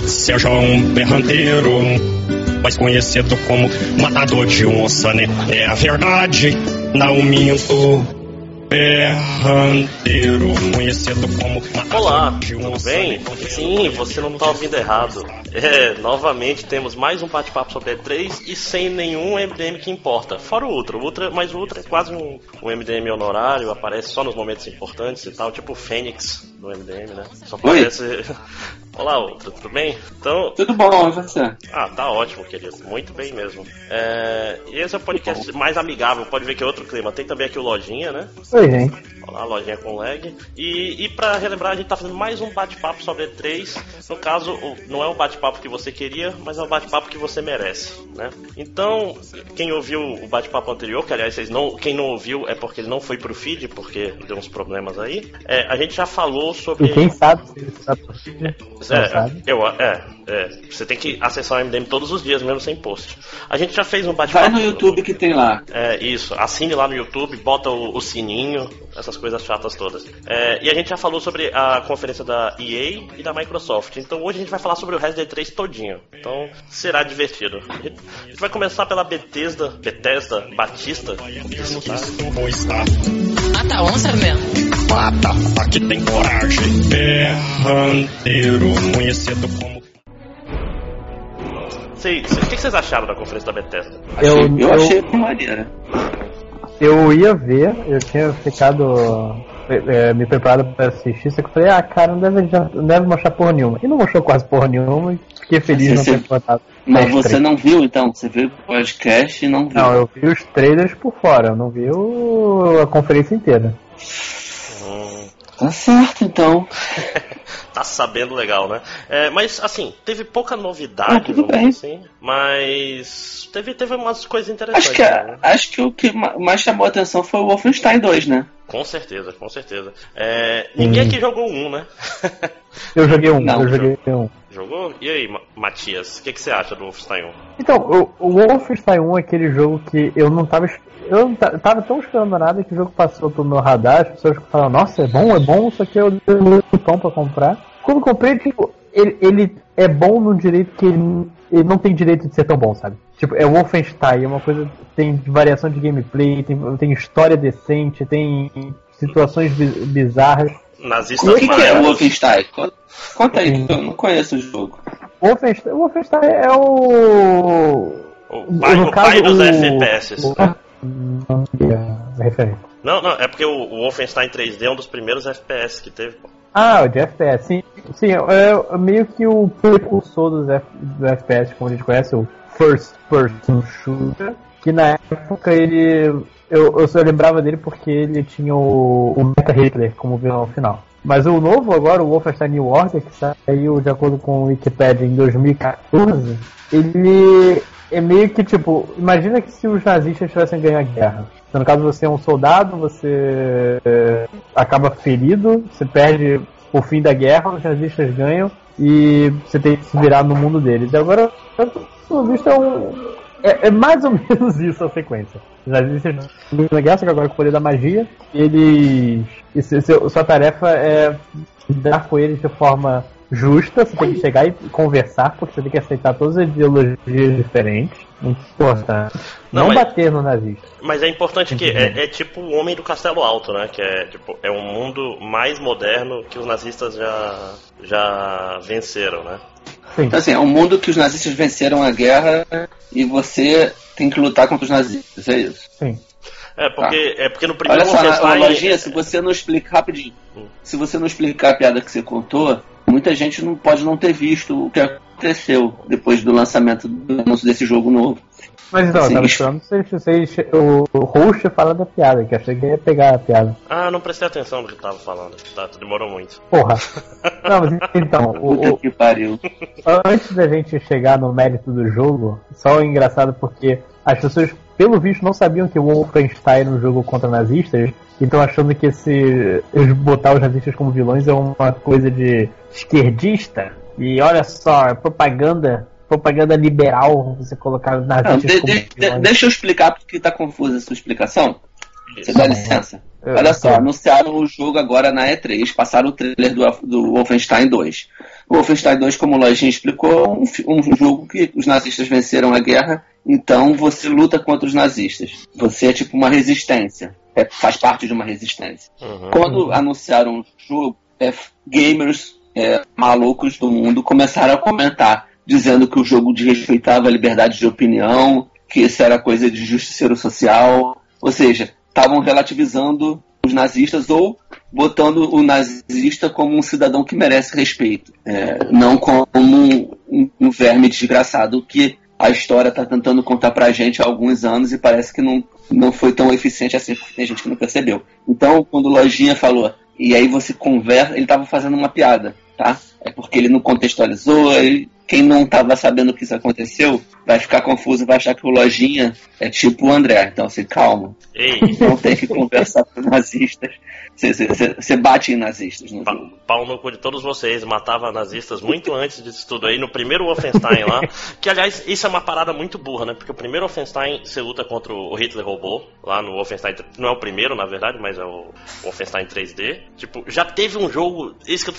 seja um berranteiro, mas conhecido como matador de onça, né? É a verdade, não minto berranteiro, conhecido como Olá, tudo bem? Sim, você não está ouvindo errado. É, novamente temos mais um bate-papo sobre E3 e sem nenhum MDM que importa. Fora o Ultra, o Ultra mas o Ultra é quase um, um MDM honorário, aparece só nos momentos importantes e tal, tipo o Fênix do MDM, né? Só aparece. Olá, Ultra, tudo bem? Então. Tudo bom, e você? Ah, tá ótimo, querido. Muito bem mesmo. É... E esse é o podcast mais amigável, pode ver que é outro clima. Tem também aqui o Lojinha, né? Oi, gente. Olá, Lojinha com lag. E, e pra relembrar, a gente tá fazendo mais um bate-papo sobre E3. No caso, não é o bate-papo que você queria, mas é o bate-papo que você merece, né? Então, quem ouviu o bate-papo anterior, que aliás, vocês não, quem não ouviu é porque ele não foi pro feed, porque deu uns problemas aí. É, a gente já falou sobre. E quem sabe se ele está pro feed. É, eu, é, é, você tem que acessar o MDM todos os dias, mesmo sem post. A gente já fez um bate-papo. Vai no YouTube que tem lá. É, isso. Assine lá no YouTube, bota o, o sininho, essas coisas chatas todas. É, e a gente já falou sobre a conferência da EA e da Microsoft. Então hoje a gente vai falar sobre o Resident 3 todinho. Então será divertido. A gente vai começar pela Bethesda, Bethesda, Batista. Mata onça mesmo. Mata, aqui tem coragem. Berranteiro, conhecido como. Sei, sei, o que vocês acharam da conferência da Bethesda? Eu, Eu, eu, achei maneira. eu ia ver, eu tinha ficado é, me preparado pra assistir, só que eu falei, ah, cara, não deve, não deve mostrar porra nenhuma. E não mostrou quase porra nenhuma, e fiquei feliz de não Você- ter botado. Mas você três. não viu então? Você viu o podcast e não viu. Não, eu vi os trailers por fora, eu não vi o- a conferência inteira. Hum, Tá certo então. tá sabendo legal, né? É, mas assim, teve pouca novidade, Ah, tudo bem. assim, mas teve, teve umas coisas interessantes. Acho que, né? acho que o que ma- mais chamou a atenção foi o Wolfenstein 2, né? Com certeza, com certeza. É, ninguém aqui jogou um, né? Eu joguei um, Não, eu joguei um. Jogou? E aí, Ma- Matias, o que, que você acha do Wolfenstein 1? Então, o, o Wolfenstein 1 é aquele jogo que eu não tava. Eu não tava tão esperando nada que o jogo passou pelo meu radar, as pessoas falaram, nossa, é bom, é bom, só que eu dei um pão pra comprar. Quando eu comprei, tipo, ele, ele é bom num direito que ele, ele não tem direito de ser tão bom, sabe? Tipo, é Wolfenstein, é uma coisa. Tem variação de gameplay, tem, tem história decente, tem situações bi- bizarras. Nazistas O que, que é o maioros. Wolfenstein? Conta- aí, que eu não conheço o jogo. Wolfenstein, Wolfenstein é o. O pai, no o pai caso, dos o- FPS. o- Não sei a referência. Não, não, é porque o o Wolfenstein 3D é um dos primeiros FPS que teve. pô. Ah, o de FPS, sim. Sim, é meio que o precursor dos F, FPS, como a gente conhece, o First Person Shooter, que na época ele. Eu, eu só lembrava dele porque ele tinha o, o Meta Hitler como vilão final. Mas o novo agora, o Wolfenstein New Order, que saiu de acordo com o Wikipedia em 2014, ele é meio que tipo, imagina que se os nazistas tivessem ganho a guerra. Então, no caso você é um soldado, você é, acaba ferido, você perde o fim da guerra, os nazistas ganham e você tem que se virar no mundo deles. E agora, pelo visto, é um. É, é mais ou menos isso a sequência. Os nazistas ganham a guerra, só que agora com o poder da magia, eles. e se- seu- sua tarefa é lidar com eles de forma justa, você tem que chegar e conversar, porque você tem que aceitar todas as ideologias diferentes. Muito importante. Não, Não, mas- bater no nazista. Mas é importante que é, é tipo o Homem do Castelo Alto, né? Que é tipo é um mundo mais moderno que os nazistas já já venceram, né? Sim. Então, assim, é um mundo que os nazistas venceram a guerra e você tem que lutar contra os nazistas, é isso. Sim. É porque é porque no primeiro Olha só, na, lojinha, se você não explicar rapidinho, Hum. se você não explicar a piada que você contou, muita gente não pode não ter visto o que aconteceu depois do lançamento do anúncio desse jogo novo. Mas então, Sim. eu tava esperando vocês, vocês, o, o host falar da piada, que achei que ia pegar a piada. Ah, não prestei atenção no que tava falando. Tá, demorou muito. Porra. Não, mas então, o, Puta que pariu. antes da gente chegar no mérito do jogo, só o engraçado porque as pessoas, pelo visto, não sabiam que o Wolfenstein era um jogo contra nazistas, e estão achando que esse botar os nazistas como vilões é uma coisa de esquerdista. E olha só, é propaganda, propaganda liberal você colocar os Não, nazistas de- como de- de- vilões. deixa eu explicar porque tá confusa a sua explicação. Você dá licença? Eu- Olha só, eu- anunciaram o jogo agora na E3, passaram o trailer do, do Wolfenstein 2. O Wolfenstein 2, como o Lojinha explicou, é um, um jogo que os nazistas venceram a guerra, então você luta contra os nazistas. Você é tipo uma resistência, é- faz parte de uma resistência. Uhum. Quando anunciaram o jogo, é, gamers é, malucos do mundo começaram a comentar, dizendo que o jogo desrespeitava a liberdade de opinião, que isso era coisa de justiceiro social, ou seja, estavam relativizando os nazistas ou botando o nazista como um cidadão que merece respeito, é, não como um, um- verme desgraçado que a história está tentando contar pra gente há alguns anos e parece que não, não foi tão eficiente assim, porque tem gente que não percebeu. Então, quando o Lojinha falou, e aí você conversa, ele estava fazendo uma piada, tá? É porque ele não contextualizou, ele- quem não estava sabendo que isso aconteceu vai ficar confuso, vai achar que o Lojinha é tipo o André. Então, assim, calma, Ei, não tem que conversar com nazistas. Você- bate em nazistas no pa- jogo. pau no cu de todos vocês, matava nazistas muito antes disso tudo aí, no primeiro Wolfenstein lá. Que aliás, isso é uma parada muito burra, né? Porque o primeiro Wolfenstein você luta contra o Hitler robô, lá no Wolfenstein. Não é o primeiro, na verdade, mas é o Wolfenstein 3D. Tipo, já teve um jogo.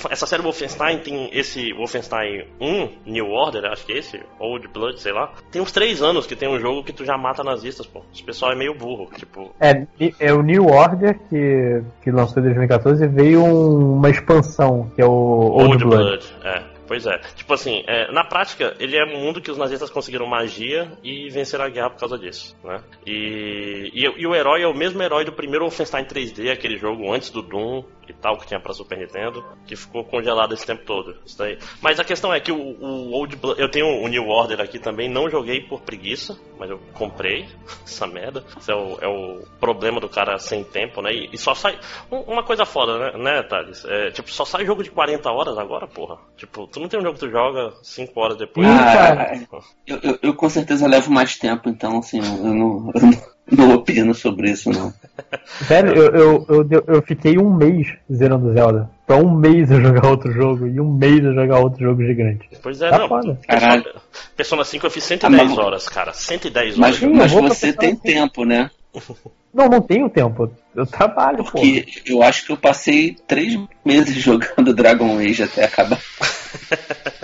Essa série Wolfenstein tem esse Wolfenstein 1, New Order, acho que é esse, Old Blood, sei lá. Tem uns três anos que tem um jogo que tu já mata nazistas, pô. Esse pessoal é meio burro, tipo. É, é o New Order que, que lançou em 2014 e veio um- uma expansão, que é o Old, Old Blood. Blood. É, pois é. Tipo assim, é, na prática, ele é um mundo que os nazistas conseguiram magia e venceram a guerra por causa disso, né? E, e, e o herói é o mesmo herói do primeiro Wolfenstein 3D, aquele jogo antes do Doom e tal, que tinha pra Super Nintendo, que ficou congelado esse tempo todo. Isso daí. Mas a questão é que o, o Old Blood, eu tenho o New Order aqui também, não joguei por preguiça, mas eu comprei essa merda. Isso é o, é o problema do cara sem tempo, né? E, e só sai. um- Uma coisa foda, né, né Thales? É, tipo, só sai jogo de 40 horas agora, porra. Tipo, tu não tem um jogo que tu joga 5 horas depois. Ah, cara. eu, eu- eu com certeza levo mais tempo, então assim, eu não, eu não, não opino sobre isso, não. Velho, eu, eu, eu, eu fiquei um mês zerando Zelda. Pra um mês eu jogar outro jogo e um mês eu jogar outro jogo gigante. Pois é, Tá não. foda. Caralho. Persona, Persona 5 eu fiz 110 Ah, mas- horas, cara. 110 Mas, horas. Mas pra você tem tempo, né? Não, não tenho tempo. Eu trabalho, pô. Porque eu acho que eu passei três meses jogando Dragon Age até acabar.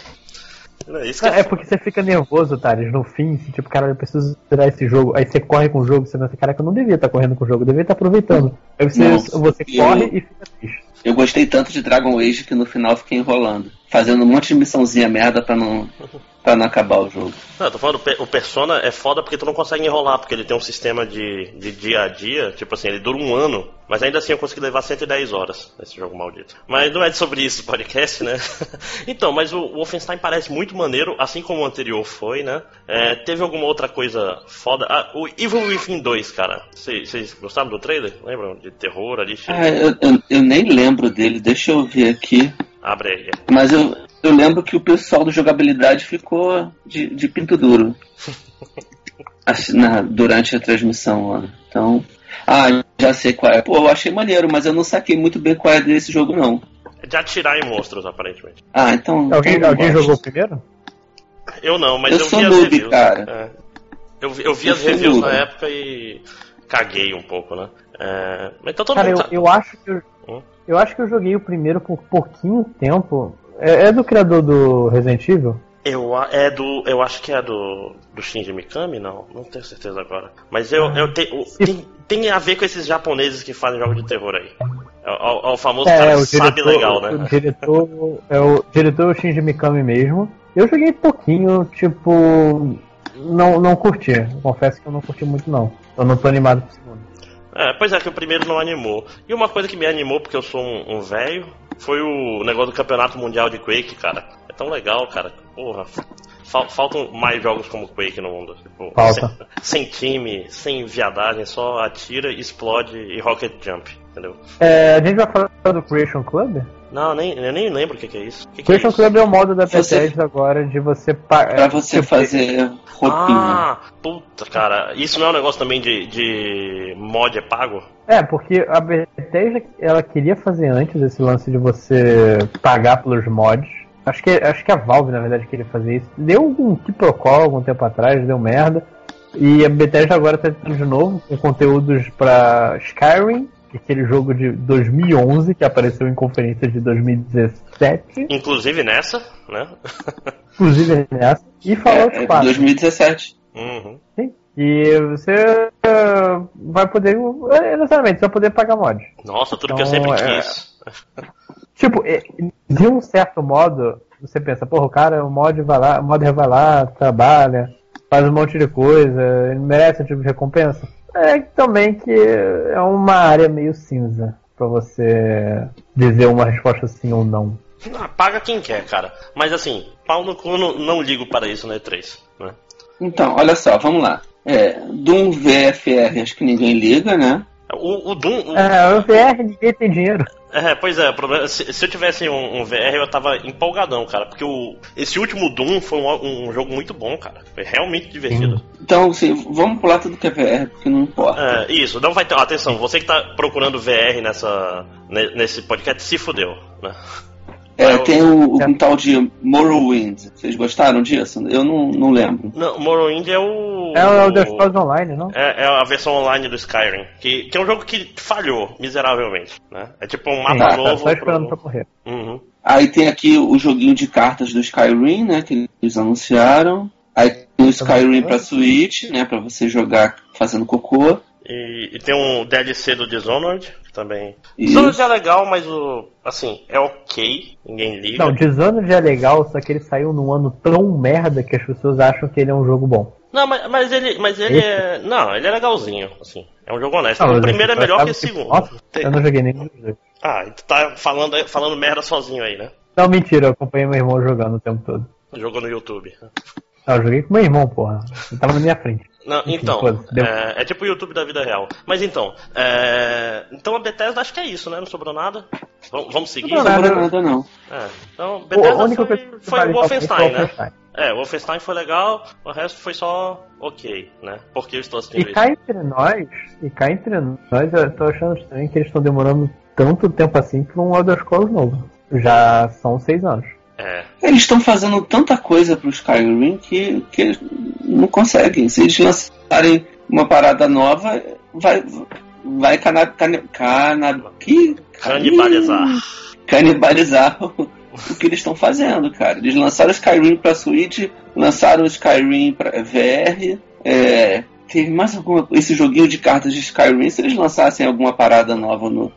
É isso que Não, é porque você fica nervoso, Thales, no fim, assim, tipo, cara, eu preciso zerar esse jogo. Aí você corre com o jogo, você pensa, cara, que eu não devia estar correndo com o jogo, eu devia estar aproveitando. Aí você, Não, você eu- corre e fica triste. Eu gostei tanto de Dragon Age que no final fiquei enrolando. Fazendo um monte de missãozinha merda pra não, pra não acabar o jogo. Não, eu tô falando, o Pe- o Persona é foda porque tu não consegue enrolar, porque ele tem um sistema de, de dia a dia, tipo assim, ele dura um ano, mas ainda assim eu consegui levar 110 horas nesse jogo maldito. Mas não é sobre isso o podcast, né? então, mas o, o Wolfenstein parece muito maneiro, assim como o anterior foi, né? É, teve alguma outra coisa foda? Ah, o Evil Within 2, cara. Vocês gostaram do trailer? Lembram? De terror ali? Ah, eu, eu, eu nem lembro dele, deixa eu ver aqui. Abre aí. Mas eu, eu lembro que o pessoal do jogabilidade ficou de, de pinto duro. Assim, na- durante a transmissão lá. Então. Ah, já sei qual é. Pô, eu achei maneiro, mas eu não saquei muito bem qual é desse jogo, não. É de atirar em monstros, aparentemente. Ah, então. Alguém, então alguém jogou primeiro? Eu não, mas Eu eu, sou vi as noob, reviews. cara. É. Eu, vi- eu vi Eu as reviews noob. na época e caguei um pouco, né? É, mas então todo Cara, mundo eu, tá- eu acho que eu, Hum? Eu acho que eu joguei o primeiro por pouquinho tempo. É, é do criador do Resident Evil? Eu, é do, eu acho que é do, do Shinji Mikami, não, não tenho certeza agora. Mas eu, eu te- tem, tem a ver com esses japoneses que fazem jogos de terror aí. É, o- é o famoso cara É, o sabe diretor, legal, o né? diretor é o diretor é o Shinji Mikami mesmo. Eu joguei pouquinho, tipo, não não curti. Confesso que eu não curti muito não. Eu não tô animado segundo. É, pois é, que o primeiro não animou. E uma coisa que me animou, porque eu sou um, um velho, foi o negócio do Campeonato Mundial de Quake, cara. É tão legal, cara. Porra. Fal- faltam mais jogos como Quake no mundo. Tipo, Falta. Sem, sem time, sem viadagem, só atira, explode e rocket jump, entendeu? É, a gente vai falar do Creation Club? Não, nem, eu nem lembro o que, que é isso. O que, que é Creation isso? Club é o modo da Você- Bethesda agora de você pagar. Pra você fazer roupinha. Ah, puta, cara. Isso não é um negócio também de, de mod é pago? É, porque a Bethesda ela queria fazer antes esse lance de você pagar pelos mods. Acho que, acho que a Valve, na verdade, queria fazer isso. Deu um quiprocó algum tempo atrás, deu merda. E a Bethesda agora tá tentando de novo com conteúdos pra Skyrim, é aquele jogo de 2011 que apareceu em conferência de 2017. Inclusive nessa, né? Inclusive nessa. E Fallout É, é 4. 2017. Uhum. Sim. E você uh, vai poder. é, Exatamente, você vai poder pagar mod. Nossa, tudo que eu Então, sempre é- quis. Tipo, de um certo modo, você pensa, porra, o cara, o mod vai lá, o modder vai lá, trabalha, faz um monte de coisa, ele merece um tipo de recompensa. É também que é uma área meio cinza pra você dizer uma resposta sim ou não. Ah, paga quem quer, cara. Mas assim, pau no cu, não, não ligo para isso no E3. Né? Então, olha só, vamos lá. É, Doom VFR, acho que ninguém liga, né? O, o Doom. o- É, o VR ninguém tem dinheiro. É, pois é, o problema, se, se eu tivesse um, um VR, eu tava empolgadão, cara. Porque o, esse último Doom foi um, um jogo muito bom, cara. Foi realmente divertido. Então, assim, vamos pular tudo que é VR, porque não importa. É, isso, não vai ter. Atenção, você que tá procurando VR nessa, ne- nesse podcast se fudeu, né? É, tem o, um tal de Morrowind. Vocês gostaram disso? Eu não, não lembro. Não, Morrowind é o. É o Elder Scrolls Online, não? É, é a versão online do Skyrim, que, que é um jogo que falhou miseravelmente, né? É tipo um mapa Sim, tá novo. só esperando pro- pra morrer. Uhum. Aí tem aqui o joguinho de cartas do Skyrim, né? Que eles anunciaram. Aí tem o Skyrim pra Switch, né? Pra você jogar fazendo cocô. E, e tem um DLC do Dishonored, também. Isso. Dishonored é legal, mas o. Assim, é ok, ninguém liga. Não, Dishonored é legal, só que ele saiu num ano tão merda que as pessoas acham que ele é um jogo bom. Não, mas, mas ele, mas ele é. Não, ele é legalzinho, assim. É um jogo honesto. Não, o primeiro é melhor que o achava segundo. Nossa, Tem- eu não joguei nenhum dos dois. Ah, e tu tá falando, falando merda sozinho aí, né? Não, mentira, eu acompanhei meu irmão jogando o tempo todo. Jogou no YouTube. Não, eu joguei com meu irmão, porra. Ele tava na minha frente. Não, Enfim, então, deu. é, é tipo o YouTube da vida real. Mas então, é, então a Bethesda acho que é isso, né? Não sobrou nada. Vamos, vamos seguir? Não Não, sobrou nada. nada, não. É, então, Bethesda a única foi, coisa que foi o Wolfenstein, foi o né? Wolfenstein. É, o Wolfenstein foi legal, o resto foi só ok, né? Porque eu estou E assistindo isso. cá entre nós, e cá entre nós, eu tô achando estranho que eles estão demorando tanto tempo assim pra um Elder Scrolls novo. Já são seis anos. É, Eles estão fazendo tanta coisa pro Skyrim que, que eles não conseguem. Se eles lançarem uma parada nova, vai. Vai cana, cana, cana, que, canibalizar. canibalizar o, que eles estão fazendo, cara. Eles lançaram Skyrim pra Switch, lançaram Skyrim pra VR. É, teve mais alguma esse joguinho de cartas de Skyrim, se eles lançassem alguma parada nova no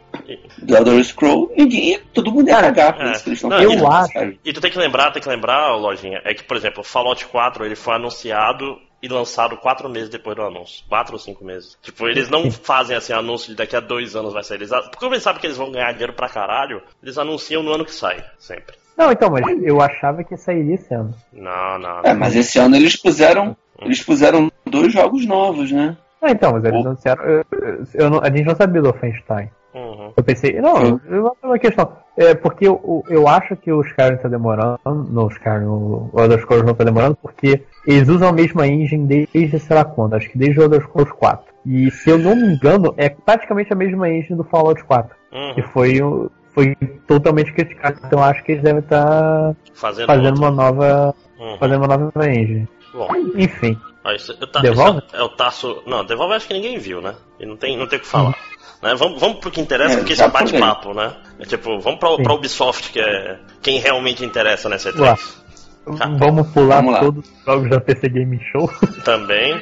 do Elder Scroll, ninguém, todo mundo ia cagar por é. isso que eles estão Não, fazendo. eu acho. E tu tem que lembrar, tem que lembrar, Lojinha, é que, por exemplo, o Fallout 4 ele foi anunciado e lançado quatro meses depois do anúncio. Quatro ou cinco meses. Tipo, eles não fazem assim anúncio de daqui a dois anos vai sair. Eles, porque eles sabem que eles vão ganhar dinheiro pra caralho, eles anunciam no ano que sai, sempre. Não, então, mas eu achava que sairia esse ano. Não, não. É, mas esse ano eles puseram, eles puseram dois jogos novos, né? Ah, então, mas eles O- anunciaram. Eu, eu- eu não- a gente não sabia do Wolfenstein. Uhum. Eu pensei, não, eu não uma questão. É porque eu, eu acho que o Skyrim tá demorando. No Skyrim, o Elder Scrolls não tá demorando, porque eles usam a mesma engine desde sei lá quando, acho que desde o Elder Scrolls 4. E se eu não me engano, é praticamente a mesma engine do Fallout 4. Uhum. Que foi, o- foi totalmente criticado. Então eu acho que eles devem estar Fazendo, fazendo outro. uma nova. Uhum. Fazendo uma nova engine. Bom, Enfim. Isso, eu tá, Devolve? isso é o Taço. Não, devolve acho que ninguém viu, né? E não tem, não tem o que falar. Né? Vamos, vamos pro que interessa, É, porque isso é bate-papo, né? É tipo, vamos pra, Sim. pra Ubisoft, que é quem realmente interessa nessa Ué. E3. Tá. Vamos pular Vamos todos os jogos da PC Game Show. Também.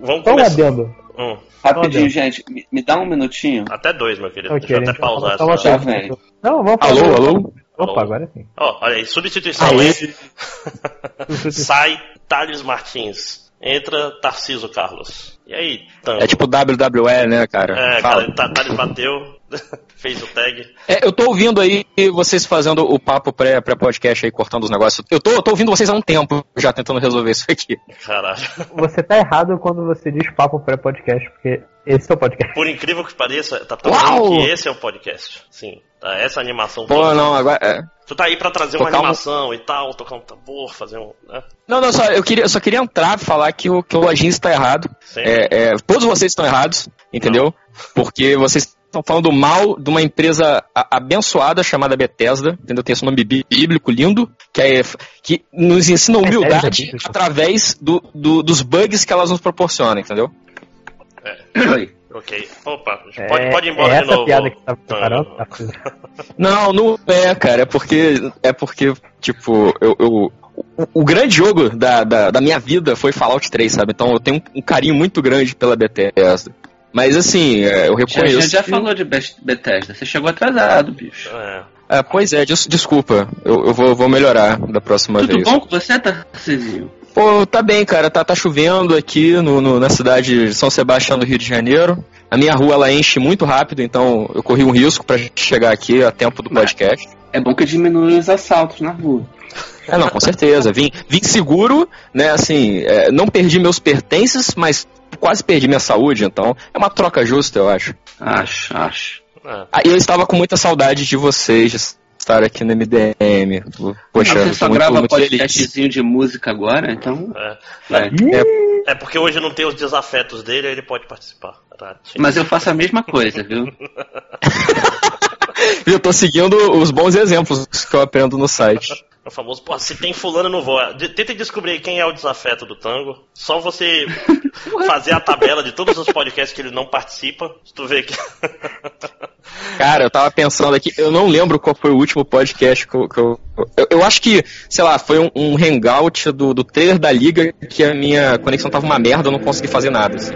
Vamos um começar. adendo. Hum, Rapidinho, gente, me, me dá um minutinho. até dois, meu querido. Ok, Deixa eu até gente, pausar uma essa. Coisa. vem. Não, vamos Alô, falar- alô? Opa, Alô. agora sim. Ó, olha aí, substituição? Sai Thales Martins. Entra Tarciso Carlos. E aí, Tango? É tipo WWE, né, cara? É, Fala. cara, Tha- Thales bateu, fez o tag. É, eu tô ouvindo aí vocês fazendo o papo pré- pré-podcast aí, cortando os negócios. Eu tô, eu tô ouvindo vocês há um tempo já tentando resolver isso aqui. Caralho. Você tá errado quando você diz papo pré-podcast, porque esse é o podcast. Por incrível que pareça, tá tão Uau! que esse é o podcast. Sim. Tá, Essa animação Pô, toda. não, agora. é. Tu tá aí pra trazer uma Tocar um- animação e tal, tocar um tambor, fazer um. Né? Não, não, só, eu, queria, eu só queria entrar e falar que o, que o está errado. Sim. É, é, todos vocês estão errados, entendeu? Porque vocês estão falando mal de uma empresa abençoada chamada Bethesda, entendeu? Tem esse nome bí- bíblico lindo, que, é, que nos ensina humildade através do, do- dos bugs que elas nos proporcionam, entendeu? Oi. Ok. Opa, É, pode, pode ir embora é de essa novo. piada que você preparando? Tá. Não, não é, cara. É porque, é porque tipo, eu, eu- o, o grande jogo da, da, da minha vida foi Fallout 3, sabe? Então eu tenho um, um carinho muito grande pela Bethesda. Mas assim, é, eu Já, já, reconheço. já que- falou de Be- Bethesda. Você chegou atrasado, bicho. É. É, pois é, des- desculpa. Eu, eu vou, vou melhorar da próxima Tudo vez. bom com você, Tarcísio? Pô, tá bem, cara. Tá, tá chovendo aqui no, no- na cidade de São Sebastião do Rio de Janeiro. A minha rua ela enche muito rápido, então eu corri um risco pra chegar aqui a tempo do podcast. É bom que diminui os assaltos na rua. É, não, com certeza. Vim, vim seguro, né? Assim, é, não perdi meus pertences, mas quase perdi minha saúde, então é uma troca justa, eu acho. Acho, acho. É. Ah, e eu estava com muita saudade de vocês, estar aqui no MDM. Poxa, você só muito, grava muito podcastzinho de música agora, então. É. É. É porque hoje não tem os desafetos dele, aí ele pode participar. Tá? Mas eu faço a mesma coisa, viu? Eu tô seguindo os bons exemplos que eu aprendo no site. É o famoso, pô, se tem fulano não vou. De- Tenta descobrir quem é o desafeto do tango. Só você fazer a tabela de todos os podcasts que ele não participa. Se tu vê que. Cara, eu tava pensando aqui, eu não lembro qual foi o último podcast que eu. que eu, eu- eu acho que, sei lá, foi um, um hangout do, do trailer da liga que a minha conexão tava uma merda, eu não consegui fazer nada. assim.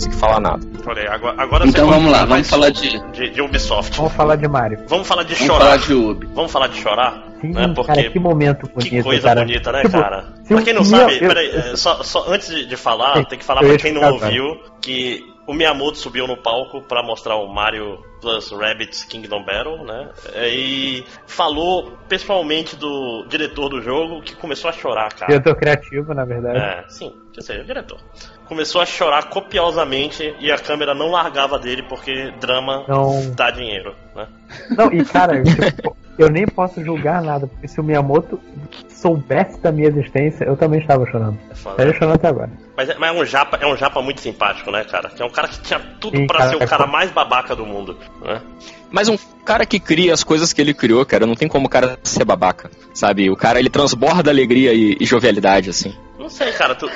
Consegui falar nada. Olha aí, agora, agora Então você vamos lá, vamos falar de. de, de Ubisoft. Vamos falar de Mario. Vamos falar de Vamos chorar. falar de Ubi. Vamos falar de chorar? Sim, né? Porque cara, que momento bonito, que coisa cara. bonita, né, Tipo, cara? se Pra quem não sabe, eu- peraí, é, só, só antes de, falar, Sim, tem que falar eu pra quem não ouviu que o Miyamoto subiu no palco pra mostrar o Mario Plus Rabbids Kingdom Battle, né? E falou pessoalmente do diretor do jogo que começou a chorar, cara. Diretor criativo, na verdade. É, sim, quer dizer, o diretor. Começou a chorar copiosamente e a câmera não largava dele porque drama Não, dá dinheiro, né? não, e cara, eu, eu nem posso julgar nada, porque se o Miyamoto soubesse da minha existência, eu também estava chorando. É foda. Chorando até agora. Mas, é, mas é um japa, é um japa muito simpático, né, cara? Que é um cara que tinha tudo Sim, pra cara, ser o é cara mais babaca do mundo, né? Mas um cara que cria as coisas que ele criou, cara, não tem como o cara ser babaca, sabe? O cara, ele transborda alegria e, e jovialidade, assim. Não sei, cara, tu.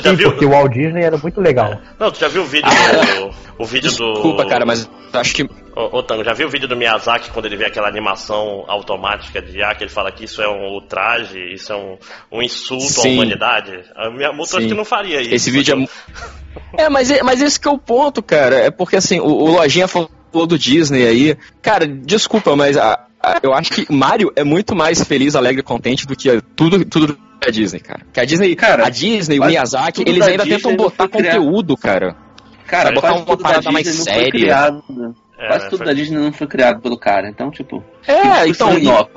Tu já Sim, viu? porque o Walt Disney era muito legal. Não, tu já viu o vídeo Ah, do. O vídeo do. Desculpa, cara, mas acho que Ô, ô Tango, já viu o vídeo do Miyazaki quando ele vê aquela animação automática de IA, que ele fala que isso é um ultraje, isso é um, um insulto à Sim. humanidade? A Miyamoto acho Sim. que não faria isso. Esse vídeo é. É, mas, é- mas esse que é o ponto, cara. É porque assim, o, o Lojinha falou do Disney aí. Cara, desculpa, mas a- eu acho que Mario é muito mais feliz, alegre e contente do que tudo, tudo da Disney, cara. Que a Disney, Cara, a Disney, o Miyazaki, eles da ainda Disney tentam botar conteúdo, cara. Cara, botar uma parada mais séria. né? É, Quase tudo foi- da Disney não foi criado pelo cara, então, tipo. É, isso então. e- inova.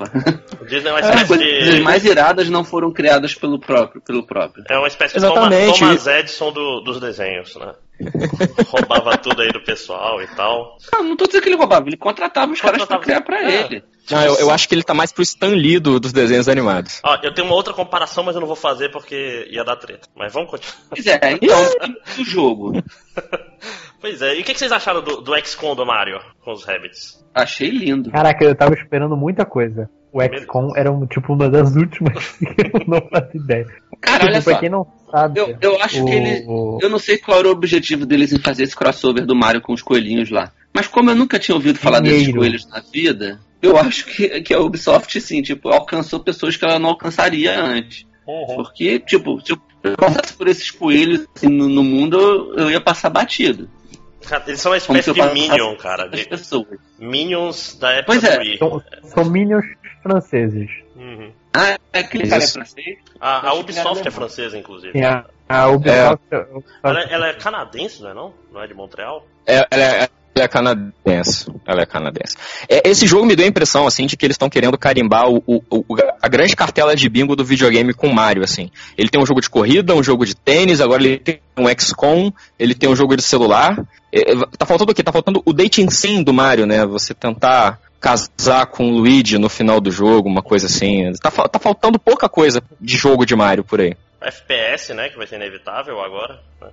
O Disney é uma As espécie de. mais iradas não foram criadas pelo próprio. Pelo próprio. É uma espécie de Exatamente. Thomas, Thomas Edison do- dos desenhos, né? Roubava tudo aí do pessoal e tal. Não, não tô dizendo que ele roubava, ele contratava os caras pra Contratava- criar pra É. ele. Não, eu, eu acho que ele tá mais pro Stan Lee do- dos desenhos animados. Ó, eu tenho uma outra comparação, mas eu não vou fazer porque ia dar treta. Mas vamos continuar. Pois é, então, o jogo. Pois é, e o que, que vocês acharam do, do XCOM do Mario com os Rabbits? Achei lindo. Caraca, eu tava esperando muita coisa. O XCOM era um, tipo uma das últimas que eu não fazia ideia. Cara, Tipo, olha pra só. quem não sabe. Eu, eu acho o- que ele. o- Eu não sei qual era o objetivo deles em fazer esse crossover do Mario com os coelhinhos lá. Mas como eu nunca tinha ouvido falar desses Dinheiro. coelhos na vida, eu acho que, que a Ubisoft, sim, tipo, alcançou pessoas que ela não alcançaria antes. Porque, tipo, se eu passasse por esses coelhos assim, no, no mundo, eu, eu ia passar batido. Eles são uma Como espécie de Minion, cara. De pessoas. Minions da época Pois é. do Wii. São, são minions franceses. Uhum. Ah, aquele cara é francês? A, a que Ubisoft é francesa, inclusive. Tem a, a Ubisoft. a Ubisoft- Ela, ela é canadense, não é não? Não é de Montreal? É, ela, é, ela é canadense. Ela é canadense. É, esse jogo me deu a impressão, assim, de que eles estão querendo carimbar o, o, o, a grande cartela de bingo do videogame com Mario, assim. Ele tem um jogo de corrida, um jogo de tênis, agora ele tem um XCOM, ele tem um jogo de celular. É, tá faltando o quê? Tá faltando o dating sim do Mario, né? Você tentar casar com o Luigi no final do jogo, uma coisa assim. Tá, tá faltando pouca coisa de jogo de Mario por aí. FPS, né? Que vai ser inevitável agora. Né?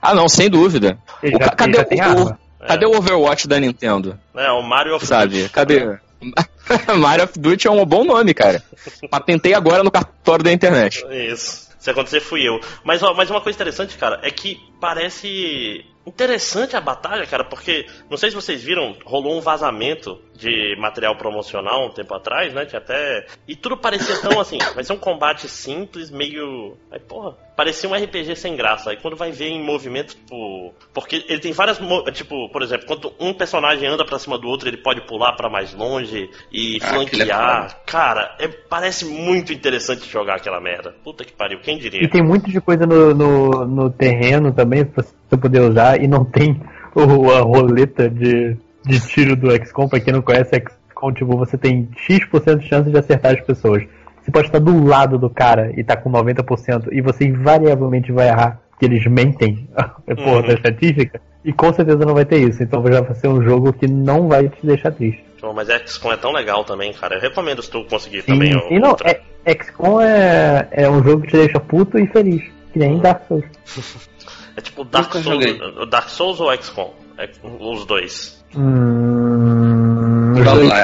Ah, não, sem dúvida. O, cadê, o, cadê o Overwatch da Nintendo? É, o Mario of Sabe, Duty. cadê? Mario of Duty é um bom nome, cara. Patentei agora no cartório da internet. Isso. Se acontecer, fui eu. Mas, ó, mas uma coisa interessante, cara, é que parece interessante a batalha, cara, porque não sei se vocês viram, rolou um vazamento de material promocional um tempo atrás, né? Tinha até. E tudo parecia tão assim, vai ser um combate simples, meio. Aí, porra, parecia um RPG sem graça. Aí quando vai ver em movimento, tipo. Porque ele tem várias. Tipo, por exemplo, quando um personagem anda pra cima do outro, ele pode pular para mais longe e ah, flanquear. É cara, é, parece muito interessante jogar aquela merda. Puta que pariu, quem diria? E tem muito de coisa no, no, no terreno também pra você poder usar e não tem o, a roleta de, de tiro do XCOM. Pra quem não conhece XCOM, tipo, você tem X% de chance de acertar as pessoas. Você pode estar do lado do cara e tá com 90% e você invariavelmente vai errar, que eles mentem por uhum. da estatística, e com certeza não vai ter isso. Então já vai ser um jogo que não vai te deixar triste. Mas XCOM é tão legal também, cara. Eu recomendo se tu conseguir Sim, também. E não, é, XCOM é, é um jogo que te deixa puto e feliz, que nem Dark Souls. É tipo Dark Souls, Dark Souls ou XCOM? É, os dois. Hum,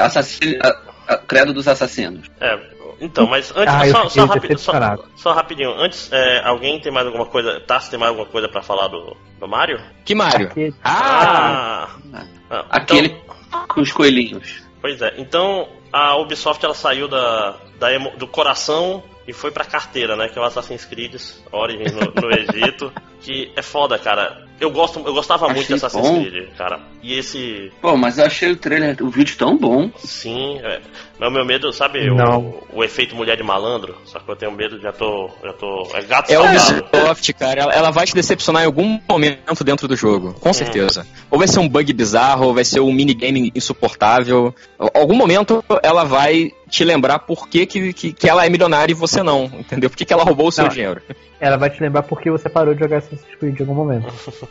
Assassino, a, a, credo dos assassinos. É, então, mas antes, ah, só, só, rapi só, só, rapidinho, antes, é, alguém tem mais alguma coisa, Tassi tem mais alguma coisa pra falar do, do Mario? Que Mario? Ah! ah, ah Aquele então, com os coelhinhos. Pois é, então a Ubisoft ela saiu da, da do coração e foi pra carteira, né? Que é o Assassin's Creed Origins no, no Egito. que é foda, cara. Eu, gosto, eu gostava achei muito de Assassin's bom. Creed, cara. E esse. Pô, mas eu achei o trailer, o vídeo tão bom. Sim, é. Mas o meu medo, sabe, o, o, efeito mulher de malandro? Só que eu tenho medo, já tô. Já tô é gato É o Ubisoft, cara. Ela, ela, vai te decepcionar em algum momento dentro do jogo, com hum. certeza. Ou vai ser um bug bizarro, ou vai ser um minigame insuportável. Algum momento ela vai te lembrar por que, que, que, ela é milionária e você não, entendeu? Por que, que ela roubou o seu não, dinheiro. Ela vai te lembrar porque você parou de jogar Assassin's Creed em algum momento.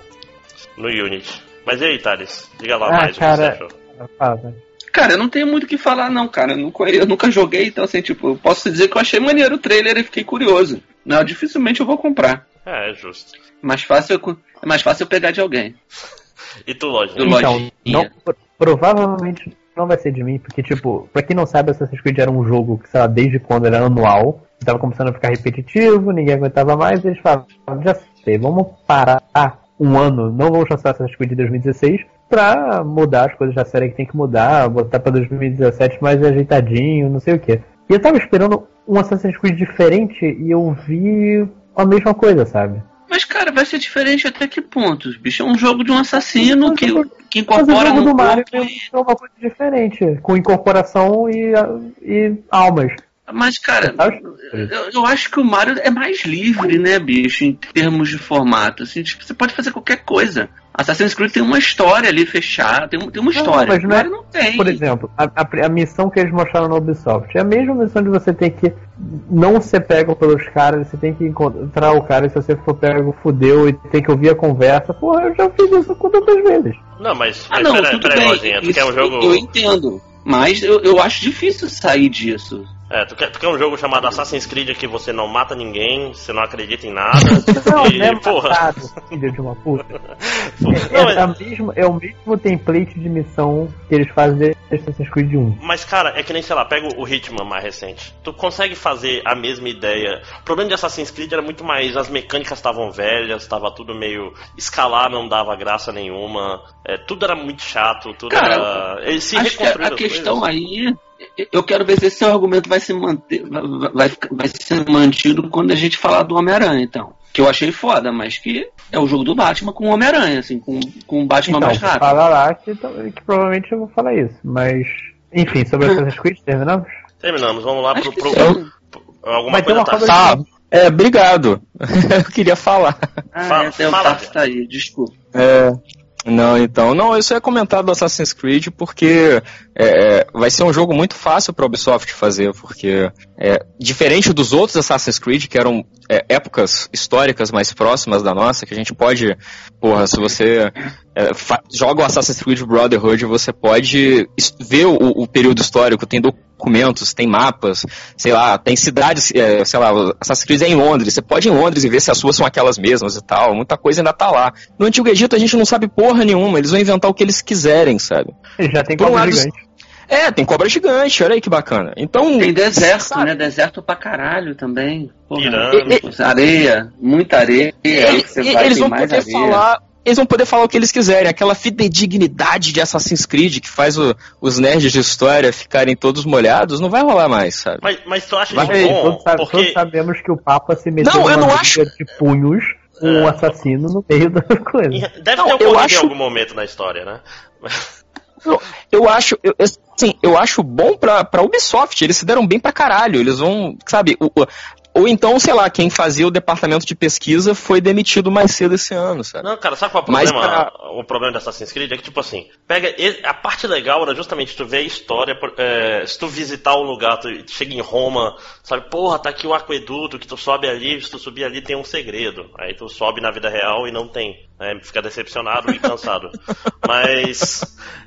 no Unity. Mas e aí, Thales? Diga lá ah, mais cara... o que você achou. Cara, eu não tenho muito o que falar, não, cara. Eu nunca, eu nunca joguei, então, assim, tipo, eu posso dizer que eu achei maneiro o trailer e fiquei curioso. Não, dificilmente eu vou comprar. É, é justo. Mais fácil, é mais fácil eu pegar de alguém. e tu, Lojinha? Então, não, provavelmente não vai ser de mim, porque, tipo, pra quem não sabe, Assassin's Creed era um jogo que, sei lá, desde quando era anual, tava começando a ficar repetitivo, ninguém aguentava mais, e eles falaram, já sei, vamos parar um ano, não vamos lançar Assassin's Creed 2016, pra mudar as coisas da série que tem que mudar, botar pra 2017 mais ajeitadinho, não sei o que. E eu tava esperando um Assassin's Creed diferente e eu vi a mesma coisa, sabe? Mas, cara, vai ser diferente até que pontos? Bicho, é um jogo de um assassino que, que incorpora mas o jogo do Mario é uma coisa diferente, com incorporação e, e almas. Mas, cara, eu, eu, acho que o Mario é mais livre, né, bicho, em termos de formato. Assim, tipo, você pode fazer qualquer coisa. Assassin's Creed tem uma história ali fechada, tem, tem uma história. Não, mas não, é, não tem. Por exemplo, a, a, a, missão que eles mostraram no Ubisoft é a mesma missão de você ter que não ser pego pelos caras, você tem que encontrar o cara, e se você for pego, fudeu, e tem que ouvir a conversa. Porra, eu já fiz isso quantas vezes. Não, mas, mas ah, não, pera, tudo pera, bem. tu quer um jogo... Eu entendo. Mas eu, eu acho difícil sair disso. É, tu quer, tu quer um jogo chamado Assassin's Creed que você não mata ninguém, você não acredita em nada. Não, e, é porra. Matado, filho de uma puta. é, não, é, mas... mesmo, é o mesmo template de missão que eles fazem Assassin's Creed 1. Mas, cara, é que nem, sei lá, pega o Hitman mais recente. Tu consegue fazer a mesma ideia. O problema de Assassin's Creed era muito mais. As mecânicas estavam velhas, estava tudo meio. Escalar não dava graça nenhuma. É, tudo era muito chato, tudo cara, era. Eles se acho que a questão coisas. aí eu quero ver se esse seu argumento vai se manter, vai, vai ser mantido quando a gente falar do Homem-Aranha, então. Que eu achei foda, mas que é o jogo do Batman com o Homem-Aranha, assim, com, com o Batman então, mais rápido. Fala lá que, que, provavelmente eu vou falar isso. Mas, enfim, sobre Assassin's Creed, terminamos? Terminamos, vamos lá pro. pro, pro, pro alguma coisa tá. Ah, é, obrigado. eu queria falar. Ah, fala, é, o fala, tá aí, desculpa. É, Não, então, não, isso é comentado do Assassin's Creed porque é, vai ser um jogo muito fácil para a Ubisoft fazer, porque é, diferente dos outros Assassin's Creed, que eram é, épocas históricas mais próximas da nossa, que a gente pode, porra, se você é, joga o Assassin's Creed Brotherhood, você pode ver o, o, período histórico, tem documentos, tem mapas, sei lá, tem cidades, é, sei lá, Assassin's Creed é em Londres, você pode ir em Londres e ver se as suas são aquelas mesmas e tal, muita coisa ainda tá lá. No Antigo Egito a gente não sabe porra nenhuma, eles vão inventar o que eles quiserem, sabe? Já tem um gigante. É, tem cobra gigante, olha aí que bacana. Então, tem deserto, sabe? né? Deserto pra caralho também. Porra, areia, muita areia. E, eles vão poder areia. falar eles vão poder falar o que eles quiserem. Aquela fidedignidade de Assassin's Creed que faz o, os nerds de história ficarem todos molhados, não vai rolar mais, sabe? Mas, mas tu acha isso bom? Todos, sabe, porque... todos sabemos que o Papa se meteu não, eu não acho... de punhos com um é. assassino no meio da coisa. Deve não, ter ocorrido acho... em algum momento na história, né? Eu, eu acho, eu, assim, eu acho bom pra, pra Ubisoft, eles se deram bem pra caralho, eles vão, sabe, o, ou então, sei lá, quem fazia o departamento de pesquisa foi demitido mais cedo esse ano, sabe? Não, cara, sabe qual é o problema? Pra... O problema da Assassin's Creed é que, tipo assim, pega. A parte legal era justamente tu ver a história. É, se tu visitar um lugar, tu chega em Roma, sabe, porra, tá aqui o aqueduto, que tu sobe ali, se tu subir ali tem um segredo. Aí tu sobe na vida real e não tem. Né? Fica decepcionado e cansado. Mas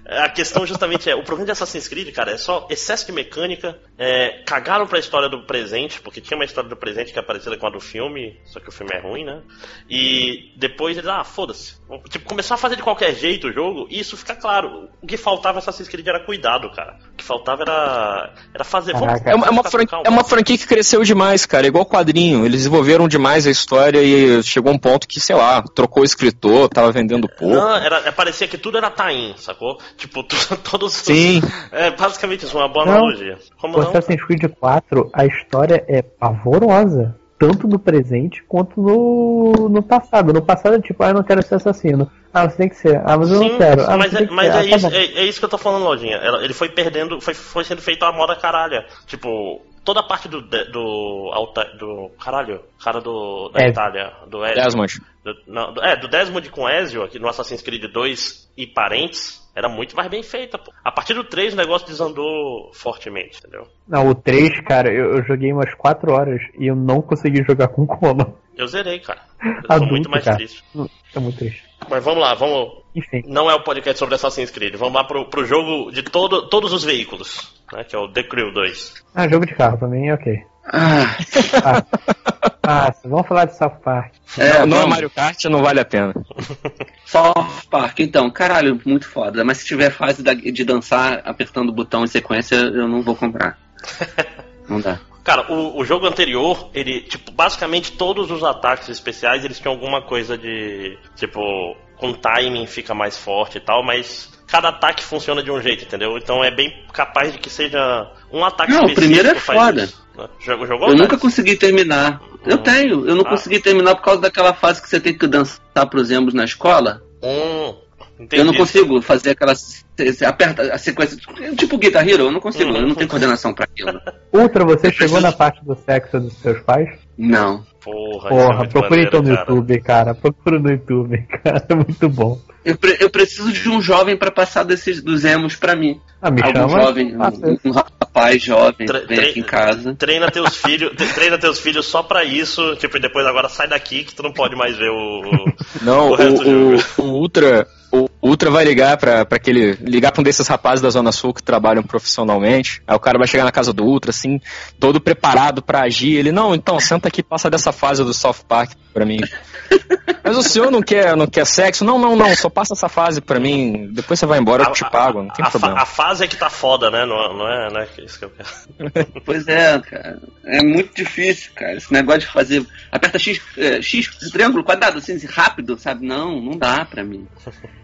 a questão justamente é, o problema de Assassin's Creed, cara, é só excesso de mecânica, é, cagaram pra história do presente, porque tinha uma história do presente que é parecida com a do filme, só que o filme é ruim, né? E depois eles, ah, foda-se. Tipo, começar a fazer de qualquer jeito o jogo, e isso fica claro. O que faltava Assassin's Creed era cuidado, cara. O que faltava era, era fazer. Vamos, é, uma, é, uma franquia, é uma franquia que cresceu demais, cara. Igual quadrinho. Eles desenvolveram demais a história e chegou um ponto que, sei lá, trocou o escritor, tava vendendo pouco. Não, era, é, parecia que tudo era tain, sacou? Tipo, todos. Sim. É basicamente isso, uma boa não, analogia. Como o Assassin's Creed 4, a história é pavorosa. Tanto no presente quanto no, no passado. No passado, tipo, ah, eu não quero ser assassino. Ah, você tem que ser. Ah, mas eu Sim, não quero. Ah, mas é, mas é, ah, tá isso, é, é, isso que eu tô falando, Lojinha. Ele foi perdendo, foi, foi sendo feito a moda caralha. Tipo, toda a parte do. do. do. caralho, cara do. da é. Itália, do Ezio. Desmond. Do, não, é, do Desmond com Ezio, aqui no Assassin's Creed 2 e parentes, era muito mais bem feita, pô. A partir do 3 o negócio desandou fortemente, entendeu? Não, o 3, cara, eu, eu joguei umas 4 horas e eu não consegui jogar com coma. Eu zerei, cara. Eu Adulto, muito mais cara. triste. É muito triste. Mas vamos lá, vamos. Enfim. Não é o podcast sobre Assassin's Creed. Vamos lá pro, pro jogo de todo, todos os veículos, né? Que é o The Crew 2. Ah, jogo de carro também, ok. Ah. ah. vamos falar de South Park. É, não, não é Mario Kart, não vale a pena. South Park, então, caralho, muito foda. Mas se tiver fase de dançar apertando o botão em sequência, eu não vou comprar. Não dá. Cara, o, o, jogo anterior, ele, tipo, basicamente todos os ataques especiais, eles tinham alguma coisa de, tipo, com timing fica mais forte e tal, mas cada ataque funciona de um jeito, entendeu? Então é bem capaz de que seja um ataque Não, o primeiro é foda. Isso. Jogo, jogou, eu nunca consegui terminar. Hum. Eu tenho, eu não ah. consegui terminar por causa daquela fase que você tem que dançar pros embos na escola. Hum. Entendi. Eu não consigo fazer aquela. Aperta a sequência. Tipo Guitar Hero, eu não consigo, hum. eu não tenho coordenação pra aquilo. Ultra, você chegou na parte do sexo dos seus pais? Não. Porra, Porra é procura então no cara. YouTube, cara. Procura no YouTube, cara. É muito bom. Eu, pre eu preciso de um jovem para passar desses dos emos para mim. Ah, me Algum chama, jovem, um, um, rapaz jovem, tre vem aqui em casa. Treina teus filhos, treina teus filhos só para isso, tipo, e depois agora sai daqui que tu não pode mais ver o, não, o resto o, do jogo. O, o Ultra, o Ultra vai ligar pra, aquele. ligar pra um desses rapazes da Zona Sul que trabalham profissionalmente. Aí o cara vai chegar na casa do Ultra, assim, todo preparado para agir. Ele, não, então, senta aqui passa dessa fase do South Park pra mim. Mas o senhor não quer, não quer sexo? Não, não, não, só passa essa fase pra mim. Depois você vai embora, eu te pago, não tem a, problema. A fase é que tá foda, né? Não, não é, não é isso que eu quero. Pois é, cara. É muito difícil, cara. Esse negócio de fazer. Aperta X, é, X triângulo, quadrado, assim, rápido, sabe? Não, não dá pra mim.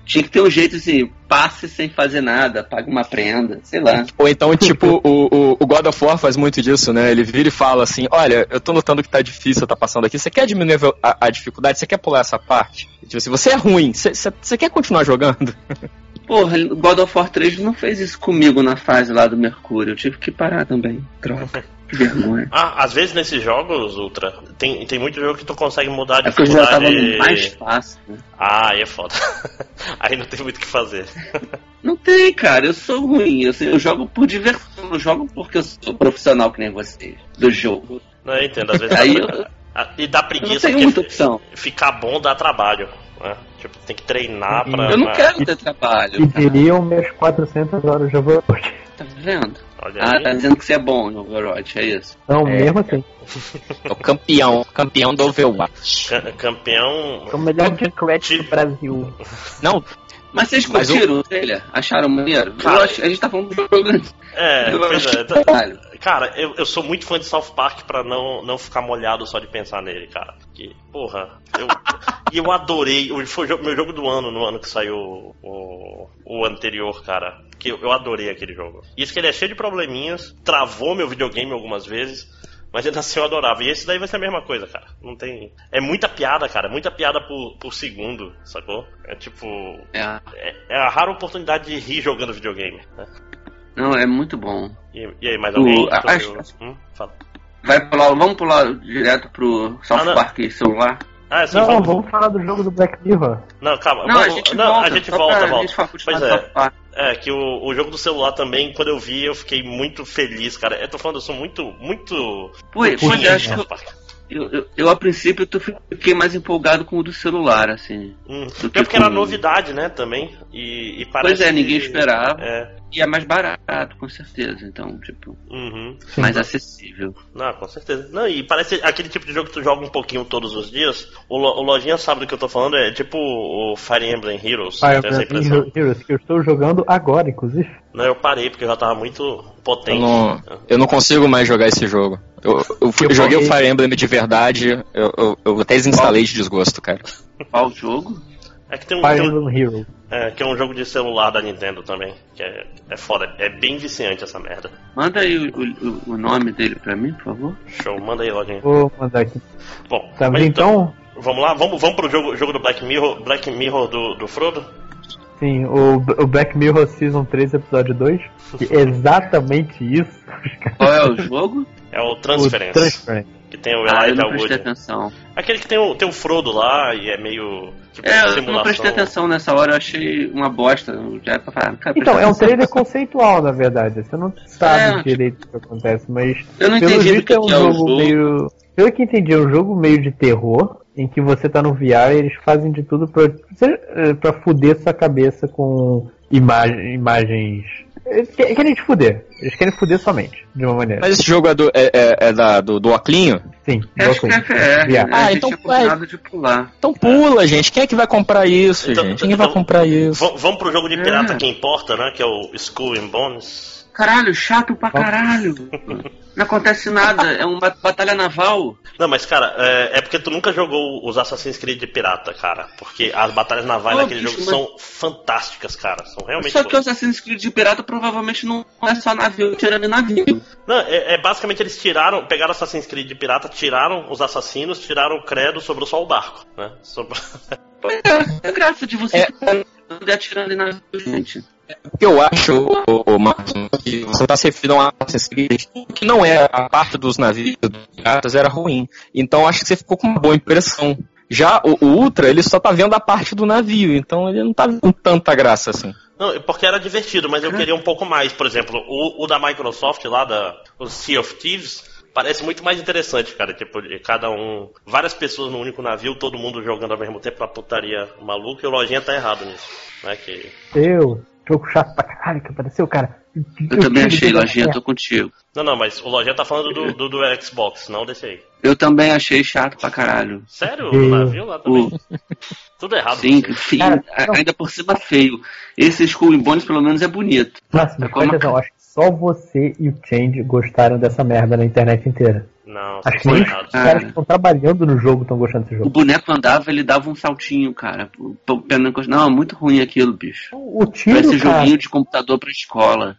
Tinha que ter um jeito assim, passe sem fazer nada, pague uma prenda, sei lá. Ou então, tipo, o, o, God of War faz muito disso, né? Ele vira e fala assim: Olha, eu tô notando que tá difícil, tá passando aqui. Você quer diminuir a, a dificuldade? Você quer pular essa parte? Tipo assim, você é ruim, você quer continuar jogando? Porra, God of War 3 não fez isso comigo na fase lá do Mercúrio. Eu tive que parar também. Troca. Que vergonha. Ah, às vezes nesses jogos, Ultra, tem, tem muito jogo que tu consegue mudar a É porque eu já tava mais fácil, né? Ah, aí é foda. aí não tem muito o que fazer. Não tem, cara, eu sou ruim. Eu, eu jogo por diversão, eu jogo porque eu sou profissional que nem vocês, do jogo. Não, eu entendo, às vezes. Aí dá- eu- Ah, E dá Eu não preguiça porque muita opção. ficar bom dá trabalho. Né? Tipo, tem que treinar pra. Eu não pra- quero ter E trabalho. cara. diriam minhas 400 horas de Overwatch. Tá vendo? Olha Ah, aí. tá dizendo que você é bom no Overwatch, é isso. Não, É. mesmo assim. É o campeão, campeão do Overwatch. Ca- Campeão. É o melhor Junkrat do Brasil. Não, Mas vocês curtiram o trailer? Acharam maneiro? Cara, eu acho, a gente tá falando do jogo. É, eu pois acho é. caralho. Cara, eu, eu sou muito fã de South Park pra não, não ficar molhado só de pensar nele, cara. Que, porra, eu, e eu adorei. o- Foi o jogo- meu jogo do ano, no ano que saiu o, o anterior, cara. Que eu, eu adorei aquele jogo. Isso que ele é cheio de probleminhas, travou meu videogame algumas vezes. Mas ainda assim eu adorava. E esse daí vai ser a mesma coisa, cara. Não tem. É muita piada, cara. É muita piada por, por segundo, sacou? É tipo. É. É, é a rara oportunidade de rir jogando videogame. né? Não, é muito bom. E, e aí, mais O- alguém? a- Tu- acho- hum? Vai pular, vamos pular direto pro South Ah. Park celular? Ah, sim, Não, vamos, vamos falar do jogo do Black Mirror. Não, calma. Não, vamos- a gente não, volta. a gente volta, volta. Pois no é. É, que o, o jogo do celular também, quando eu vi, eu fiquei muito feliz, cara. Eu tô falando, eu sou muito, muito. Pois, é, acho eu, eu, eu, a princípio eu fiquei mais empolgado com o do celular, assim. Hum. do É que porque era com- novidade, né, também. E, e parece Pois é, ninguém esperava. É. E é mais barato, com certeza. Então, tipo, Uhum. mais acessível. Não, com certeza. Não, e parece aquele tipo de jogo que tu joga um pouquinho todos os dias. O, Lo- o Lojinha sabe do que eu tô falando, é tipo o Fire Emblem Heroes. Fire Emblem. Heroes, que eu estou jogando agora, inclusive. Não, eu parei porque eu já tava muito eu potente. não, eu não consigo mais jogar esse jogo. Eu, eu, fui- Eu eu joguei o Fire Emblem de verdade, eu, eu, eu até desinstalei de desgosto, cara. Qual jogo? É que tem um, Fire tem um- Heroes. é, que é um jogo de celular da Nintendo também. Que é, é foda. É bem viciante essa merda. Manda aí o, o, o nome dele pra mim, por favor. Show, manda aí, Lojinha. Vou mandar aqui. Bom, Tá mas vendo então? Vamos lá, vamos, vamos pro jogo, jogo do Black Mirror, Black Mirror do, do Frodo? Sim, o, o Black Mirror Season 3, episódio 2. Que é exatamente isso. Qual é o jogo? É o O Transference. Que tem o Ah, eu Elijah não prestei Wood. atenção. Aquele que tem o, tem o Frodo lá e é meio. Tipo, É, eu não prestei atenção nessa hora, eu achei uma bosta. Eu Já pra falar, Então, é um trailer conceitual, na verdade. Você não sabe É. direito o que acontece, mas. Eu não pelo entendi que, é um que é o jogo jogo. meio. Pelo que entendi, é um jogo meio de terror, em que você tá no VR e eles fazem de tudo pra, eh, pra fuder sua cabeça com imagem, imagens. Eles que- querem te fuder. Eles querem fuder somente, de uma maneira. Mas esse jogo é do, é, é- é da, do, do Oclinho? Sim, Eu Acho que é FR, né? Ah, a gente então vai. combinado de pular. Então pula, gente. Quem é que vai comprar isso, Então- gente? Ninguém vai então- comprar isso. Vamos pro jogo de pirata É. que importa, né? Que é o Skull and Bones. Caralho, chato pra caralho. Não acontece nada, é uma batalha naval. Não, mas cara, é, é porque tu nunca jogou os Assassin's Creed de pirata, cara. Porque as batalhas navais Pô, naquele bicho, jogo mas- são fantásticas, cara. São realmente Só que o boas. Assassin's Creed de pirata provavelmente não é só navio tirando navio. Não, é, é basicamente eles tiraram, pegaram Assassin's Creed de pirata, tiraram os assassinos, tiraram o credo, sobrou só o barco, né? Sobrou- Pois é, é graça de você É. atirando em navio, gente. O que eu acho, o, Marcos, que você está se referindo a um Assassin's Creed, que não é a parte dos navios dos piratas era ruim. Então acho que você ficou com uma boa impressão. Já o, o Ultra, ele só tá vendo a parte do navio, então ele não tá vendo tanta graça assim. Não, porque era divertido, mas eu queria um pouco mais. Por exemplo, o, o da Microsoft lá, da, o Sea of Thieves, parece muito mais interessante, cara. Tipo, cada um. Várias pessoas no único navio, todo mundo jogando ao mesmo tempo, uma putaria maluca, e o Lojinha tá errado nisso. Né? Que... Deus, jogo chato pra caralho que apareceu, cara. Eu também achei, Lojinha, tô contigo. Não, não, mas o Lojinha tá falando do, do, do Xbox, não desse aí. Eu também achei chato pra caralho. Sério? O navio lá também? Tudo errado. Sim, feio, Cara, a- não. ainda por cima feio. Esse Skull and Bones pelo menos é bonito. Nossa, É mas como presta atenção, acho que só você e o Change gostaram dessa merda na internet inteira. Não, Acho que vocês nem estão os errados. Ah. caras que estão trabalhando no jogo estão gostando desse O jogo. boneco andava, ele dava um saltinho, cara. Não, é muito ruim aquilo, bicho. O tiro, Parece cara, joguinho de computador pra escola.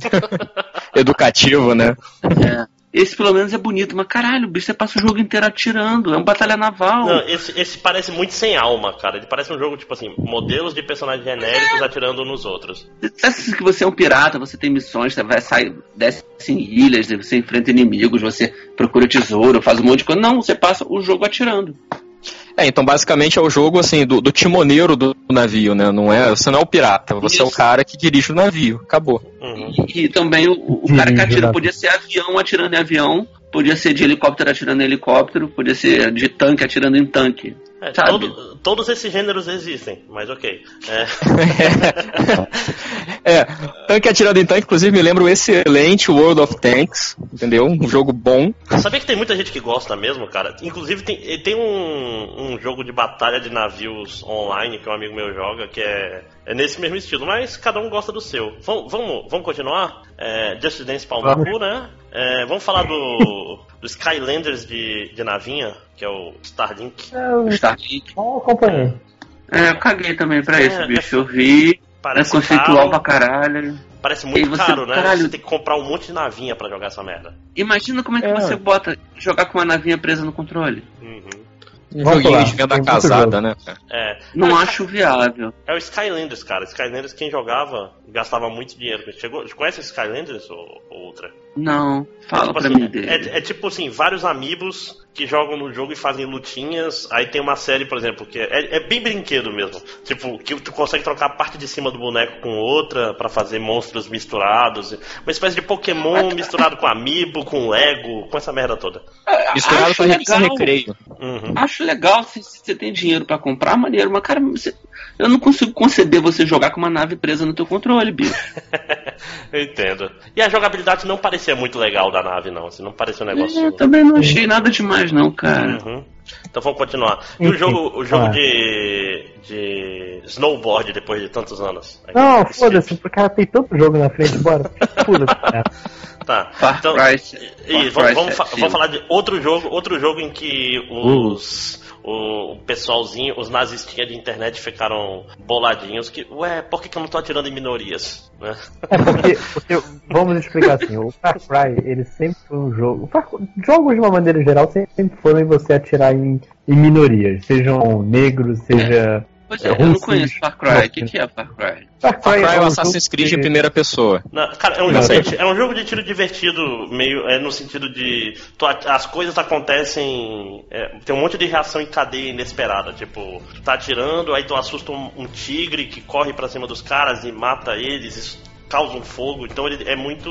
Educativo, né? É. Esse pelo menos é bonito, mas caralho, o bicho você passa o jogo inteiro atirando, é uma batalha naval. Não, esse, esse parece muito sem alma, cara. Ele parece um jogo, tipo assim, modelos de personagens genéricos atirando nos outros. Você que você é um pirata, você tem missões, você vai sair, desce em ilhas, você enfrenta inimigos, você procura tesouro, faz um monte de coisa. Não, você passa o jogo atirando. É, então basicamente é o jogo assim do, do timoneiro do navio, né? Não é, você não é o pirata, você Isso. é o cara que dirige o navio. Acabou. Uhum. E, e também o, o cara que atira podia ser avião atirando em avião, podia ser de helicóptero atirando em helicóptero, podia ser de tanque atirando em tanque. É, todo- todos esses gêneros existem, mas ok. É, é, tanque atirando em tanque, inclusive me lembra o excelente World of Tanks, entendeu? Um jogo bom. Sabia que tem muita gente que gosta mesmo, cara? Inclusive tem, tem um, um jogo de batalha de navios online que um amigo meu joga, que é, é nesse mesmo estilo, mas cada um gosta do seu. Vamos, vamos, vamos continuar? É, Just Dance cu, né? É, vamos falar do, do Skylanders de, de navinha, que é o Starlink. Eu Starlink. não acompanhei. É, eu caguei também pra É, isso, é- bicho. Eu vi, é Parece conceitual caro, pra caralho. parece muito você- caro, né? caralho. Você tem que comprar um monte de navinha pra jogar essa merda. Imagina como é que É. você bota jogar com uma navinha presa no controle. Uhum. Um joguinho de venda casada, né? É. Não Ah, acho viável. É o Skylanders, cara. Skylanders, quem jogava, gastava muito dinheiro. Chegou, conhece Skylanders ou, ou outra? Não, fala tipo pra assim, mim dele. é, é tipo assim, vários amigos que jogam no jogo e fazem lutinhas. Aí tem uma série, por exemplo, que é, é bem brinquedo mesmo. Tipo, que tu consegue trocar a parte de cima do boneco com outra pra fazer monstros misturados. Uma espécie de Pokémon misturado com Amiibo, com Lego, com essa merda toda. Misturado Acho com legal. Recreio. Uhum. Acho legal se, você tem dinheiro pra comprar, maneiro, mas cara, você- eu não consigo conceber você jogar com uma nave presa no teu controle, bicho. Eu entendo. E a jogabilidade não parecia muito legal da nave, não. Assim, não parecia um negócio. É, também não achei nada demais, não, cara. Uhum. Então vamos continuar. E o jogo, o jogo ah. de, de snowboard depois de tantos anos? Não, foda-se, porque cara tem tanto jogo na frente, bora. Pula. cara. Tá. Far Então, Cry, e, vamos, vamos, fa- 7. vamos falar de outro jogo, outro jogo em que os o pessoalzinho, os nazistinhas de internet ficaram boladinhos que, ué, por que, que eu não tô atirando em minorias? Né? É porque, porque, vamos explicar assim, o Far Cry, ele sempre foi um jogo. o Jogos de uma maneira geral sempre, sempre foram em você atirar em, em minorias, sejam negros, seja. Pois é, eu não conheço Far Cry. O que, que é Far Cry? Far Far Cry é um o Assassin's jogo Creed que- em primeira pessoa. Não, cara, é um, Não, jogo é um jogo de tiro divertido, meio é, no sentido de tu as coisas acontecem, é, tem um monte de reação em cadeia inesperada, tipo, tu tá atirando, aí tu assusta um, um tigre que corre pra cima dos caras e mata eles, isso causa um fogo, então ele é muito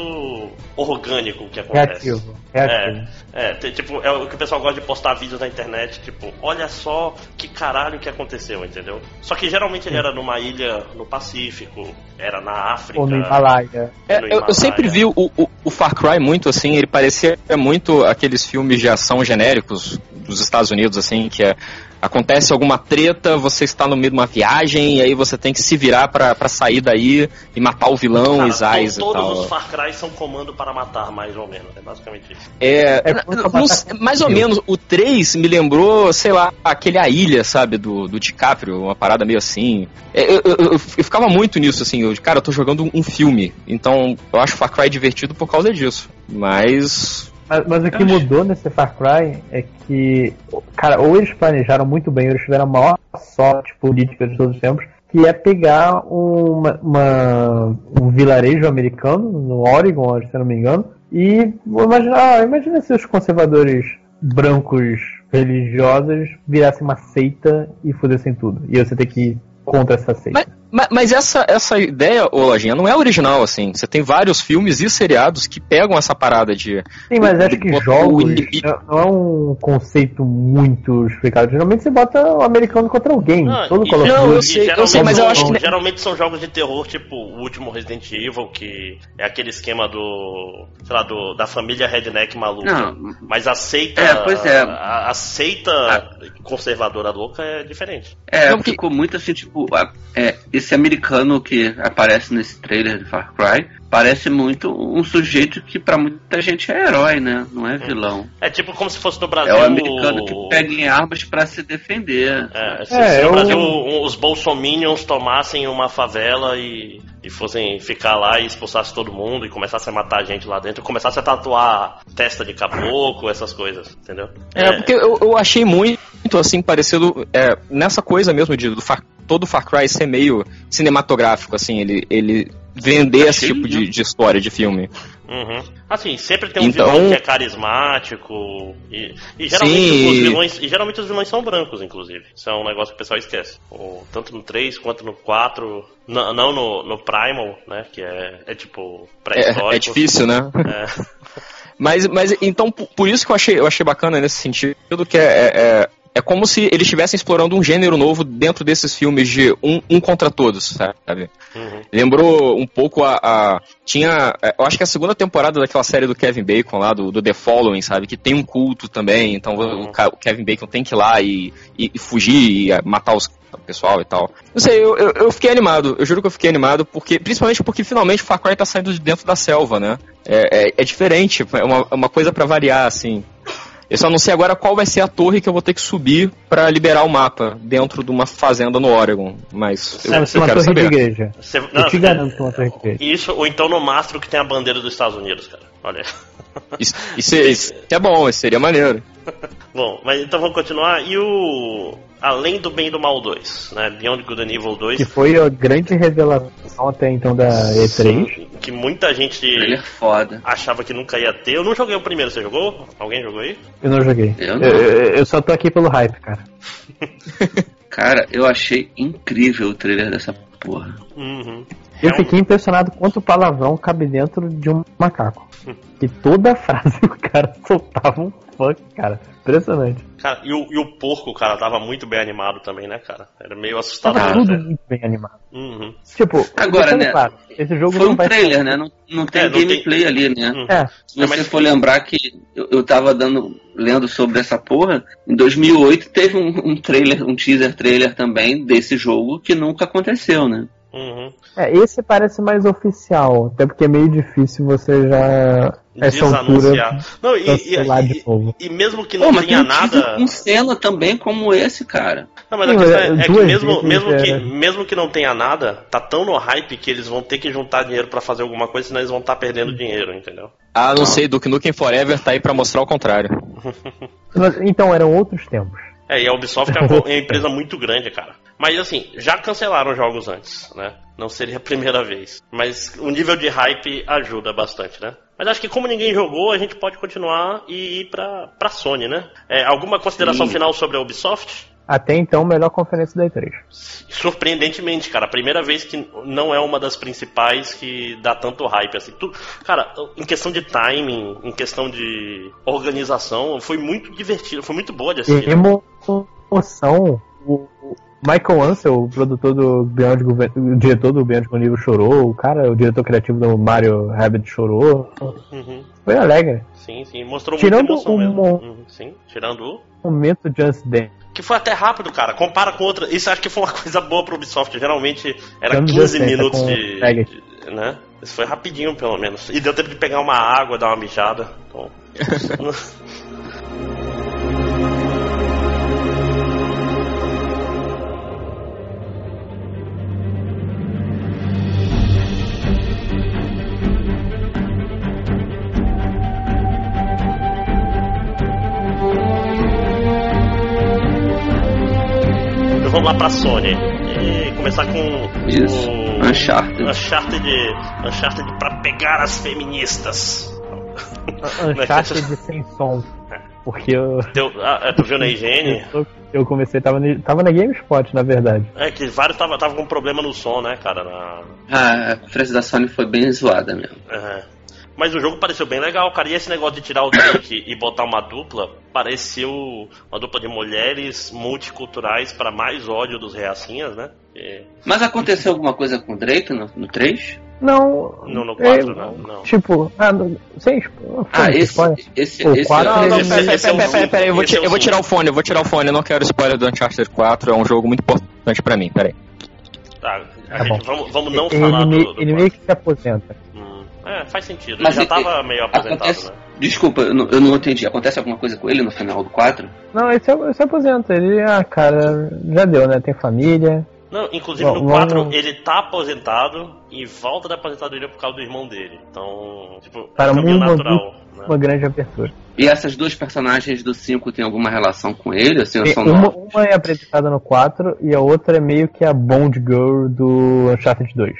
orgânico o que acontece. Reativo. Reativo. É, é, tem, tipo, é o que o pessoal gosta de postar vídeos na internet, tipo, olha só que caralho que aconteceu, entendeu? Só que geralmente ele era numa ilha no Pacífico, era na África. Ou no Himalaia. É, no eu, eu sempre vi o, o, o Far Cry muito assim, ele parecia muito aqueles filmes de ação genéricos dos Estados Unidos, assim, que é. Acontece alguma treta, você está no meio de uma viagem e aí você tem que se virar pra, pra sair daí e matar o vilão, Cara, e todos tal. os Far Cry são comando para matar, mais ou menos. É basicamente isso. É, É mais ou menos, o 3 me lembrou, sei lá, aquele A Ilha, sabe, do, do DiCaprio, uma parada meio assim. É, Eu, eu, eu- eu ficava muito nisso, assim, eu, cara, eu tô jogando um filme, então eu acho Far Cry divertido por causa disso. Mas. Mas, mas o que mudou nesse Far Cry é que, cara, ou eles planejaram muito bem, ou eles tiveram a maior sorte política de todos os tempos, que é pegar uma, uma- um vilarejo americano, no Oregon, se eu não me engano, e imaginar, ah, imagina se os conservadores brancos religiosos virassem uma seita e fudessem tudo. E você tem que ir contra essa seita. Mas, mas, mas essa, essa ideia, ô Lojinha, não é original, assim. Você tem vários filmes e seriados que pegam essa parada de. Sim, mas acho que jogos não é um conceito muito explicado. Geralmente você bota o americano contra alguém. Ah, Todo e Não, eu sei, eu geralmente sei, mas eu são- acho que- Geralmente são jogos de terror, tipo o último Resident Evil, que é aquele esquema do. sei lá, do, da família redneck maluca. Não. Mas a seita. É, pois é. A, a seita conservadora louca é diferente. É, Não, porque- ficou muito assim, tipo, é, esse americano que aparece nesse trailer de Far Cry parece muito um sujeito que pra muita gente é herói, né? Não é vilão. É tipo como se fosse no Brasil. É o americano que pega em armas pra se defender. É, se, É, se no eu- Brasil um- os bolsominions tomassem uma favela e e fossem ficar lá e expulsassem todo mundo e começassem a matar a gente lá dentro, começassem a tatuar testa de caboclo, essas coisas, entendeu? É, porque eu, eu achei muito, assim, parecido é, nessa coisa mesmo de do Far, todo Far Cry ser meio cinematográfico, assim, ele, ele vender esse tipo de, de história, de filme. Uhum. Assim, sempre tem um Então- vilão que é carismático. E, e geralmente Sim. os vilões. E geralmente os vilões são brancos, inclusive. Isso é um negócio que o pessoal esquece. O- tanto no 3 quanto no 4. Não, não no, no Primal, né? Que é, é tipo pré-histórico. É, é difícil, né? É. Mas, mas então, por, isso que eu achei, eu achei bacana nesse sentido, que é, é, é, é como se eles estivessem explorando um gênero novo dentro desses filmes de um, um contra todos, sabe? Uhum. Lembrou um pouco a, a- Tinha. é, Eu acho que a segunda temporada daquela série do Kevin Bacon lá, do, do The Following, sabe? Que tem um culto também. Então o, Uhum. Ca- o Kevin Bacon tem que ir lá e, e- e fugir e é, matar os o pessoal e tal. Não sei, eu, eu, eu fiquei animado. Eu juro que eu fiquei animado, porque principalmente porque finalmente o Far Cry tá saindo de dentro da selva, né? É, é, é diferente, é uma, é uma coisa pra variar, assim. Eu só não sei agora qual vai ser a torre que eu vou ter que subir pra liberar o mapa dentro de uma fazenda no Oregon. Mas eu, ser eu uma quero torre de saber. igreja. Você- Eu não, te garanto que é uma torre de igreja. Isso, ou então no mastro que tem a bandeira dos Estados Unidos, cara. Olha. Isso, isso, isso é bom, isso seria maneiro. Bom, mas então vamos continuar. E o. Além do Bem e do Mal 2, né? Beyond Good and Evil 2. Que foi a grande revelação até então da E3. Que muita gente foda. achava que nunca ia ter. Eu não joguei o primeiro, você jogou? Alguém jogou aí? Eu não joguei. Eu não. Eu, eu- eu só tô aqui pelo hype, cara. Cara, eu achei incrível o trailer dessa porra. Uhum. Eu É fiquei impressionado quanto palavrão cabe dentro de um macaco. Que toda frase o cara soltava um fuck, cara. Impressionante. Cara, e o, e o porco, cara, tava muito bem animado também, né, cara? Era meio assustador. Tava Ah, tudo até. muito bem animado. Uhum. Tipo, Agora, né, claro, esse jogo Foi não um vai trailer, né? Não, não tem É, não tem- gameplay ali, né? Uhum. É, Se É, você for lembrar que eu, eu tava dando, lendo sobre essa porra, em 2008 teve um, um trailer, um teaser trailer também desse jogo que nunca aconteceu, né? Uhum. é, esse parece mais oficial, até porque é meio difícil você já essa altura Desanunciar. Não, e, e, e- novo. e mesmo que não mas tem tenha um nada. com cena também como esse, cara. Não, mas a Sim, questão é, é, que mesmo, mesmo, que, é- mesmo que não tenha nada, tá tão no hype que eles vão ter que juntar dinheiro pra fazer alguma coisa, senão eles vão estar perdendo dinheiro, entendeu? Ah, não sei, Duke Nukem Forever tá aí pra mostrar o contrário. Mas, Então, eram outros tempos. É, e a Ubisoft uma, é uma empresa muito grande, cara. Mas assim, já cancelaram jogos antes, né? Não seria a primeira vez. Mas o nível de hype ajuda bastante, né? Mas acho que como ninguém jogou, a gente pode continuar e ir pra, pra Sony, né? É, alguma consideração Sim. final sobre a Ubisoft? Até então, melhor conferência da E3. Surpreendentemente, cara, a primeira vez que não é uma das principais que dá tanto hype assim. Tu, cara, em questão de timing, em questão de organização, foi muito divertido, foi muito boa de assistir. E emoção, o Michael Ansel, o produtor do Beyond Good- o diretor do Beyond Good Evil chorou, o cara, o diretor criativo do Mario Rabbit chorou. Uhum. Foi alegre. Sim, sim, mostrou Tirando muita emoção o mesmo. mo- Uhum, sim, tirando o. Momento Just Dance. Que foi até rápido, cara. Compara com outra. Isso acho que foi uma coisa boa pro Ubisoft. Geralmente era Tirando 15 Just Dance, minutos de, de- né? Isso foi rapidinho, pelo menos. E deu tempo de pegar uma água, dar uma mijada. Então. Lá pra Sony. E começar com Isso. o Uncharted. Uncharted, Uncharted pra pegar as feministas. Uncharted sem som. Porque eu, Deu, ah, é, tu viu na higiene? eu, comecei, tava, no- tava na GameSpot, na verdade. É que vários tava, tava com problema no som, né, cara? Na, Ah, a conferência da Sony foi bem zoada mesmo. é. Mas o jogo pareceu bem legal, cara. E esse negócio de tirar o Drake e botar uma dupla, pareceu uma dupla de mulheres multiculturais para mais ódio dos reacinhas, né? E- Mas aconteceu alguma coisa com o Drake no, no 3? Não. No- no é, quatro, não, não. Tipo, ah, não, sem spo- Ah, sem esse, spoiler. esse, O esse quatro- é- Não, não, Pera, esse- pera, esse é o pera, pera, cinco. pera, eu vou, é eu vou tirar o fone, eu vou tirar o fone, eu não quero spoiler do Uncharted 4, é um jogo muito importante pra mim, peraí. Tá, a Tá gente, bom. vamos, vamos não ele, falar me- do, do ele meio que se aposenta. É, faz sentido. Mas Ele já ele- tava meio aposentado, acontece, né? Desculpa, eu não, eu não entendi. Acontece alguma coisa com ele no final do 4? Não, ele se, ele se aposenta. Ele, ah, cara, já deu, né? Tem família. Não, inclusive Bom, no 4 vamos- ele tá aposentado e volta da aposentadoria por causa do irmão dele. Então, tipo, Para é um caminho uma, natural. né? uma grande abertura. E essas duas personagens do 5 têm alguma relação com ele? Assim, ou Tem- são uma, uma é apresentada no 4 e a outra é meio que a Bond Girl do Uncharted 2.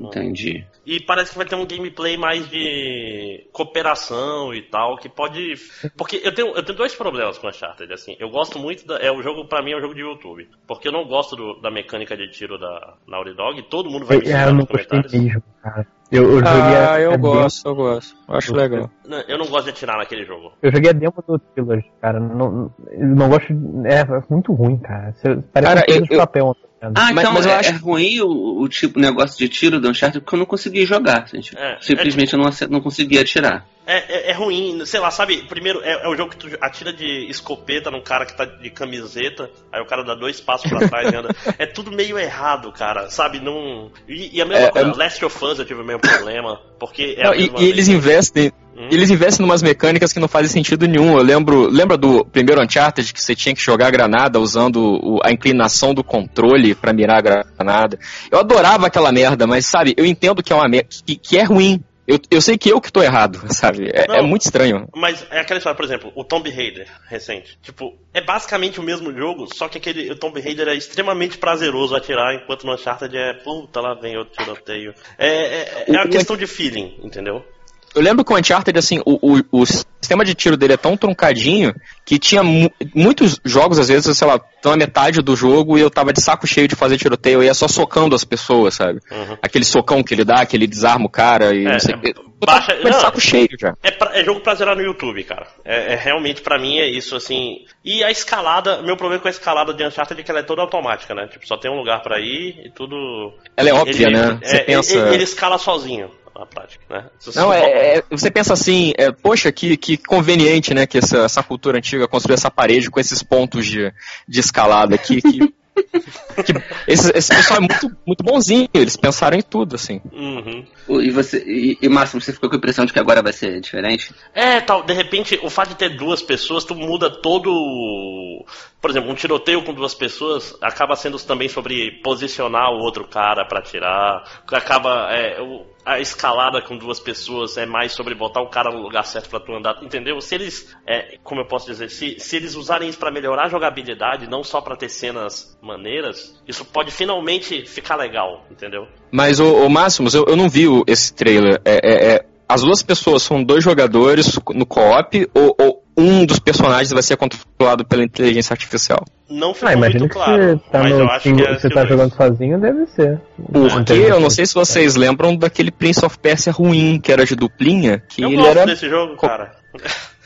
Entendi. E parece que vai ter um gameplay mais de cooperação e tal, que pode. Porque eu tenho, eu tenho dois problemas com Uncharted, assim. Eu gosto muito da. É o jogo, pra mim, é um jogo de YouTube. Porque eu não gosto do- da mecânica de tiro da Naughty Dog, todo mundo vai me Eu, xingar eu não nos gostei comentários. mesmo, cara. Eu, eu joguei Ah, a, eu a demo, gosto, eu gosto. Eu acho legal. Não, Eu não gosto de atirar naquele jogo. eu joguei a demo do Trilogy, cara. Não, eu não gosto. de- É, é muito ruim, cara. Você- Parece Cara, um eu- de eu- papel. tá ligado? Ah, Mas- então mas eu é, acho- é ruim o, o tipo negócio de tiro do Uncharted porque eu não consegui jogar. gente. É, Simplesmente eu não, não conseguia atirar. É, é, é ruim, sei lá, sabe? Primeiro, é, é um jogo que tu atira de escopeta num cara que tá de camiseta, aí o cara dá dois passos pra trás e anda. É tudo meio errado, cara, sabe? Não. E, e a mesma É, coisa, é- Last of Us eu tive o mesmo problema, porque é Não, e, e eles investem. Hum? Eles investem em umas mecânicas que não fazem sentido nenhum. Eu lembro, lembra do primeiro Uncharted que você tinha que jogar a granada usando o- a inclinação do controle pra mirar a granada. Eu adorava aquela merda, mas sabe, eu entendo que é uma merda, que, que é ruim. Eu, eu sei que eu que tô errado, sabe? É, Não. é muito estranho. Mas é aquela história, por exemplo, o Tomb Raider recente. Tipo, é basicamente o mesmo jogo, só que aquele o Tomb Raider é extremamente prazeroso atirar, enquanto no Uncharted é, puta, lá vem outro tiroteio. É, é, é uma O- questão de feeling, entendeu? Eu lembro que o Uncharted, assim, o, o, o sistema de tiro dele é tão truncadinho que tinha mu- muitos jogos, às vezes, sei lá, tão na metade do jogo e eu tava de saco cheio de fazer tiroteio, eu ia só socando as pessoas, sabe? Uhum. Aquele socão que ele dá, que ele desarma o cara e É, não sei o é, baixa- tava de saco cheio já. É, pra- é jogo pra zerar no YouTube, cara. É, é realmente, pra mim, é isso, assim. E a escalada, meu problema com a escalada de Uncharted é que ela é toda automática, né? Tipo, só tem um lugar pra ir e tudo. Ela é óbvia, ele, né? Você é, pensa- ele, ele escala sozinho, na prática, né? Você Não, é, é- você pensa assim, é, poxa, que, que conveniente, né, que essa, essa cultura antiga construiu essa parede com esses pontos de, de escalada aqui. Que, que esse, esse pessoal é muito, muito bonzinho, eles pensaram em tudo, assim. Uhum. O- E você. E, e Máximo, você ficou com a impressão de que agora vai ser diferente? É, tal, de repente, o fato de ter duas pessoas, tu muda todo. O- Por exemplo, um tiroteio com duas pessoas acaba sendo também sobre posicionar o outro cara pra atirar. Acaba. é, o- a escalada com duas pessoas é mais sobre botar o cara no lugar certo pra tu andar, entendeu? Se eles. é, como eu posso dizer, se, se eles usarem isso pra melhorar a jogabilidade, não só pra ter cenas maneiras, isso pode finalmente ficar legal, entendeu? Mas, o, Máximos, eu, eu não vi o- esse trailer. É, é- é- as duas pessoas são dois jogadores no co-op ou, ou um dos personagens vai ser controlado pela inteligência artificial? Não ficou Ah, muito que claro, você tá, mas no, eu acho que é você tá jogando sozinho, deve ser. Porque eu não sei se vocês lembram daquele Prince of Persia ruim, que era de duplinha, que Eu ele gosto era. desse jogo, cara.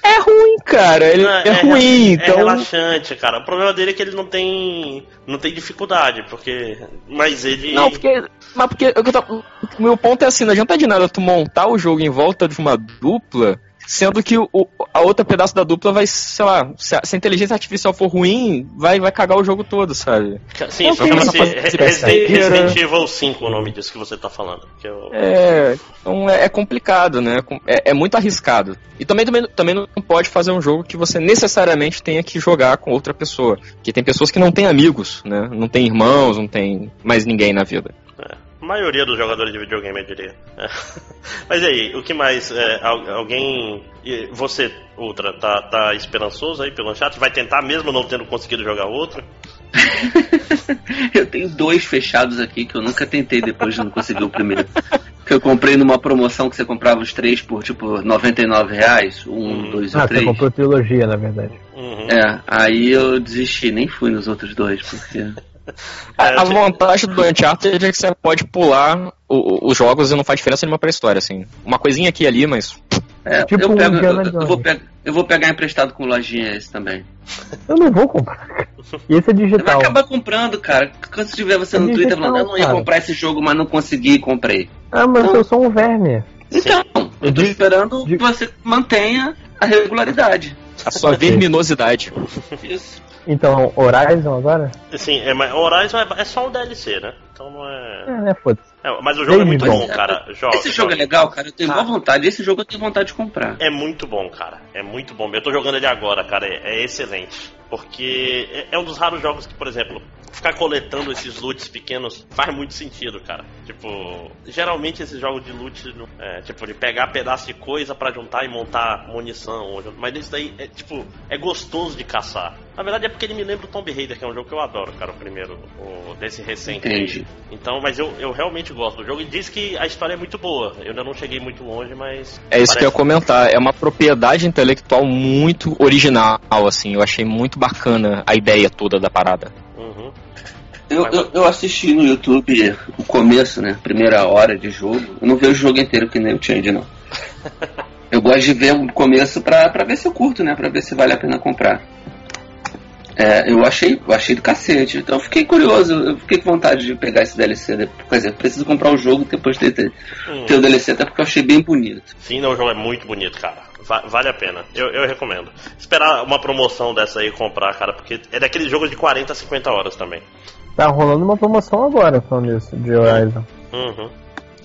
É ruim, cara. Ele Não, é, ruim, é então. relaxante, cara. O problema dele é que ele não tem. não tem dificuldade, porque. Mas ele. Não, porque. Mas porque eu tô- o meu ponto é assim, não adianta de nada tu montar o jogo em volta de uma dupla, sendo que o, a outra pedaço da dupla vai, sei lá, se a, se a inteligência artificial for ruim, vai, vai cagar o jogo todo, sabe? Sim, Ok, chama-se mas- Resident, Evil 5 o nome disso que você tá falando. Que eu... É, então é, é complicado, né? É, é muito arriscado. E também, também, também não pode fazer um jogo que você necessariamente tenha que jogar com outra pessoa. Porque tem pessoas que não têm amigos, né? Não tem irmãos, não tem mais ninguém na vida. A maioria dos jogadores de videogame, eu diria. É. Mas e aí, o que mais? é, al- alguém. e Você, Ultra, tá, tá esperançoso aí pelo chat? Vai tentar mesmo não tendo conseguido jogar outro? Eu tenho dois fechados aqui que eu nunca tentei depois de não conseguir o primeiro. Que eu comprei numa promoção que você comprava os três por tipo 99 reais, um, Hum. dois Ah, você três. comprou trilogia, na verdade. Uhum. É, aí eu desisti, nem fui nos outros dois, porque. A, É, a te- vantagem do Uncharted é que você pode pular o- os jogos e não faz diferença nenhuma pra história, assim. Uma coisinha aqui e ali, mas. É, Tipo eu, um pego, eu, Indiana eu Jones. vou pe- eu vou pegar emprestado com lojinha esse também. Eu não vou comprar. E esse é Você vai digital. acabar comprando, cara. Quando você tiver você É no Twitter digital, falando, eu não ia cara. comprar esse jogo, mas não consegui e comprei. Ah, mas eu sou um verme. Então, eu tô esperando que você mantenha a regularidade. A sua verminosidade. Isso. Então, Horizon agora? Sim, é, mas Horizon é, é só o DLC, né? Então não é. É, né, foda-se. é, mas o jogo é muito Game bom, cara. Jo- Esse jogo é jo- legal, cara. Eu tenho Ah. boa vontade. Esse jogo eu tenho vontade de comprar. É muito bom, cara. É muito bom. Eu tô jogando ele agora, cara. É, é excelente. Porque é, é um dos raros jogos que, por exemplo, ficar coletando esses loots pequenos faz muito sentido, cara. Tipo, geralmente esses jogos de loot, é, tipo, de pegar pedaço de coisa para juntar e montar munição. Mas isso daí é, tipo, é gostoso de caçar. Na verdade é porque ele me lembra o Tomb Raider, que é um jogo que eu adoro, cara, o primeiro, o, desse recente. Entendi. Então, mas eu, eu realmente gosto do jogo e diz que a história é muito boa. Eu ainda não cheguei muito longe, mas. É isso parece... que eu ia comentar. É uma propriedade intelectual muito original, assim. Eu achei muito bacana a ideia toda da parada. Uhum. Eu, eu, eu, assisti no YouTube o começo, né? Primeira hora de jogo. Eu não vejo o jogo inteiro que nem o Change, não. eu gosto de ver o começo pra, pra ver se eu curto, né? Pra ver se vale a pena comprar. É, eu achei, eu achei do cacete. Então eu fiquei curioso, eu fiquei com vontade de pegar esse DLC. Quer dizer, preciso comprar o jogo depois de ter, hum. ter o DLC, até porque eu achei bem bonito. Sim, não, o jogo é muito bonito, cara. Va vale a pena. Eu, eu recomendo. Esperar uma promoção dessa aí e comprar, cara, porque é daquele jogo de 40 a 50 horas também. Tá rolando uma promoção agora falando isso, de Horizon. Uhum.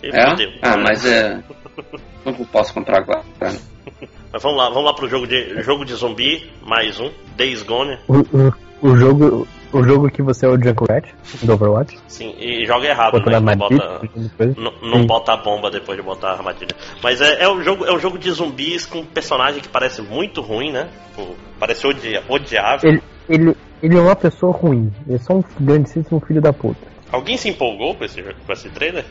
É? Ah, mas é. Não posso comprar agora. Mas vamos lá, vamos lá pro jogo de, jogo de zumbi, mais um, Days Gone. O, o, o jogo, o jogo que você é o Junkrat do Overwatch? Sim, e joga errado, né? Não, bota, não, não bota a bomba depois de botar a armadilha. Mas é, é, um jogo, é um jogo de zumbis com um personagem que parece muito ruim, né? Tipo, parece odia, odiável. Ele, ele, ele é uma pessoa ruim, ele é só um grandíssimo filho da puta. Alguém se empolgou com esse, com esse trailer?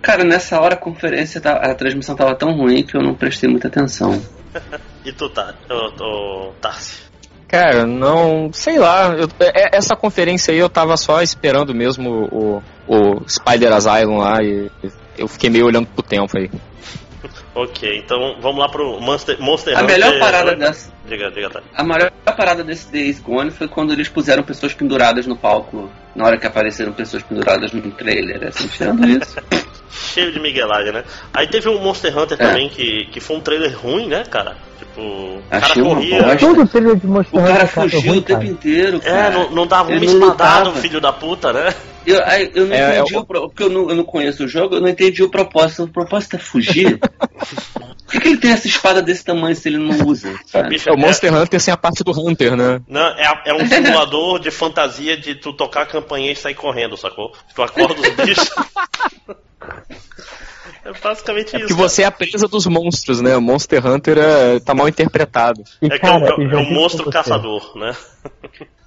Cara, nessa hora a conferência, tá, a transmissão tava tão ruim que eu não prestei muita atenção. e tu, tá, o, Tarsi? Cara, não. Sei lá. Eu, é, essa conferência aí eu tava só esperando mesmo o, o Spider Asylum lá e eu fiquei meio olhando pro tempo aí. ok, então vamos lá pro Monster, Monster A Hunter. melhor parada dessa. Diga, diga, tá. A maior parada desse Days Gone foi quando eles puseram pessoas penduradas no palco. Na hora que apareceram pessoas penduradas no trailer. Assim, tirando isso. Cheio de miguelagem, né? Aí teve um Monster Hunter é. também que, que foi um trailer ruim, né, cara? Tipo, o cara corria. Todo trailer de Monster o cara fugiu ruim, o tempo cara. inteiro. É, cara. É, não, não dava uma espadada, filho da puta, né? Eu, eu não é, entendi, é, o... porque eu não, eu não conheço o jogo, eu não entendi o propósito. O propósito é fugir? Por que, que, ele tem essa espada desse tamanho se ele não usa? É o Monster Hunter sem a parte do Hunter, né? Não, é, é um simulador de fantasia de tu tocar a campainha e sair correndo, sacou? Tu acorda os bichos. É basicamente é isso. Que você é a presa dos monstros, né? O Monster Hunter é, tá mal interpretado. E, é cara, que é, é, um monstro caçador, né?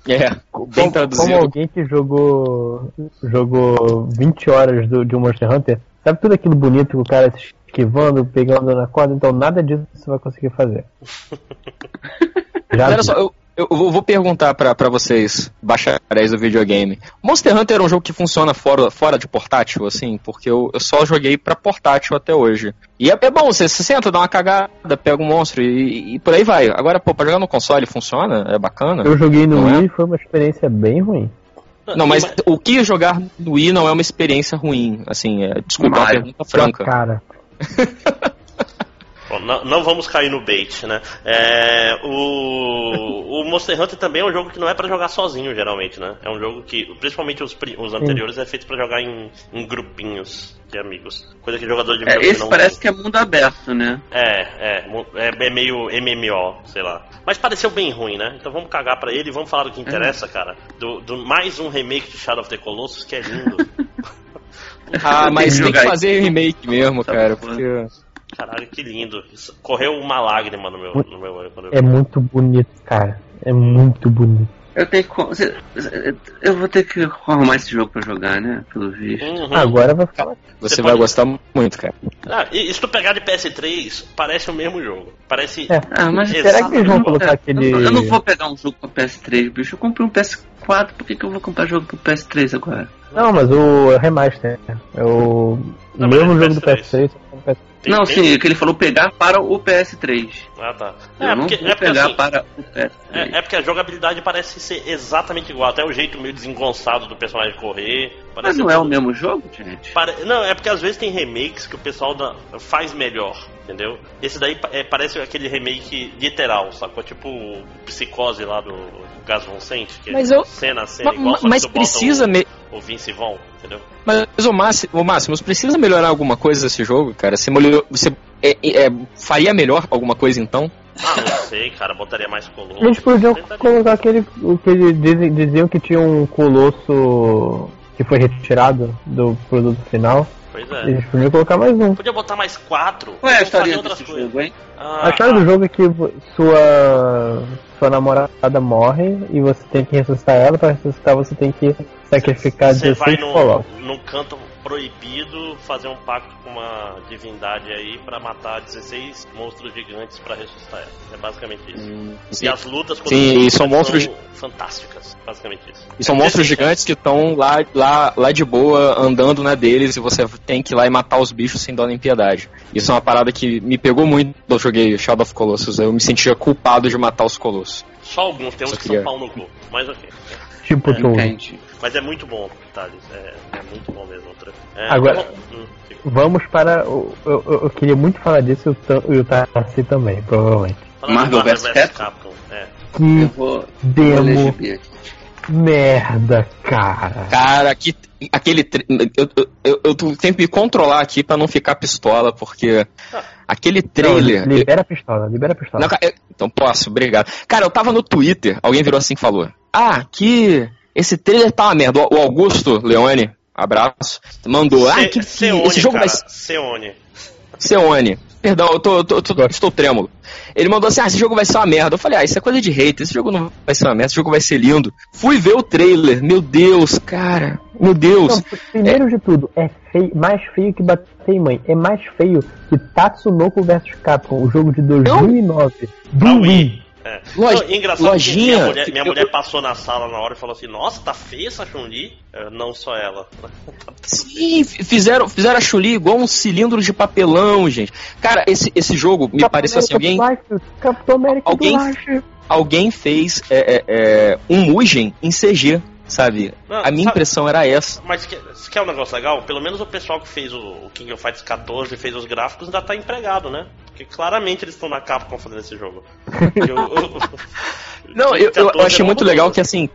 É, bem como, traduzido. Como alguém que jogou jogou 20 horas do, de um Monster Hunter, sabe tudo aquilo bonito que o cara esquivando, pegando na corda, então nada disso você vai conseguir fazer. Já Olha só, eu, eu vou perguntar para vocês, bacharéis do videogame. Monster Hunter é um jogo que funciona fora, fora de portátil, assim? Porque eu, eu só joguei para portátil até hoje. E é, é, bom, você se senta, dá uma cagada, pega um monstro e, e, por aí vai. Agora, pô, pra jogar no console funciona? É bacana? Eu joguei no é? Wii e foi uma experiência bem ruim. Não, mas o que jogar no Wii não é uma experiência ruim, assim, é, desculpa a pergunta franca. Cara. Bom, não, não, vamos cair no bait, né? É, o, o Monster Hunter também é um jogo que não é para jogar sozinho, geralmente, né? É um jogo que, principalmente os, os anteriores, Sim. é feito para jogar em, em, grupinhos de amigos. Coisa que jogador de é, Esse não parece que é mundo aberto, né? É, é, é, é, meio MMO, sei lá. Mas pareceu bem ruim, né? Então vamos cagar para ele e vamos falar do que interessa, cara. Do, do mais um remake de Shadow of the Colossus que é lindo. ah, mas tem que fazer remake mesmo, tá cara, porque Caralho, que lindo. Correu uma lágrima no meu, no meu olho. é muito bonito, cara. É muito bonito. Eu tenho que. Eu vou ter que arrumar esse jogo pra jogar, né? Pelo visto. Uhum. Agora vai ficar. Você, Você vai pode... gostar muito, cara. Ah, e se tu pegar de PS3, parece o mesmo jogo. Parece. É. Ah, mas será que eles vão colocar aquele. Eu não vou pegar um jogo pra PS3, bicho. Eu comprei um PS4, por que, que eu vou comprar jogo pro PS3 agora? Não, mas o remaster. É o. Não, o mesmo jogo do PS3, PS3 tem, não, tem... sim, o que ele falou pegar para o PS3. Ah, tá. Eu é, não porque, é pegar assim, para o PS3. É, é, porque a jogabilidade parece ser exatamente igual, até o jeito meio desengonçado do personagem correr. Mas não é o mesmo jogo, gente? Pare... Não, é porque às vezes tem remakes que o pessoal faz melhor, entendeu? Esse daí é, parece aquele remake literal, sacou? Tipo o Psicose lá do Gas Von Sant, que mas eu... cena a cena mas, igual, mas precisa... Me o Vince Vaughn, entendeu? Mas o Máximo, o Máximo, precisa melhorar alguma coisa desse jogo, cara? Você, molhou, você é, é, faria melhor alguma coisa então? Ah, não sei, cara, botaria mais colosso. Eles podiam colocar aquele. O que eles dizem, diziam que tinha um colosso que foi retirado do produto final. Pois é. Eles podiam colocar mais um. Podia botar mais quatro. Qual é a história desse coisas. jogo, hein? Ah, A história do jogo é que sua sua namorada morre e você tem que ressuscitar ela. Para ressuscitar você tem que sacrificar Você vai 16 num, num canto proibido fazer um pacto com uma divindade aí pra matar 16 monstros gigantes pra ressuscitar ela. É basicamente isso. E as lutas contra Sim, os e são monstros- fantásticas. Basicamente isso. E são monstros gigantes que estão lá, lá, lá de boa, andando na deles, e você tem que ir lá e matar os bichos sem dó nem piedade. Isso é uma parada que me pegou muito quando eu joguei Shadow of Colossus. Eu me sentia culpado de matar os colossos. Só alguns, tem uns Só que queria- são pau no cu. Mas ok. Tipo tudo. Entendi. Mas é muito bom, Thales. É, é muito bom mesmo. É, Agora- hum. Vamos para. o- Eu, eu, eu queria muito falar disso e o Tarsi também, provavelmente. Marvel vs Capcom. É. Que Eu vou, demo merda, cara. Cara, que, aquele. Eu, eu, eu, eu tenho que me controlar aqui pra não ficar pistola, porque aquele trailer. Não, libera a pistola, libera a pistola. Não, então posso, obrigado. Cara, eu tava no Twitter, alguém virou assim e falou: Ah, que esse trailer tá uma merda. O Augusto Leone, abraço, mandou. ah, que, que Seone, esse jogo cara. vai Seone. Seone. Perdão, eu tô, eu tô- eu tô- estou trêmulo. Ele mandou assim: ah, esse jogo vai ser uma merda. Eu falei: ah, isso é coisa de hater. Esse jogo não vai ser uma merda, esse jogo vai ser lindo. Fui ver o trailer. Meu Deus, cara. Meu Deus. Não, primeiro de tudo, é feio, mais feio que bater em mãe. É mais feio que Tatsunoko vs Capcom, o jogo de 2009. Do Ah, Wii. É. Loja- Não, engraçado lojinha. que minha mulher, minha Eu- mulher passou na sala na hora e falou assim: Nossa, tá feia essa Chun-Li? Não só ela. Sim, fizeram, fizeram a Chuli igual um cilindro de papelão, gente. Cara, esse, esse jogo me Capitão pareceu assim: alguém, Capitão América alguém- alguém fez é, é, é, um Mugen em CG, sabe? Não, a minha sabe- impressão era essa. Mas que- se quer um negócio legal, pelo menos o pessoal que fez o, o King of Fighters 14 e fez os gráficos ainda tá empregado, né? Porque claramente eles estão na Capcom fazendo esse jogo. O- Não, eu, eu 14 achei muito legal que assim.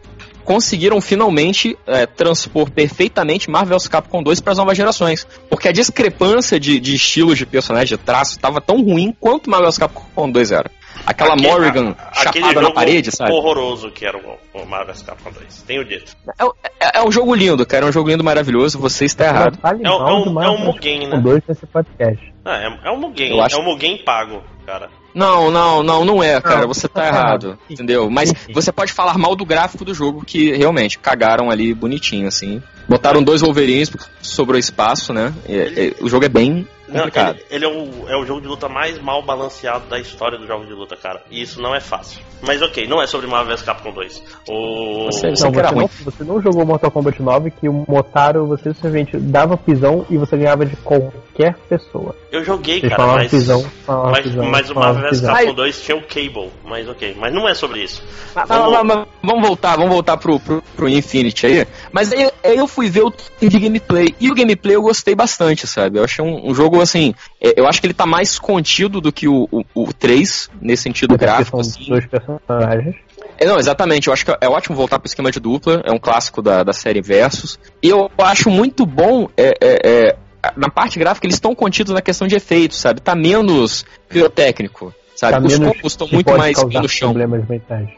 Conseguiram finalmente é, transpor perfeitamente Marvel vs Capcom 2 para as novas gerações. Porque a discrepância de, de estilos de personagem, de traço, tava tão ruim quanto Marvel vs Capcom 2 era. Aquela Aquele- Morrigan a- chapada na parede, sabe? horroroso que era o, o Marvel Capcom 2. Tenho dito. É, é- é um jogo lindo, cara. É um jogo lindo, maravilhoso. Você está errado. É um- é um- é um Marvel Mugen, né? 2 nesse podcast. Ah, é, é um Mugen. Acho- É um Mugen pago, cara. Não, não, não, não é, cara. Não, você tá tá errado, errado. entendeu? Mas você pode falar mal do gráfico do jogo, que realmente cagaram ali bonitinho, assim. Botaram dois Wolverines, sobrou espaço, né? É- é- o jogo é bem Não, complicado. ele, é, o, é o jogo de luta mais mal balanceado da história do jogo de luta, cara. E isso não é fácil. Mas ok, não é sobre Marvel vs Capcom 2. O... Você- Não, você não, você não jogou Mortal Kombat 9 que o Motaro você simplesmente dava pisão e você ganhava de qualquer pessoa. Eu joguei, Vocês cara, mas... pisão, Mas, pisão, mas o Marvel vs. Capcom 2 tinha o Cable, mas ok. Mas não é sobre isso. Mas, mas- mas- mas vamos voltar, vamos voltar pro, pro, pro Infinity aí. Mas aí, aí eu fui ver o de gameplay. E o gameplay eu gostei bastante, sabe? Eu achei um, um jogo assim. é, eu acho que ele tá mais contido do que o, o, o 3, nesse sentido porque gráfico. são Assim. dois personagens. É, não, exatamente. Eu acho que é ótimo voltar pro esquema de dupla. É um clássico da, da série Versus. E eu acho muito bom. É, é, é, na parte gráfica, eles estão contidos na questão de efeitos, sabe? Tá menos pirotécnico, sabe? Tá Os combos estão muito mais no chão. problemas mentais.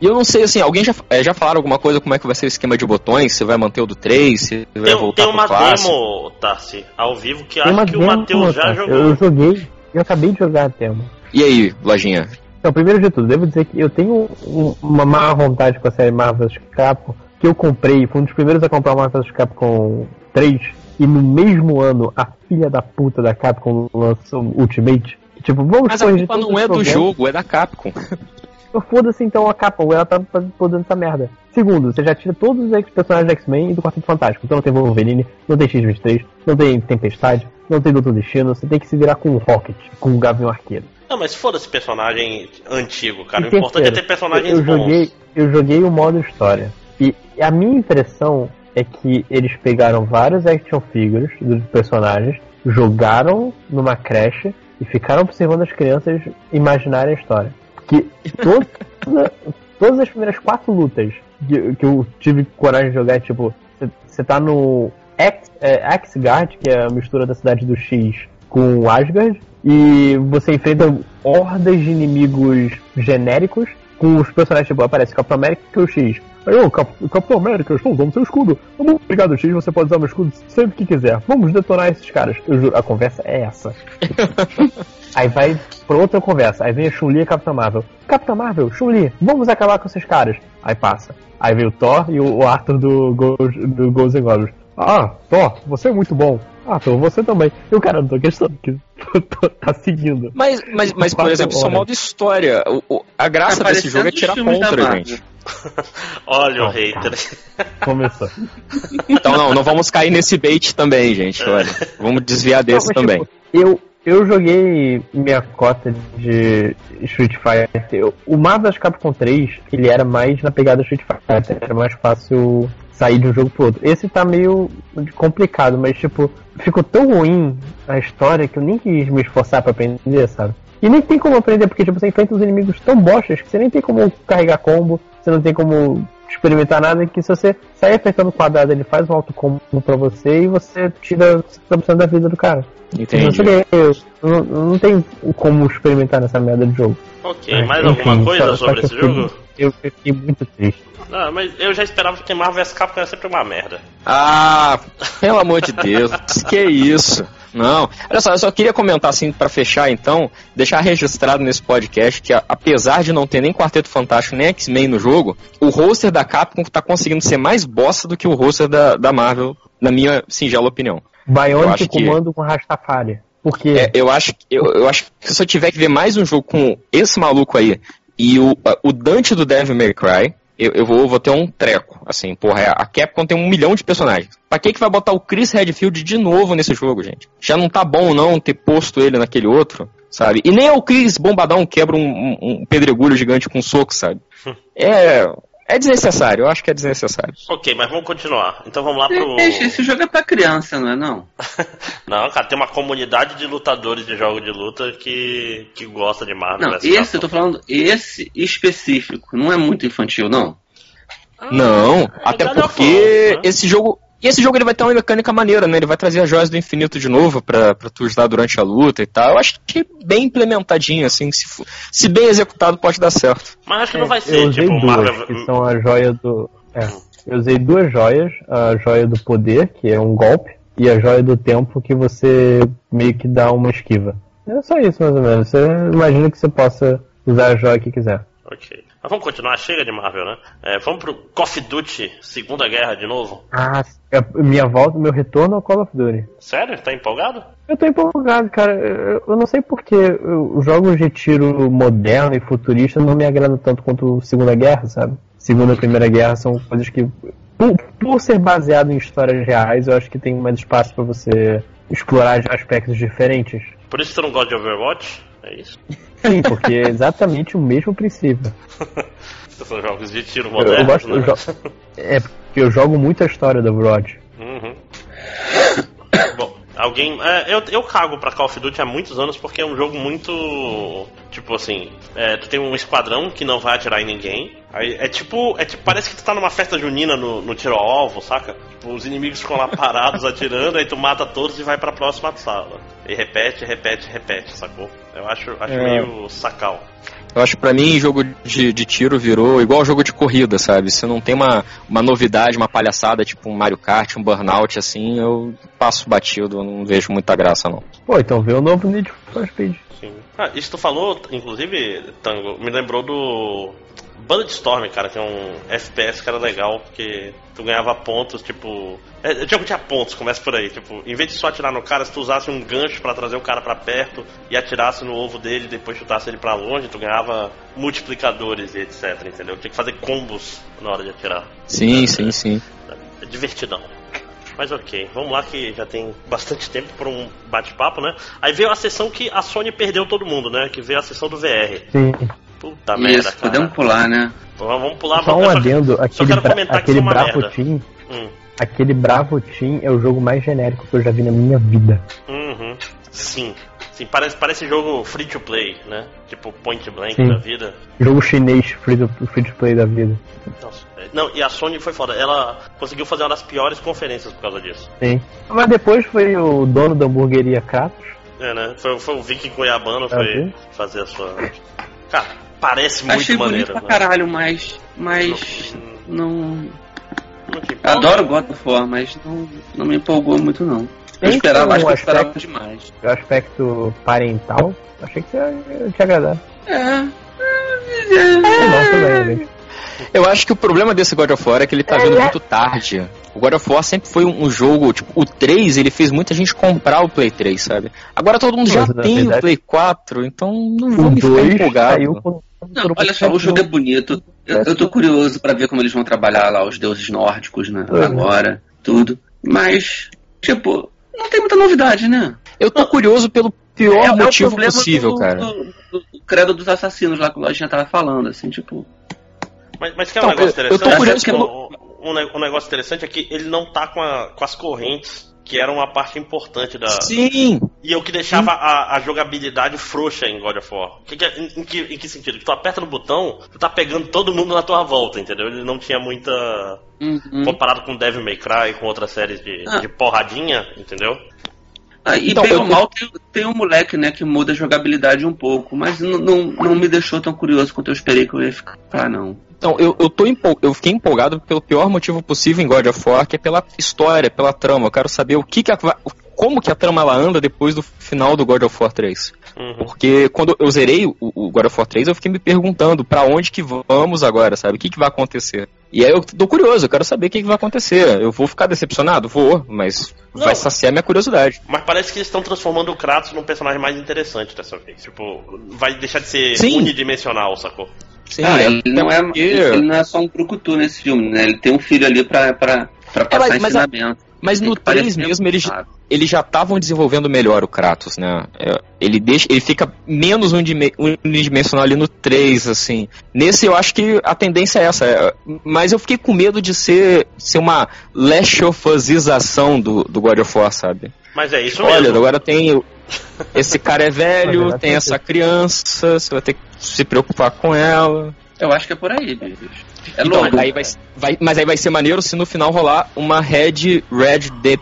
E eu não sei, assim, alguém já, é, já falaram alguma coisa como é que vai ser o esquema de botões? Se vai manter o do 3, se vai Tem, voltar tem uma demo, Tarsi, ao vivo, que Tem acho que o demo, Matheus já jogou. Eu joguei, eu acabei de jogar a demo. E aí, lojinha? Então, primeiro de tudo, devo dizer que eu tenho um- uma má vontade com a série Marvel vs Capcom, que eu comprei, fui um dos primeiros a comprar o Marvel vs Capcom 3, e no mesmo ano a filha da puta da Capcom lançou Ultimate. Tipo, vamos Mas a culpa não é do jogo, é da Capcom. Foda-se então a Capcom, ela tá podendo essa merda. Segundo, você já tira todos os personagens do X-Men e do Quarteto Fantástico. Então não tem Wolverine, não tem X-23, não tem Tempestade, não tem Doutor Destino, você tem que se virar com o Rocket, com o Gavião Arqueiro. Não, mas foda-se personagem antigo, cara. E o importante é terceiro, ter personagens eu bons. joguei, eu joguei o modo história. E a minha impressão é que eles pegaram vários action figures dos personagens, jogaram numa creche e ficaram observando as crianças imaginarem a história. Que toda- todas as primeiras quatro lutas que, que eu tive coragem de jogar é tipo, você tá no X, é, que é a mistura da cidade do X com Asgard, e você enfrenta hordas de inimigos genéricos com os personagens, tipo, aparece Capitão América e o X. Aí, ô, Cap Capitão América, eu estou usando seu escudo. Obrigado, X, você pode usar meu escudo sempre que quiser. Vamos detonar esses caras. Juro, a conversa é essa. Aí vai pra outra conversa. Aí vem a Chun-Li e a Capitã Marvel. Capitã Marvel, Chun-Li, vamos acabar com esses caras. Aí passa. Aí vem o Thor e o Arthur do, Go do Ghosts and Goblins. Ah, Thor, você é muito bom. Ah, Thor, você também. E o cara, não tô questionando que tá seguindo. Mas, mas, mas por exemplo, isso é modo história. O, o, a graça Tá desse jogo é tirar contra, gente. Olha o Não, hater. Começou. Então não, não vamos cair nesse bait também, gente. Olha, vamos desviar desse Não, mas, também. tipo, eu, eu joguei minha cota de Street Fighter. O vs Capcom 3, ele era mais na pegada Street Fighter, era mais fácil sair de um jogo pro outro. Esse tá meio complicado, mas tipo, ficou tão ruim a história que eu nem quis me esforçar pra aprender, sabe? E nem tem como aprender, porque tipo, você enfrenta os inimigos tão bostas que você nem tem como carregar combo, você não tem como experimentar nada, que se você sair apertando o quadrado, ele faz um auto combo pra você e você tira 50% da vida do cara. Entendi. Não, não, não tem como experimentar nessa merda de jogo. ok, mais Enfim, alguma coisa só- só sobre que esse eu fiquei- jogo? Eu fiquei muito triste. Não, mas eu já esperava que Marvel vs Capcom era sempre uma merda. Ah, pelo amor de Deus, que isso? Não, olha só, eu só queria comentar assim pra fechar então, deixar registrado nesse podcast que apesar de não ter nem Quarteto Fantástico nem X-Men no jogo, o roster da Capcom tá conseguindo ser mais bosta do que o roster da, da Marvel, na minha singela opinião. Bionic acho que- comando com Rastafari. Porque É, eu acho que eu, eu acho que se eu tiver que ver mais um jogo com esse maluco aí e o, o Dante do Devil May Cry, eu, eu vou, vou ter um treco. Assim, porra, a Capcom tem um milhão de personagens. Pra que, que vai botar o Chris Redfield de novo nesse jogo, gente? Já não tá bom não ter posto ele naquele outro, sabe? E nem é o Chris Bombadão quebra um, um, um pedregulho gigante com um soco, sabe? É. É desnecessário, eu acho que é desnecessário. Ok, mas vamos continuar. Então vamos lá pro. Gente, esse jogo é pra criança, não é não? Não, cara, tem uma comunidade de lutadores de jogo de luta que, que gosta de Marvel Não, esse eu tô falando, esse específico, não é muito infantil, não. Não, é até porque War, né? esse jogo. E esse jogo ele vai ter uma mecânica maneira, né? Ele vai trazer as joias do infinito de novo pra, pra tu usar durante a luta e tal. Eu acho que bem implementadinho, assim. Se, for- se bem executado, pode dar certo. Mas acho que não vai eu ser, usei tipo, duas, Marvel. que são a joia do. É, eu usei duas joias, a joia do poder, que é um golpe, e a joia do tempo, que você meio que dá uma esquiva. É só isso, mais ou menos. Você imagina que você possa usar a joia que quiser. Ok. Mas vamos continuar, chega de Marvel, né? É, vamos pro Call of Duty Segunda Guerra de novo. Ah, é minha volta, meu retorno ao Call of Duty. Sério? Tá empolgado? Eu tô empolgado, cara. Eu, eu não sei porque os jogos de tiro moderno e futurista não me agradam tanto quanto Segunda Guerra, sabe? Segunda e Primeira Guerra são coisas que, por, por ser baseado em histórias reais, eu acho que tem mais espaço pra você explorar aspectos diferentes. Por isso que você não gosta de Overwatch? É isso? Sim, porque é exatamente o mesmo princípio. São jogos de tiro Eu, modernos, eu gosto, né? eu jo- é porque eu jogo muito a história do Overwatch. Uhum. Bom, alguém. é, eu, eu cago pra Call of Duty há muitos anos porque é um jogo muito. Tipo assim, é, tu tem um esquadrão que não vai atirar em ninguém. Aí é tipo. É tipo, parece que tu tá numa festa junina no, no tiro ao alvo, saca? Tipo, os inimigos ficam lá parados atirando, aí tu mata todos e vai pra próxima sala. E repete, repete, repete, sacou? Eu acho, acho É. meio sacal. Eu acho que pra mim, jogo de, de tiro virou igual jogo de corrida, sabe? Se não tem uma, uma novidade, uma palhaçada, tipo um Mario Kart, um Burnout, assim, eu passo batido, eu não vejo muita graça, não. Pô, então vê o novo Need for Speed. Sim. Ah, isso tu falou, inclusive, Tango, me lembrou do Bulletstorm, cara, que é um FPS que era legal, porque tu ganhava pontos, tipo. É, o jogo tinha pontos, começa por aí. Tipo, em vez de só atirar no cara, se tu usasse um gancho pra trazer o cara pra perto e atirasse no ovo dele e depois chutasse ele pra longe, tu ganhava multiplicadores e etc, entendeu? Tinha que fazer combos na hora de atirar. Sim, sim, sim. É divertidão. Mas ok, vamos lá que já tem bastante tempo para um bate-papo, né? Aí veio a sessão que a Sony perdeu todo mundo, né? Que veio a sessão do VR. Sim. Puta merda, Isso, cara. podemos pular, né? Vamos vamos pular, Só um adendo, Só aquele, quero bra comentar que aquele Bravo merda. Team, Hum, aquele Bravo Team é o jogo mais genérico que eu já vi na minha vida. uhum. Sim. Sim, parece, parece jogo free to play, né? Tipo point blank Sim. da vida. Jogo chinês free to, free to play da vida. Nossa, é- Não, e a Sony foi foda. Ela conseguiu fazer uma das piores conferências por causa disso. Sim. Mas depois foi o dono da hamburgueria Kratos. É, né? Foi, foi o Vicky Goiabano Ah, foi fazer a sua. Cara, parece muito Achei maneiro. pra né? caralho, mas. Mas. Não, Não. não? Adoro God of War, mas não, não me empolgou muito não. Eu Tem esperava, um acho que eu esperava aspecto- demais. O aspecto parental, achei que ia, te agradar. É. É gente. Eu acho que o problema desse God of War é que ele tá vindo muito tarde. O God of War sempre foi um, um jogo, tipo, o 3, ele fez muita gente comprar o Play 3, sabe? Agora todo mundo já Mas, na tem verdade, o Play 4, então não vou me ficar 2 empolgado. saiu com... Não, olha só, o jogo é bonito. Eu, eu tô curioso pra ver como eles vão trabalhar lá os deuses nórdicos, né? Uhum. Agora, tudo. Mas, tipo, não tem muita novidade, né? Eu tô curioso pelo pior é, o motivo problema possível, do, cara. Do, do- do credo dos assassinos lá que o Lojinha tava falando, assim, tipo. Mas, mas quer um Então, negócio eu- eu tô interessante? curioso que- um, um ne- um negócio interessante é que ele não tá com, a- com as correntes, que era uma parte importante da. Sim, E é o que deixava a, a jogabilidade frouxa em God of War. Que que em, que, em que sentido? Que tu aperta no botão, tu tá pegando todo mundo na tua volta, entendeu? Ele não tinha muita. Uhum. Comparado com Devil May Cry, com outras séries de, Ah. de porradinha, entendeu? Ah, e Então, bem eu mal tem, tem um moleque, né, que muda a jogabilidade um pouco, mas não, não, não me deixou tão curioso quanto eu esperei que eu ia ficar, não. Então, eu, eu, tô empol... eu fiquei empolgado pelo pior motivo possível em God of War, que é pela história, pela trama. Eu quero saber o que, que a... como que a trama ela anda depois do final do God of War 3. Uhum. Porque quando eu zerei o, o God of War 3, eu fiquei me perguntando pra onde que vamos agora, sabe? O que, que vai acontecer? E aí eu tô curioso, eu quero saber o que, que vai acontecer. Eu vou ficar decepcionado? Vou, mas Não. vai saciar minha curiosidade. Mas parece que eles estão transformando o Kratos num personagem mais interessante dessa vez. Tipo, vai deixar de ser Sim. unidimensional, sacou? Sim, ah, é- ele não é, porque- ele não é só um brucutu nesse filme, né? Ele tem um filho ali pra, pra, pra passar mas- mas ensinamento. Mas no Que parece 3 mesmo, eles, eles já estavam desenvolvendo melhor o Kratos, né? É, Ele, deixa, ele fica menos unidimensional ali no 3, assim. Nesse eu acho que a tendência é essa. é, mas eu fiquei com medo de ser, ser uma Last of Usização do, do God of War, sabe? Mas é isso Olha, mesmo. agora tem. Esse cara é velho, Mas tem essa criança, você vai ter que se preocupar com ela. Eu acho que é por aí, bicho. É então, louco. aí vai, vai- mas aí vai ser maneiro se no final rolar uma Red, Red Dead-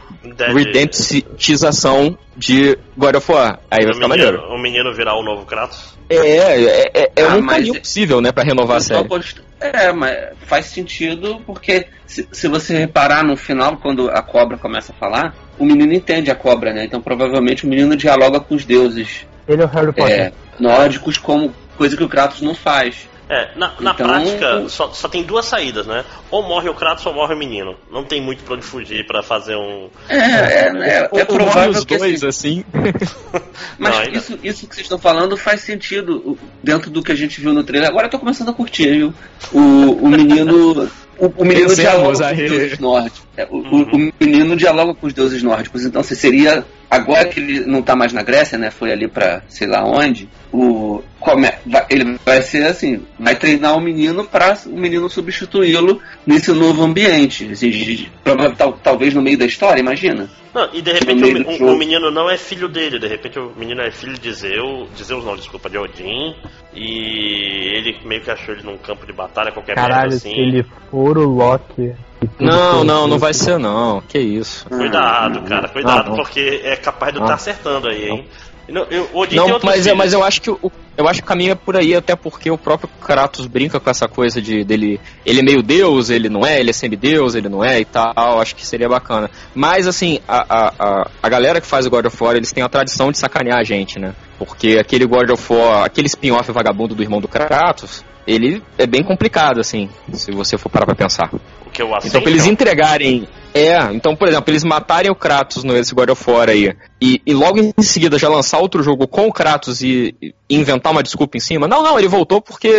redemptização de God of War. Aí vai o, ficar menino, maneiro. o menino virar o novo Kratos. É, é, é, é Ah, um caminho é- possível, né, pra renovar a série. apost- É, mas faz sentido porque se, se você reparar no final, quando a cobra começa a falar, o menino entende a cobra, né? Então provavelmente o menino dialoga com os deuses Ele é o Harry Potter. é, nórdicos como coisa que o Kratos não faz. É, na, na Então- prática, só, só tem duas saídas, né? Ou morre o Kratos ou morre o menino. Não tem muito pra onde fugir pra fazer um. É, é, é, é provável os que dois, assim, assim. Mas Não, ainda- isso, isso que vocês estão falando faz sentido dentro do que a gente viu no trailer. Agora eu tô começando a curtir, viu? O, o menino. O, o menino dialoga com os deuses nórdicos. É, o, o- Uhum. o menino dialoga com os deuses nórdicos. Então, se seria. Agora que ele não tá mais na Grécia, né? Foi ali pra sei lá onde. O, come, vai- ele vai ser assim: vai treinar o menino pra o menino substituí-lo nesse novo ambiente. Assim, de- de- prova- tal- talvez no meio da história, imagina. Não, e de repente o, menino não é filho dele, de repente o menino é filho de Zeus, de Zeus não, desculpa, de Odin, e ele meio que achou ele num campo de batalha, qualquer Caralho, merda se assim. ele for o Loki. Não, não, não vai ser não. Que isso. Cuidado, cara, cuidado, Não, não. porque é capaz de eu Não. estar acertando aí, hein? Não, eu, o Odin tem Não, mas, é, mas eu acho que o, eu acho que o caminho é por aí, até porque o próprio Kratos brinca com essa coisa de dele. Ele é meio deus, ele não é, ele é semideus, ele não é e tal. Acho que seria bacana. Mas assim, a, a, a, a galera que faz o God of War, eles têm a tradição de sacanear a gente, né? Porque aquele God of War, aquele spin-off vagabundo do irmão do Kratos, ele é bem complicado, assim, se você for parar pra pensar. O que eu Então, pra eles entregarem. É, então, por exemplo, eles matarem o Kratos no esse God of War aí, e, e logo em seguida já lançar outro jogo com o Kratos e, e inventar uma desculpa em cima. Não, não, ele voltou porque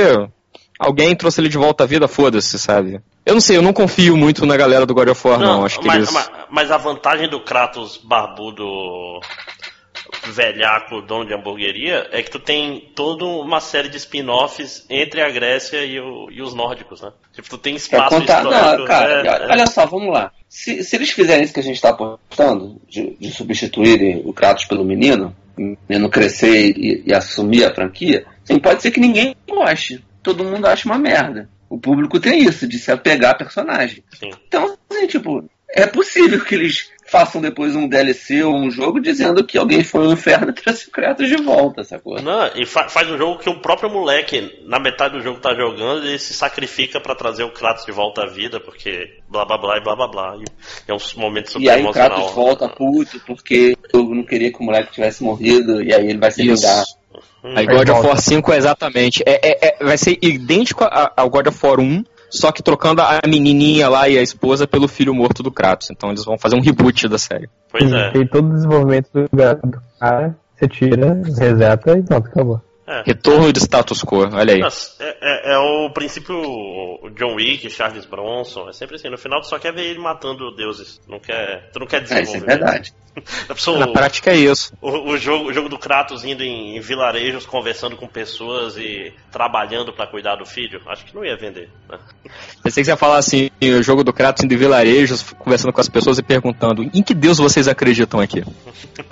alguém trouxe ele de volta à vida, foda-se, sabe? Eu não sei, eu não confio muito na galera do God of War, não. Acho que mas, eles. mas- mas a vantagem do Kratos barbudo velhaco, dono de hamburgueria, é que tu tem toda uma série de spin-offs entre a Grécia e, o- e os nórdicos, né? Tipo, tu tem Pra espaço contar. histórico. Não, cara, é, é. olha só, vamos lá. Se, se eles fizerem isso que a gente está apostando, de, de substituírem o Kratos pelo menino, menino crescer e, e assumir a franquia, sim, pode ser que ninguém goste. Todo mundo acha uma merda. O público tem isso, de se apegar a personagem. Sim. Então, assim, tipo, é possível que eles façam depois um DLC ou um jogo dizendo que alguém foi ao inferno e trouxe o Kratos de volta, sacou? Não, e fa faz um jogo que o próprio moleque, na metade do jogo tá jogando, ele se sacrifica pra trazer o Kratos de volta à vida, porque blá blá blá e blá blá blá. E é uns momentos super E aí o emocional. Kratos volta puto porque eu não queria que o moleque tivesse morrido e aí ele vai se Isso. vingar. Aí God of War 5 é exatamente. É, é- é- vai ser idêntico ao God of War 1, só que trocando a menininha lá e a esposa pelo filho morto do Kratos. Então eles vão fazer um reboot da série. Pois é. Tem todo o desenvolvimento do, cara, você tira, reseta e pronto, acabou. é. Retorno de status quo, olha aí. É, é- é o princípio John Wick, Charles Bronson, é sempre assim. No final tu só quer ver ele matando deuses. Não quer, tu não quer É, desenvolver. isso é verdade. A pessoa- Na prática é isso. o, o jogo, o jogo do Kratos indo em, em vilarejos, conversando com pessoas e trabalhando pra cuidar do filho, acho que não ia vender. né? Pensei que você ia falar assim, o jogo do Kratos indo em vilarejos, conversando com as pessoas e perguntando em que Deus vocês acreditam aqui?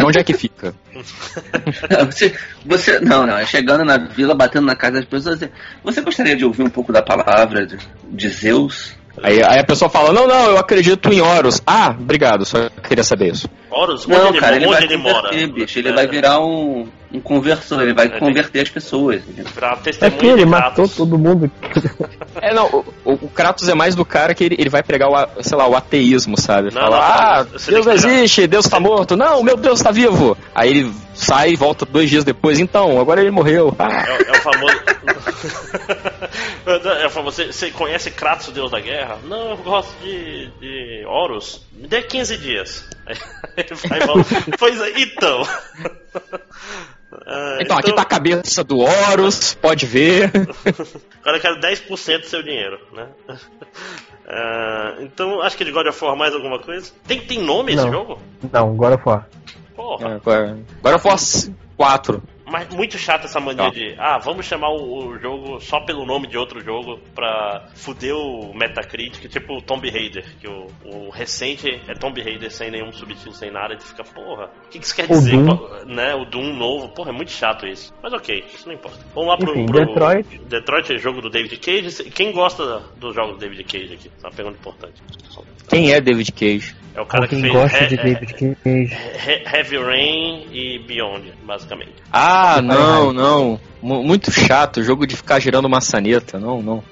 Onde é que fica? Você, você, não, não, é chegando na vila, batendo na casa das pessoas. você- Você gostaria de ouvir um pouco da palavra de, de Zeus? Aí, aí a pessoa fala, não, não, eu acredito em Horus. Ah, obrigado, só queria saber isso. Horus, onde Não, ele, cara, ele onde vai ele mora? bicho. Ele É, vai virar um, um conversor, ele vai É, converter as pessoas. virar É testemunha que ele de matou Kratos. todo mundo. É, não, o, o- Kratos é mais do cara que ele, ele vai pregar o, sei lá, o ateísmo, sabe? Não, Falar, não, ah, Deus não existe, Deus tá morto. Não, meu Deus tá vivo. Aí ele sai e volta dois dias depois, então, agora ele morreu. Ah, É, o- é o famoso. é o famoso. Você, você conhece Kratos, o deus da guerra? Não, eu gosto de, de Horus. Me dê 15 dias. Aí ele vai e volta. Pois é, então. Ah, então, aqui tá a cabeça do Horus, pode ver. Agora eu quero 10% do seu dinheiro, né? Ah, então, acho que de God of War mais alguma coisa? Tem, tem nome esse Não. jogo? Não, agora foi. Porra. Agora, agora foi 4. Mas muito chato essa mania Ó. de, ah, vamos chamar o, o jogo só pelo nome de outro jogo pra fuder o Metacritic, tipo o Tomb Raider, que o, o recente é Tomb Raider sem nenhum subtítulo, sem nada, e tu fica, porra, o que, que isso quer O dizer? Doom. Né, o Doom novo, porra, é muito chato isso. Mas ok, isso não importa. Vamos lá pro, Enfim, pro Detroit. Detroit é jogo do David Cage. Quem gosta dos jogos do David Cage aqui? Tá uma pergunta importante. Quem é David Cage? É o cara Pra que quem fez gosta He- de David Cage. He- Heavy Rain e Beyond, basicamente. Ah, não, Fahrenheit. não. Mu- Muito chato, jogo de ficar girando maçaneta. Não, não.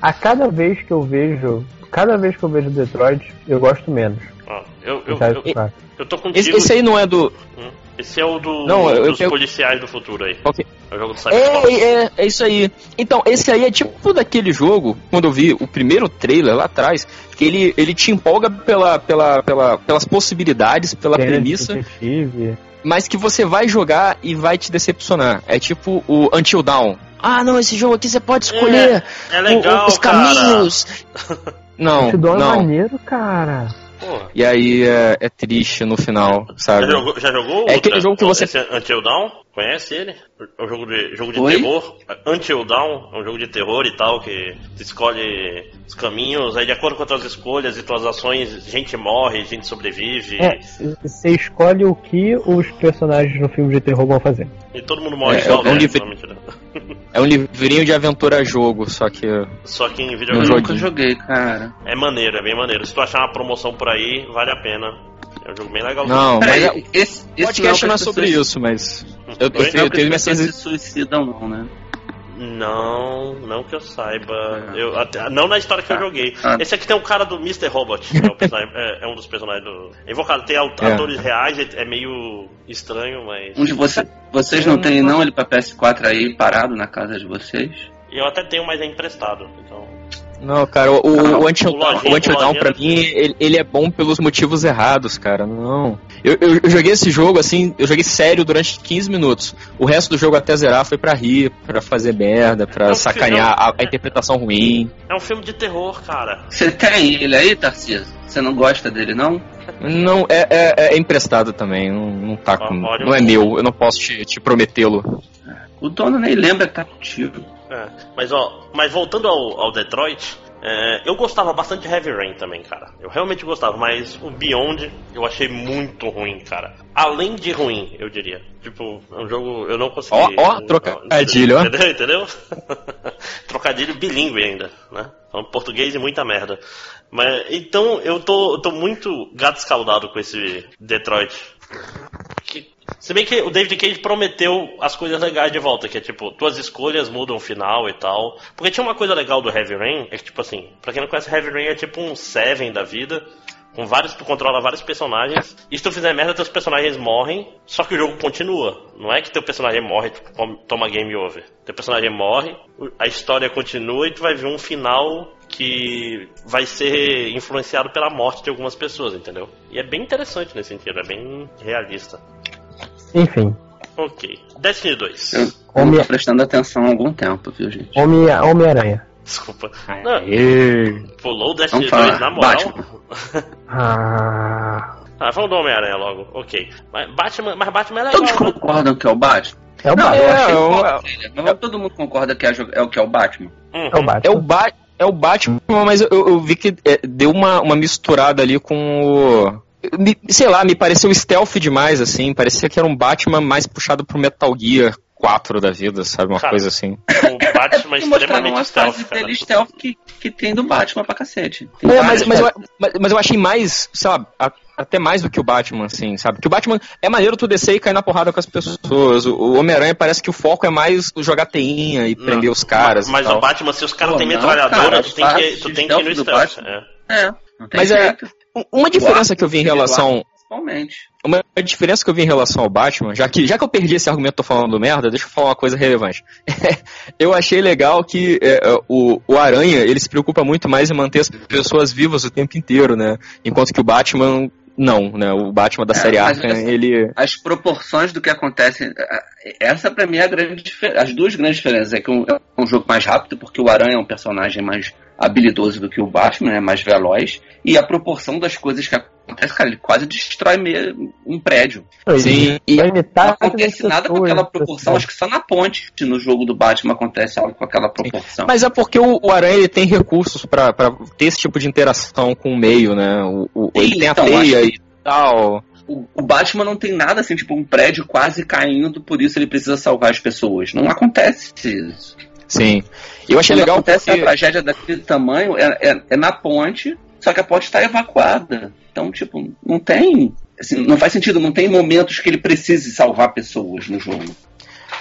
A cada vez que eu vejo. Cada vez que eu vejo Detroit, eu gosto menos. Ó, eu, eu, eu, Ah, eu tô contigo. Esse, esse aí não é do. Hum. Esse é o do, Não, eu- dos eu- policiais do futuro aí. Ok. É o jogo do Cyberpunk. É, é, é isso aí. Então, esse aí é tipo daquele jogo, quando eu vi o primeiro trailer lá atrás, que ele, ele te empolga pela, pela, pela, pelas possibilidades, pela Kennedy premissa, Detetive. Mas que você vai jogar e vai te decepcionar. É tipo o Until Dawn. Ah, não, esse jogo aqui você pode escolher É legal, o- os cara. caminhos. Não, Te dou é não. maneiro, cara. Porra. E aí é, é triste no final, Já sabe? jogou, já jogou É aquele jogo que você- esse Until Dawn? Conhece ele? É um jogo de, jogo de Oi? terror. Until Dawn é um jogo de terror e tal, que você escolhe os caminhos, aí de acordo com as tuas escolhas e tuas ações, gente morre, gente sobrevive. É, você escolhe o que os personagens no filme de terror vão fazer. E todo mundo morre É, só, é um velho. Não. É um livrinho de aventura jogo, só que. Só que em No Eu videogame jogo. nunca joguei, cara. é maneiro, é bem maneiro. Se tu achar uma promoção por aí, vale a pena. É um jogo bem legal. Não, mas é- esse, esse podcast não não é sobre pessoas- isso, mas. Eu, eu, eu, Não as minhas pessoas sensações. se suicidam, não, né? Não, não que eu saiba. É. Eu, até- não na história que eu Ah, joguei. ah. Esse aqui tem um cara do Mr. Robot, é, o é- é um dos personagens do. É invocado, tem É. atores reais, é, é meio estranho, mas. Um de você, vocês não têm não ele pra PS4 aí parado na casa de vocês? Eu até tenho, mas é emprestado. Então. Não, cara, o, Ah, o Until o Until lojinha- pra mim, ele, ele é bom pelos motivos errados, cara. Não. Eu, eu, eu joguei esse jogo, assim, eu joguei sério durante 15 minutos. O resto do jogo até zerar foi pra rir, pra fazer merda, pra Não, sacanear não. a, a interpretação ruim. É um filme de terror, cara. Você tem ele aí, Tarcísio? Você não gosta dele, não? Não, é, é, é emprestado também, não, não tá com. Não é meu, eu não posso te, te prometê-lo. O dono nem lembra que tá contigo. É, Mas ó, mas voltando ao, ao Detroit, é, eu gostava bastante de Heavy Rain também, cara. Eu realmente gostava, mas o Beyond eu achei muito ruim, cara. Além de ruim, eu diria. Tipo, é um jogo eu não consegui. Ó, ó, trocadilho, ó. Entendeu? Entendeu? trocadilho bilíngue ainda, né? Falando português e muita merda. Mas, então, eu tô, eu tô muito gato escaldado com esse Detroit. Que, se bem que o David Cage prometeu as coisas legais de volta, que é tipo, tuas escolhas mudam o final e tal. Porque tinha uma coisa legal do Heavy Rain, é que tipo assim, pra quem não conhece Heavy Rain é tipo um Seven da vida, com vários, tu controla vários personagens, e se tu fizer merda, teus personagens morrem, só que o jogo continua. Não é que teu personagem morre, tu toma game over. Teu personagem morre, a história continua e tu vai ver um final que vai ser influenciado pela morte de algumas pessoas, entendeu? E é bem interessante nesse sentido, é bem realista. Enfim. Ok. Destiny 2. Eu, eu tô prestando atenção há algum tempo, viu, gente? Homem-Aranha. Homem Desculpa. Aê. Não, pulou o Destiny 2 na moral. ah. ah, vamos do Homem-Aranha logo. Ok. Mas Batman, mas Batman é legal. Todos né? concordam que é o Batman? É o Não, Batman. eu achei É, eu- o trailer, mas todo mundo concorda que é, é o que é o Batman. Uhum. É o Batman. É o, ba é o Batman, mas eu, eu vi que é, deu uma, uma misturada ali com o. sei lá, me pareceu stealth demais, assim. Parecia que era um Batman mais puxado pro Metal Gear 4 da vida, sabe? Uma Cara, coisa assim. O Batman é extremamente stealth, cara. dele stealth que, que tem do Batman pra cacete. Tem É, mas, mas, eu, mas, mas eu achei mais, a- até mais do que o Batman, assim, sabe? Que o Batman é maneiro tu descer e cair na porrada com as pessoas. O, Homem-Aranha parece que o foco é mais jogar teinha e Não, prender os caras. Mas e tal. o Batman, se os caras têm metralhadora, cara, tu tem que, tu tem que ir no stealth. É. É, não tem Mas é- jeito. Uma diferença que eu vi em relação. Uma diferença que eu vi em relação ao Batman, já que, já que eu perdi esse argumento, tô falando merda, deixa eu falar uma coisa relevante. eu achei legal que é, é, o, o Aranha, ele se preocupa muito mais em manter as pessoas vivas o tempo inteiro, né? Enquanto que o Batman, não, né? O Batman da É, série Arkham, essa- ele... As proporções do que acontece. Essa pra mim é a grande diferença. As duas grandes diferenças é que um, é um jogo mais rápido, porque o Aranha é um personagem mais habilidoso do que o Batman, é mais veloz. E a proporção das coisas que acontecem, cara, ele quase destrói meio, um prédio. Sim, e Vai imitar Não a acontece nada com aquela proporção. Acho que só na ponte no jogo do Batman acontece algo com aquela proporção. Mas é porque o, o Aranha ele tem recursos pra, pra ter esse tipo de interação com o meio, né? O, o- Sim, ele tem a então, teia acho e tal. O Batman não tem nada assim, tipo um prédio quase caindo, por isso ele precisa salvar as pessoas. Não acontece isso. Sim. Eu achei Quando legal acontece porque... a tragédia daquele tamanho, é, é- é na ponte, só que a ponte está evacuada. Então, tipo, não tem. assim, não faz sentido, não tem momentos que ele precise salvar pessoas no jogo.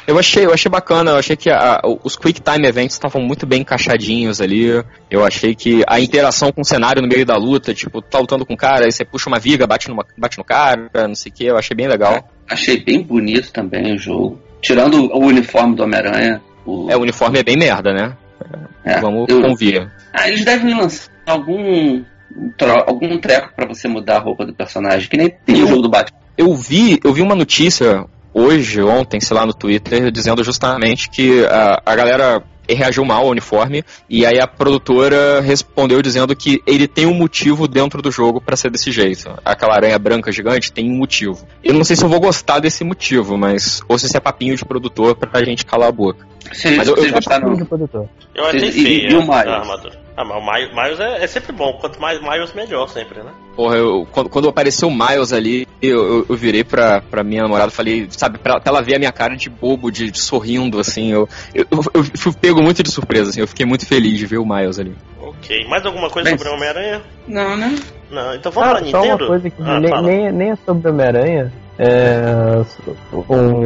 Eu achei, eu achei bacana, eu achei que a- os Quick Time Events estavam muito bem encaixadinhos ali. Eu achei que a interação com o cenário no meio da luta, tipo, tá lutando com o cara, aí você puxa uma viga, bate, numa, bate no cara, não sei o que, eu achei bem legal. Achei bem bonito também o jogo. Tirando o uniforme do Homem-Aranha. O- É, o uniforme é bem merda, né? é, Vamos eu- convir. Ah, eles devem lançar algum, tro- algum treco pra você mudar a roupa do personagem, que nem tem o jogo do Batman. Eu vi, eu vi uma notícia hoje, ontem, sei lá, no Twitter, dizendo justamente que a, a galera reagiu mal ao uniforme e aí a produtora respondeu dizendo que ele tem um motivo dentro do jogo pra ser desse jeito. Aquela aranha branca gigante tem um motivo. Eu não sei se eu vou gostar desse motivo, mas ou se isso é papinho de produtor pra gente calar a boca. Vocês, Mas eu- eu- gostaram? de produtor. Eu achei E- e- feia e o Miles? a armadura. Ah, mas o Miles, Miles é, é sempre bom. Quanto mais Miles, melhor sempre, né? Porra, eu, quando, quando apareceu o Miles ali, eu, eu, eu virei pra, pra minha namorada e falei, sabe, pra, pra ela ver a minha cara de bobo, de, de sorrindo, assim, eu, eu, eu, eu fui pego muito de surpresa, assim, eu fiquei muito feliz de ver o Miles ali. Ok. Mais alguma coisa Bem, sobre o Homem-Aranha? Não, né? Não, então vamos Ah, pra só uma Nintendo? coisa que Ah, nem, nem, nem é sobre o Homem-Aranha, é, um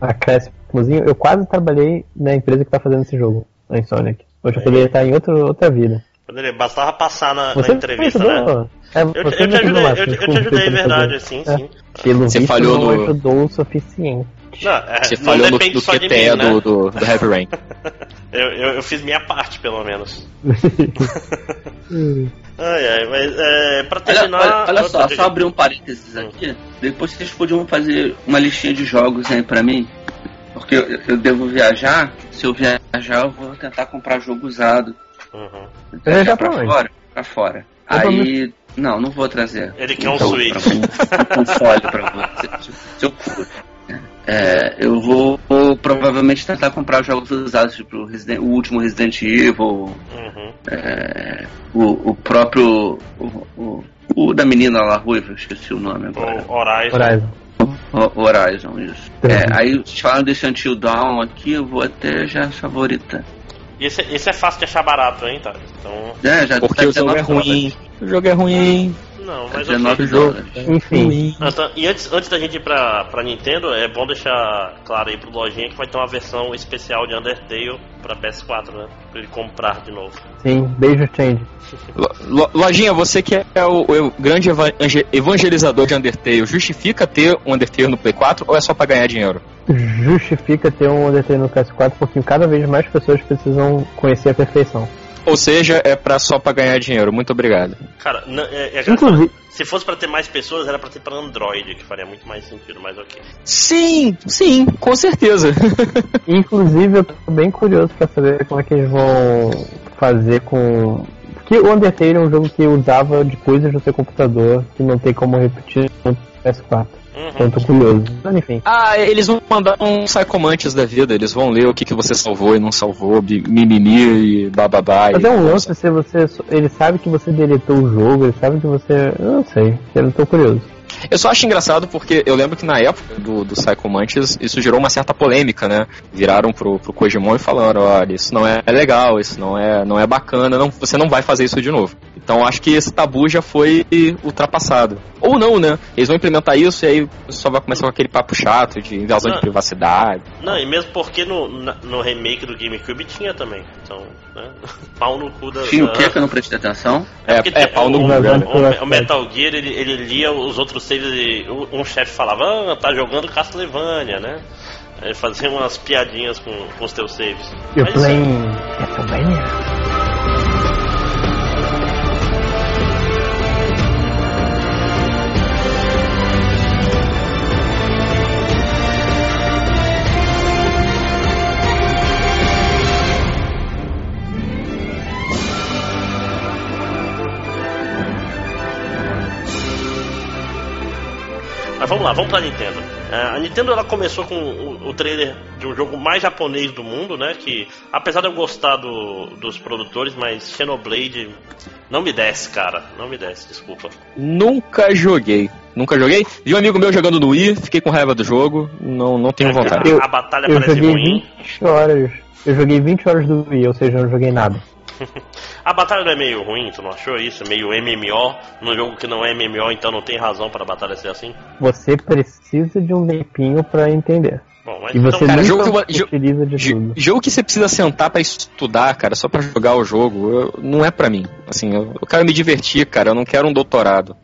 acréscimozinho, eu quase trabalhei na empresa que tá fazendo esse jogo, a Insonic. Hoje eu poderia estar em outro, outra vida. Poderia, bastava passar na, na Você entrevista, né? É, Eu, você eu te ajudei, eu, te- eu te ajudei, pelo verdade, fazer. sim, É. sim. Pelo Você visto falhou não no- ajudou o suficiente. Não, é, Você não falhou no, no QTE mim, né? do, do, do Heavy Rain. Eu, eu, eu fiz minha parte, pelo menos. Ai, ai, mas é, pra Olha, terminar... olha, olha eu- só, eu- só abrir um parênteses aqui. Depois vocês podiam fazer uma listinha de jogos aí pra mim. Porque eu, eu devo viajar. Se eu viajar, eu vou tentar comprar jogo usado. Uhum. Viajar pra pra onde? fora? Pra fora. Aí. Não, não vou trazer. Ele quer um jogo Switch. pra- Um, console pra você. Seu cu. É, eu vou, vou provavelmente tentar comprar jogos usados, tipo o, Resident- o último Resident Evil, Uhum. é, o, o próprio. O, o, o da menina lá ruiva, esqueci o nome agora. O Horizon. Horizon. Horizon, isso. É, aí vocês falaram desse Until Dawn aqui, eu vou até já favoritar. E esse, esse é fácil de achar barato, hein, tá? Então. É, já Porque tá o jogo é 19 ruim. O jogo é ruim. Não, mas 19 ok. dólares. Enfim. Ah, tá. E antes, antes da gente ir pra, pra Nintendo, é bom deixar claro aí pro Lojinha que vai ter uma versão especial de Undertale pra PS4, né? Pra ele comprar de novo. sim, beijo, Change. Lo- Lo- Lojinha, você que é o, o grande evangelizador de Undertale, justifica ter um Undertale no Play 4 ou é só pra ganhar dinheiro? Justifica ter um Undertale no PS4 porque cada vez mais pessoas precisam conhecer a perfeição. Ou seja, é pra, só pra ganhar dinheiro. Muito obrigado. Cara, não- é, é Inclusive, se fosse pra ter mais pessoas, era pra ter pra Android, que faria muito mais sentido, mas ok. Sim, sim, com certeza. inclusive eu tô bem curioso pra saber como é que eles vão fazer com. Porque o Undertale é um jogo que usava de coisas no seu computador que não tem como repetir PS4. Então Uhum. eu tô curioso. Mas enfim. ah, eles vão mandar um psychomantis da vida. Eles vão ler o que, que você salvou e não salvou, mimimi e bababá. Mas e- é um lance se você. Ele sabe que você deletou o jogo, ele sabe que você. Eu não sei. Eu tô curioso. Eu só acho engraçado porque eu lembro que na época do, do Psycho Mantis isso gerou uma certa polêmica, né? Viraram pro, pro Kojimon e falaram, olha, isso não é legal, isso não é, não é bacana, não, você não vai fazer isso de novo. Então acho que esse tabu já foi ultrapassado. Ou não, né? Eles vão implementar isso e aí só vai começar com aquele papo chato de invasão Ah. de privacidade. Não, e mesmo porque no, no remake do GameCube tinha também. Então, né? Pau no cu da. Tinha o que que eu não prestei atenção? É, porque é tem- pau no o, cu, né? o- o, privacidade. o Metal Gear ele, ele lia os outros um, um chefe falava, ah, tá jogando Castlevania, né? Aí fazia umas piadinhas com, com os teus saves. You're Mas, playing Castlevania? Vamos lá, vamos pra Nintendo. É, a Nintendo ela começou com o, o trailer de um jogo mais japonês do mundo, né? Que apesar de eu gostar do- dos produtores, mas Xenoblade não me desce, cara. Não me desce, desculpa. Nunca joguei. Nunca joguei. Vi um amigo meu jogando no Wii, fiquei com raiva do jogo, não, não tenho vontade. Eu- a batalha Eu parece joguei ruim. 20 horas. Eu joguei 20 horas do Wii, ou seja, eu não joguei nada. A batalha não é meio ruim, tu não achou isso? Meio MMO, num jogo que não é MMO, então não tem razão para a batalha ser assim? Você precisa de um tempinho pra entender. Bom, mas E você então, cara, jogo que- utiliza de Jo- tudo. Jogo que você precisa sentar pra estudar, cara, só pra jogar o jogo, eu- não é pra mim. Assim, eu, eu quero me divertir, cara, eu não quero um doutorado.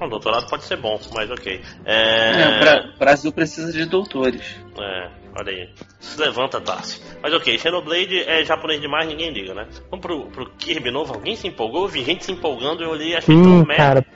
o doutorado pode ser bom, mas ok. É, É, o Bra- Brasil precisa de doutores. é, olha aí. Se levanta, Tarsi. Mas ok, Xenoblade é japonês demais, ninguém liga, né? Vamos pro, pro Kirby novo, alguém se empolgou? Eu vi gente se empolgando, eu olhei e achei tão Sim, merda. cara.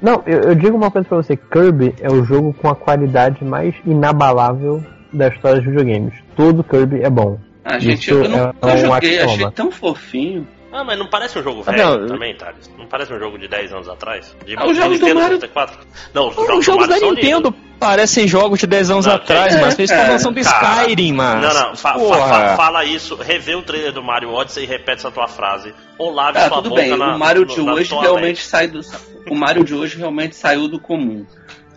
Não, eu, eu digo uma coisa pra você: Kirby é o jogo com a qualidade mais inabalável da história dos videogames. Todo Kirby é bom. Ah, gente, Isso eu, não, é eu um joguei, achei tão fofinho. Ah, mas não parece um jogo Ah, velho não. também, Thales? Não parece um jogo de 10 anos atrás? De, Ah, os jogos do Nintendo Mario- 64? Não, os Os jogos, jogos do da Nintendo parecem jogos de 10 anos Não, atrás, é, mas eles cara. estão lançando Cara, Skyrim, mano. Não, não, fa- fa- fa- fala isso, revê o trailer do Mario Odyssey e repete essa tua frase. Ou lave Tá, sua tudo boca bem. na, o Mario no- de hoje realmente sai do. O Mario de hoje realmente saiu do comum.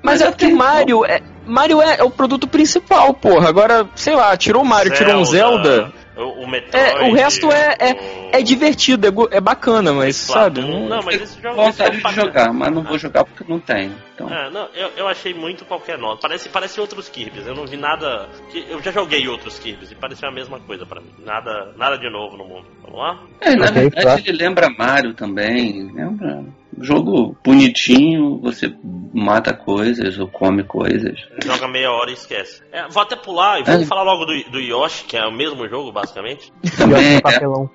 Mas é porque Mario é, Mario é, é o produto principal, porra. Agora, sei lá, tirou o Mario, tirou um Zelda. O, o Metroid. É, o resto é, é, o- é divertido, é, é bacana, mas sabe? Não, Não, mas esse jogo. esse vontade de jogar, mas não vou jogar porque não tenho. Então, É, não, eu, eu achei muito qualquer nota. Parece, parece outros Kirby's. Eu não vi nada. que- Eu já joguei outros Kirby's e pareceu a mesma coisa pra mim. Nada, nada de novo no mundo. Vamos lá? é, na verdade claro. ele lembra Mario também. Lembra. Jogo bonitinho, você mata coisas ou come coisas. Joga meia hora e esquece. É, vou até pular e vamos É. falar logo do, do Yoshi, que é o mesmo jogo, basicamente. Também, E é, papelão.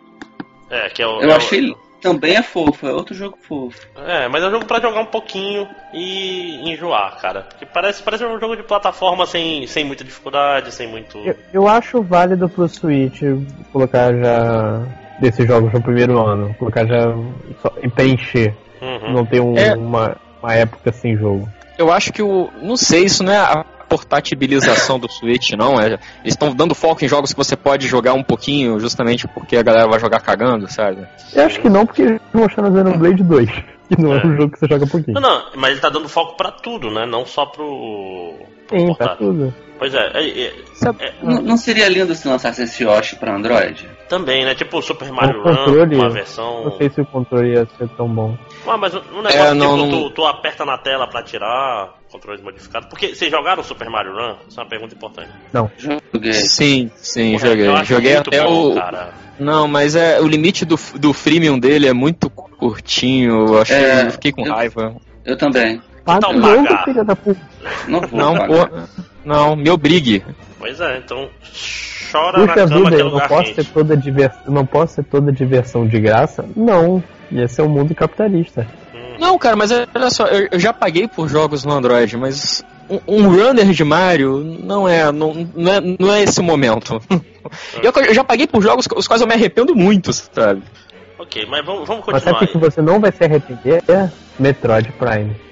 É, que é o. eu é o- achei. Também é fofo, é outro jogo fofo. É, mas é um jogo pra jogar um pouquinho e enjoar, cara. Porque parece, parece um jogo de plataforma sem, sem muita dificuldade, sem muito. Eu, eu acho válido pro Switch colocar já desses jogos no primeiro ano. Colocar já só, e preencher. Uhum. Não ter um- É. uma, uma época sem jogo. Eu acho que o. Não sei, isso não é a portabilização do Switch, não. É, eles estão dando foco em jogos que você pode jogar um pouquinho, justamente porque a galera vai jogar cagando, sabe? Eu acho que não, porque eles mostraram Xenoblade 2. Que não é, É. um jogo que você joga pouquinho. Não, não, mas ele tá dando foco pra tudo, né? Não só pro. pro Sim, tá portátil. tudo. Pois é, é, é, Sabe- é, Não, não seria lindo se lançasse esse Yoshi pra Android? Também, né? Tipo o Super Mario O controle, Run, uma versão. Não sei se o controle ia ser tão bom. Ah, mas um negócio É, não, tipo, não- Tu, tu aperta na tela pra tirar controles modificados. Porque vocês jogaram o Super Mario Run? Isso é uma pergunta importante. Joguei. Sim, sim, Porra, joguei. Joguei muito até bom, o. cara. Não, mas é o limite do, do freemium dele é muito curtinho. Eu achei, É, eu fiquei com eu- raiva. Eu também. tal Paga o pagar? filha da puta. Não vou Não, pagar. pô, não, me obrigue. Pois é, então chora na Puxa cama vida, que é eu não lugar posso quente. ter toda diversão, não posso ter toda diversão de graça? Não. Ia ser um mundo capitalista. Hum. Não, cara, mas olha só, eu, eu já paguei por jogos no Android, mas um, um runner de Mario não é, não, não é, não é esse momento. eu, eu já paguei por jogos os quais eu me arrependo muito, sabe? Ok, mas vamos, vamos Mas continuar sabe o que você não vai se arrepender? É Metroid Prime.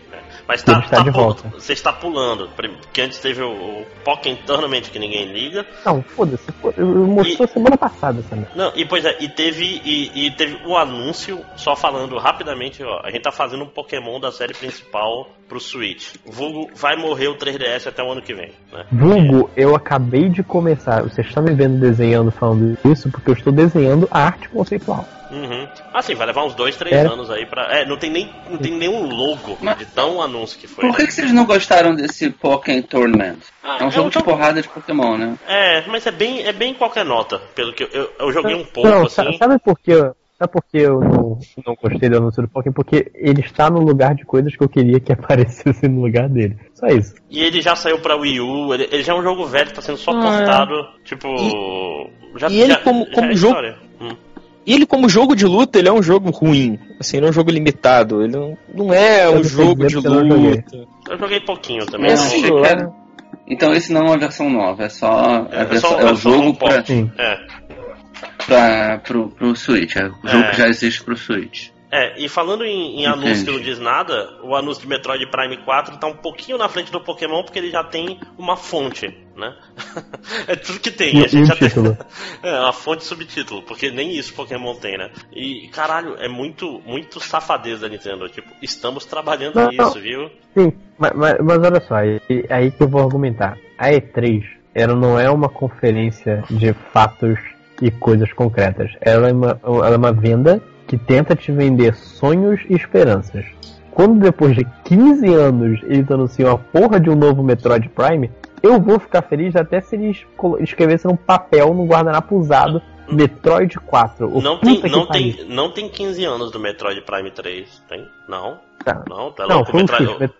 Mas tá, tá de volta. você está pulando. Porque antes teve o, o Pokémon Tournament que ninguém liga. Não, foda-se. foda mostrou semana passada essa merda. Não, e pois é, e teve, e, e teve o anúncio, só falando rapidamente, ó, a gente tá fazendo um Pokémon da série principal pro Switch. Vulgo vai morrer o 3DS até o ano que vem, né? Vulgo, eu acabei de começar. Você está me vendo desenhando falando isso porque eu estou desenhando a arte conceitual. Uhum. Assim, vai levar uns dois, três É. anos aí pra. É, não tem nem, não tem nenhum logo Mas- de tão anúncio que foi. Por que, né? que vocês não gostaram desse Pokémon Tournament? Ah, É um jogo de porrada de Pokémon, né? É, mas é bem, é bem qualquer nota, pelo que eu, eu, eu joguei um pouco não, assim. sabe por que eu, sabe por que eu não, não gostei do anúncio do Pokémon? Porque ele está no lugar de coisas que eu queria que aparecesse no lugar dele. Só isso. E ele já saiu pra Wii U, ele, ele já é um jogo velho, tá sendo só Ah, portado, tipo. já, e ele já- como- já como é jogo- história. Hum. E ele, como jogo de luta, ele é um jogo ruim. Assim, ele é um jogo limitado. Ele não, não é um jogo de joguei. luta. Eu joguei pouquinho também. Não que era- Então esse não é uma versão nova, é só, a É, versão- só- é o é só um jogo pra. É. pra, pro, pro Switch. É o jogo É. que já existe pro Switch. É, e falando em, em anúncio que não diz nada, o anúncio de Metroid Prime 4 tá um pouquinho na frente do Pokémon porque ele já tem uma fonte, né? é tudo que tem. E- a gente já tem- é, uma fonte e subtítulo, porque nem isso Pokémon tem, né? E, caralho, é muito, muito safadeza da Nintendo. Tipo, estamos trabalhando Não, nisso, viu? Sim, mas, mas, mas olha só, aí, aí que eu vou argumentar. A E3, ela não é uma conferência de fatos e coisas concretas. Ela é uma, ela é uma venda que tenta te vender sonhos e esperanças. Quando depois de 15 anos eles anunciam a porra de um novo Metroid Prime, eu vou ficar feliz até se eles escrevessem num papel, num guardanapo usado, Metroid 4. O Não tem, não, tem, não tem 15 anos do Metroid Prime 3, tem? Não, Tá. não, tá Não, louco. um Metroid... Met-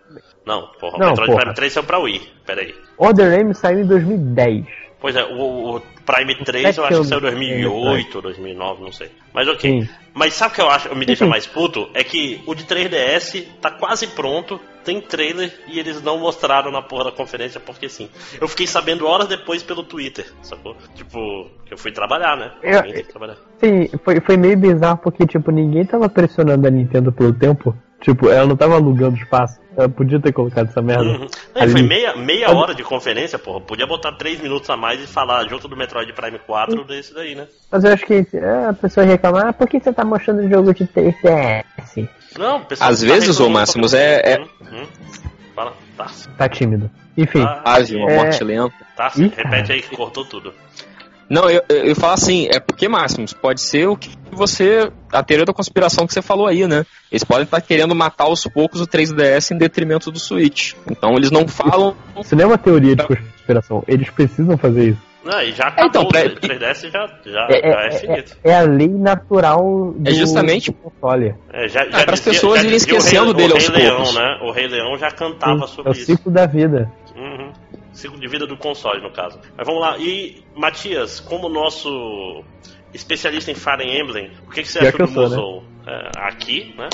Não, porra, Não, Metroid porra. Prime 3 saiu pra Wii, peraí. Order M saiu em 2010. Pois é, o, o Prime 3 Sete eu acho que saiu em 2008, 2009, não sei. Mas ok. Sim. Mas sabe o que eu acho, me deixa mais puto? É que o de 3DS tá quase pronto, tem trailer e eles não mostraram na porra da conferência porque sim. Eu fiquei sabendo horas depois pelo Twitter, sacou? Tipo, que eu fui trabalhar, né? Eu- tem que trabalhar. Sim, foi, foi meio bizarro porque, tipo, ninguém tava pressionando a Nintendo pelo tempo. Tipo, ela não tava alugando espaço. Ela podia ter colocado essa merda. Uhum. Não, foi meia, meia Ali. hora de conferência, porra. Podia botar 3 minutos a mais e falar junto do Metroid Prime 4 desse daí, né? Mas eu acho que é, a pessoa reclama, ah, por que você tá mostrando o jogo de 3DS? Não, o pessoal Às tá vezes, ô reclamando Máximos, é- é- Hum, hum. Fala, tá. Tá tímido. Enfim, Ah, Quase uma É. morte lenta. Tá, Ih, repete cara. aí que cortou tudo. Não, eu, eu, eu falo assim, é porque, Máximos, pode ser o que você. A teoria da conspiração que você falou aí, né? Eles podem estar querendo matar aos poucos o 3DS em detrimento do Switch. Então eles não falam. isso não é uma teoria de conspiração. Eles precisam fazer isso. Não, e já acabou então, o pra- 3DS já, já, É, já é, é, finito. é, é a lei natural do, É justamente- do console. É, já, Ah, pras pessoas irem dizia o esquecendo Rei- dele o aos Rei Leão, poucos. né? O Rei Leão já cantava Sim, sobre é o isso. ciclo da vida. Uhum. Ciclo de vida do console, no caso. Mas vamos lá. E, Matias, como nosso especialista em Fire Emblem, o que, que você Pior achou que do né? Musou? É, aqui, né?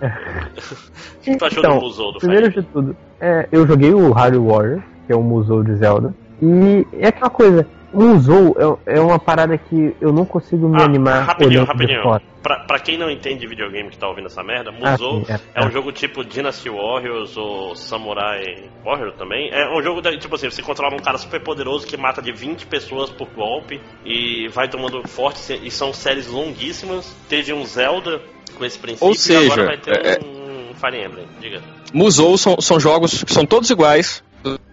o que, que tu achou Então, do Musou do Primeiro Fire de tudo, é, eu joguei o Harry Warrior, que é um musou de Zelda. E é aquela coisa, o musou é, é uma parada que eu não consigo me Ah, animar rapidinho, rapidinho. de. Pra, pra quem não entende de videogame que tá ouvindo essa merda, Ah, Musou sim, é, é, um é. jogo tipo Dynasty Warriors ou Samurai Warrior também. É um jogo, da, tipo assim, você controla um cara super poderoso que mata de 20 pessoas por golpe e vai tomando forte, e são séries longuíssimas. Teve um Zelda com esse princípio Ou e seja, agora vai ter é- um Fire Emblem. Diga. Musou são, são jogos que são todos iguais.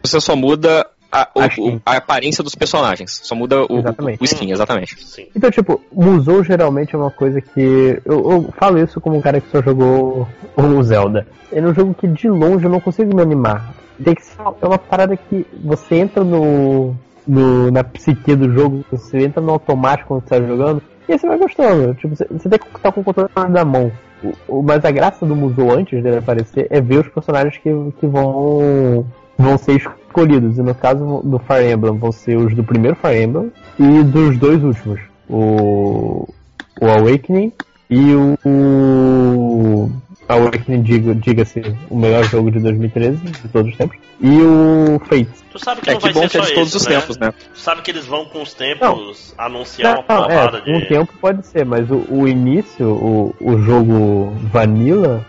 Você só muda a, o- A aparência dos personagens. Só muda o, Exatamente. o skin, exatamente. Sim. Então, tipo, Musou geralmente é uma coisa que. Eu, eu falo isso como um cara que só jogou o Zelda. Ele é um jogo que de longe eu não consigo me animar. Tem que ser uma, é uma parada que você entra no, no. na psique do jogo, você entra no automático quando você tá jogando, e aí você vai gostando. Tipo, você, você tem que estar com o controle na mão. O, o- mas a graça do Musou antes dele aparecer é ver os personagens que, que vão. vão ser escolhidos. E no caso do Fire Emblem vão ser os do primeiro Fire Emblem e dos dois últimos. O, o Awakening e o, o Awakening, diga- diga-se, o melhor jogo de 2013 de todos os tempos. E o Fate. Tu sabe que É não que vai bom ser é só de todos esse, os né? tempos, né? Tu sabe que eles vão com os tempos anunciar uma Não, porrada é, de. um tempo pode ser, mas o, o início, o, o jogo Vanilla,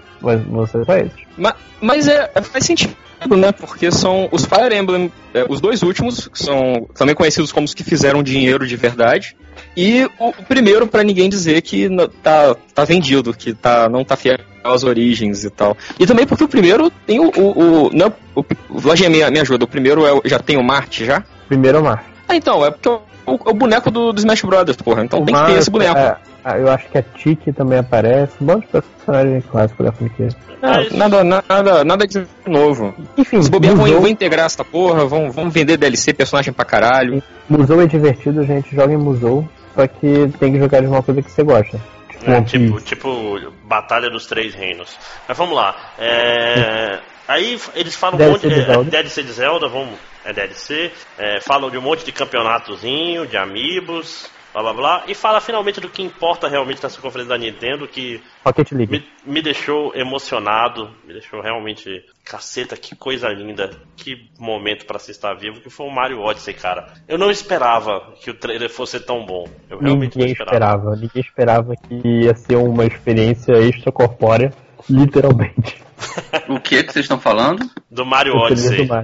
ser só esses. Mas, mas é, faz sentido, né? Porque são os Fire Emblem, é, os dois últimos, que são também conhecidos como os que fizeram dinheiro de verdade. E o, o primeiro, pra ninguém dizer que tá, tá vendido, que tá, não tá fiel às origens e tal. E também porque o primeiro tem o. o, o não, o, o me, me ajuda, o primeiro é, já tem o Marte já? Primeiro é o Mar. Ah, então, é porque é o, o- boneco do, do Smash Brothers, porra. Então tem que ter esse boneco. É, ah, eu acho que a Tiki também aparece. Um monte de personagem clássico da franquia. Ah, Mas- nada, nada, nada de novo. Enfim, Os bobear vão, Musou, vão integrar essa porra, vão, vão vender DLC, personagem pra caralho. Musou é divertido, gente. Joga em Musou. Só que tem que jogar de uma coisa que você gosta. Tipo, É, tipo, tipo Batalha dos Três Reinos. Mas vamos lá. É, Aí eles falam um DLC monte de é, Zelda. DLC de Zelda, vamos, é DLC. é, falam de um monte de campeonatozinho, de amigos, blá blá blá. E fala finalmente do que importa realmente nessa conferência da Nintendo, que Rocket League. me, me deixou emocionado, me deixou realmente. Caceta, que coisa linda, que momento pra se estar vivo, que foi o Mario Odyssey, cara. Eu não esperava que o trailer fosse tão bom. Eu realmente Ninguém não esperava. esperava. Ninguém esperava que ia ser uma experiência extracorpórea, literalmente. O que que vocês estão falando? Do Mario Odyssey.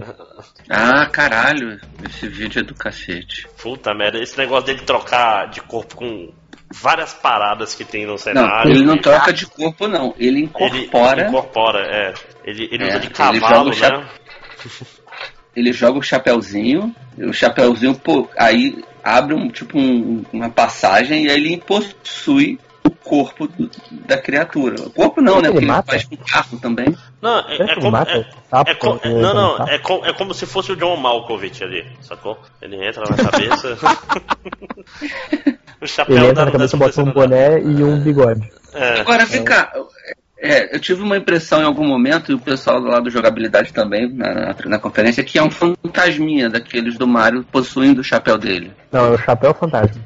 Ah, caralho. Esse vídeo é do cacete. Puta merda, esse negócio dele trocar de corpo com várias paradas que tem no Não, cenário. ele não troca de corpo, não. Ele Ele incorpora. incorpora, é. Ele, ele É, usa de ele cavalo, joga o né? Ele joga o chapéuzinho. e O chapéuzinho, pô, aí abre um tipo um- uma passagem e aí ele possui o corpo do- da criatura. O corpo não, né? que Porque ele ele mata? faz com carro também. Não, é, é ele como. mata É, é co- é- Ele não, não, é, co- é como se fosse o John Malkovich ali, sacou? Ele entra na cabeça. o chapéu Ele entra na cabeça, bota um boné e um bigode. É. Agora, vem cá. É, eu tive uma impressão em algum momento, e o pessoal lá do jogabilidade também, na, na, na conferência, que é um fantasminha daqueles do Mario possuindo o chapéu dele. Não, é o chapéu fantasma.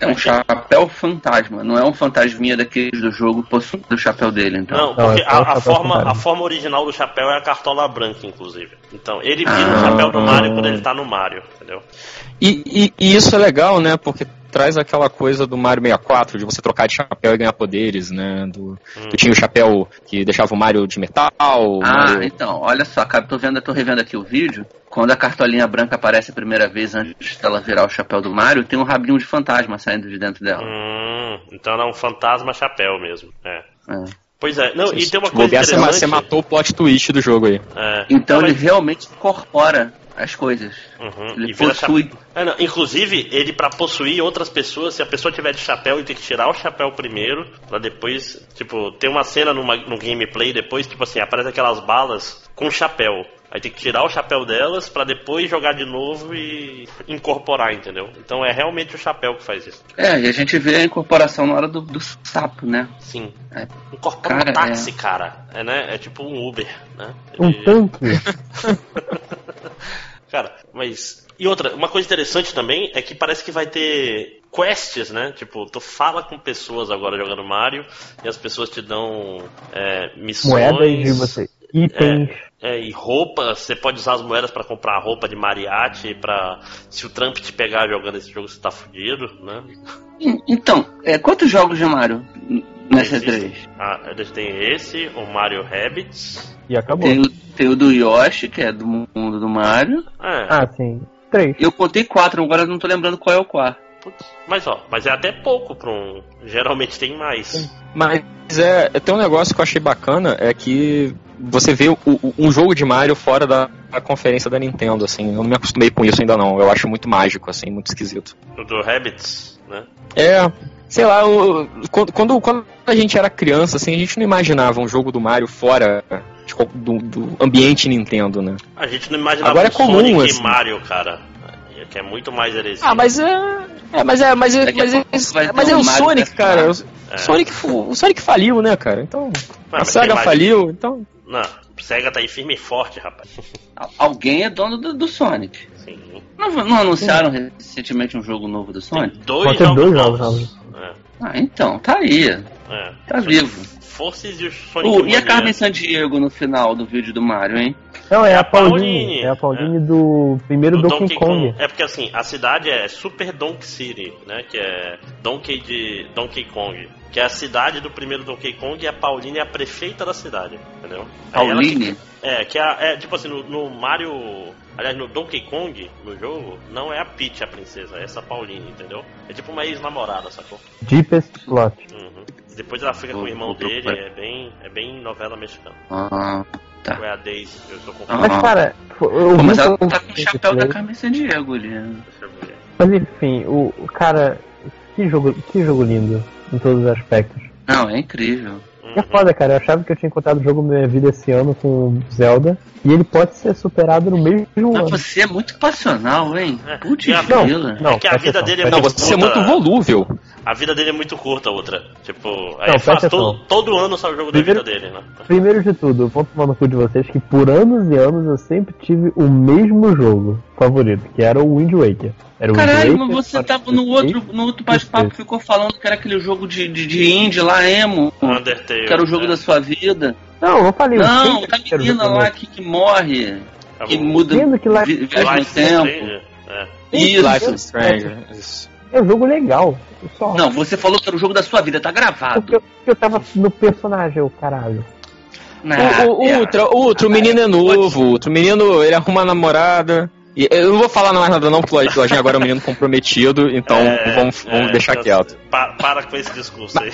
É um chapéu fantasma, não é um fantasminha daqueles do jogo possuindo o chapéu dele, então. Não, porque é a, a forma, fantasma. a forma original do chapéu é a cartola branca, inclusive. Então, ele vira Ah. o chapéu do Mario quando ele tá no Mario, entendeu? E, e- e isso é legal, né? Porque traz aquela coisa do Mario 64, de você trocar de chapéu e ganhar poderes, né? Do, Hum. que tinha o chapéu que deixava o Mario de metal. Ah, Mario- então, olha só, cara, tô vendo, tô revendo aqui o vídeo. Quando a cartolinha branca aparece a primeira vez antes dela virar o chapéu do Mario, tem um rabinho de fantasma saindo de dentro dela. Hum, então era um fantasma chapéu mesmo. É. É. Pois é, não, e tem uma coisa bobear, interessante. você matou o plot twist do jogo aí. É, Então não, ele mas- realmente incorpora as coisas. Uhum, Ele e possui. É, não, inclusive, ele pra possuir outras pessoas, se a pessoa tiver de chapéu, ele tem que tirar o chapéu primeiro, pra depois, tipo, tem uma cena numa, no gameplay depois, tipo assim, aparece aquelas balas com chapéu. Aí tem que tirar o chapéu delas pra depois jogar de novo e incorporar, entendeu? Então é realmente o chapéu que faz isso. É, e a gente vê a incorporação na hora do, do sapo, né? Sim. É. Incorpora Cara, um táxi, cara. É, né? É tipo um Uber, né? Um Ele- tanque. Cara, mas. E outra, uma coisa interessante também é que parece que vai ter quests, né? Tipo, tu fala com pessoas agora jogando Mario e as pessoas te dão é, missões. Moedas de você. Itens. É, e roupa, você pode usar as moedas pra comprar roupa de mariachi, pra. Se o Trump te pegar jogando esse jogo, você tá fudido, né? E- Então, é, quantos jogos de Mario n- nessa Existem. E3? Ah, eles têm esse, o Mario Rabbids. E acabou. Tem o, tem o do Yoshi, que é do mundo do Mario. É, Ah, sim. Três. Eu contei quatro, agora eu não tô lembrando qual é o quarto. Putz. Mas ó, mas é até pouco pra um. Geralmente tem mais. Mas é, tem um negócio que eu achei bacana, é que você vê o- o- um jogo de Mario fora da, da conferência da Nintendo, assim. Eu não me acostumei com isso ainda não. Eu acho muito mágico, assim, muito esquisito. O do Rabbits, né? É, sei lá, quando, quando, a gente era criança, assim, a gente não imaginava um jogo do Mario fora do, do ambiente Nintendo, né? A gente não imaginava Agora é um comum, Sonic assim. e Mario, cara. Que é muito mais heresia. Ah, mas é. É, mas é. Mas é, mas é, mas é um o Sonic, cara. O, É. Sonic, o Sonic faliu, né, cara? Então. a SEGA tem mais- faliu, então. Não, Sega tá aí firme e forte, rapaz. Al- Alguém é dono do, do Sonic. Sim. Não, não anunciaram recentemente um jogo novo do Tem Sonic? dois jogos dois jogos novos. É, Ah, então, tá aí. é. Tá vivo. Forces e o Sonic Oh, e a. Carmen Sandiego no final do vídeo do Mario, hein? Não, é, É a Pauline. Pauline, É a Pauline do primeiro Do Donkey, Kong. É porque assim, a cidade é Super Donkey City, né? Que é Donkey de Donkey Kong. Que é a cidade do primeiro Donkey Kong e a Pauline é a prefeita da cidade, entendeu? Pauline? que- é, que é, a- é tipo assim, no, no Mario. Aliás, no Donkey Kong, no jogo, não é a Peach a princesa, é essa Pauline, entendeu? É tipo uma ex-namorada, sacou? Deepest Plot. Uhum. Depois ela fica com o irmão dele, procurar. é bem, é bem novela mexicana. Ah, tá. É a Daisy, eu estou Ah. confuso. Mas, cara, eu Pô, mas ela tá com o chapéu da Carmen Sandiego ali. Ver. Mas enfim, o, o cara. Que jogo, que jogo lindo, em todos os aspectos. Não, é incrível. É foda, cara. Eu achava que eu tinha encontrado o jogo da minha vida esse ano com Zelda. E ele pode ser superado no mesmo Mas ano. você é muito passional, hein? É. Putz, Não, não, É que a vida atenção, dele é Não, muito você é curta. muito volúvel. A vida dele é muito curta, outra. Tipo, aí Não, faz todo, todo ano sai o jogo Primeiro- da vida dele, né? Primeiro de tudo, eu vou tomar no cu de vocês que por anos e anos eu sempre tive o mesmo jogo favorito, que era o Wind Waker. Era Caralho, Wind mas Waker, você para tava no outro, no outro bate-papo, ficou falando que era aquele jogo de, de, de indie lá, emo. Undertale. Que era o jogo né? da sua vida. Não, eu falei. Não, da menina lá que, que morre, Tá que muda, Vendo que lá- vi- viaja no tempo. É. Isso. Life is Strange. Isso. É um jogo legal. Só. Não, você falou que era o jogo da sua vida, tá gravado. Porque eu, eu tava no personagem, o caralho. Ah, O, o, é. Ultra, o Ultra, o menino é novo, o outro menino, ele arruma uma namorada. E eu não vou falar mais nada não, porque o Lojinha agora é um menino comprometido, então É, vamos, vamos é, deixar então, quieto. pa- para com esse discurso aí.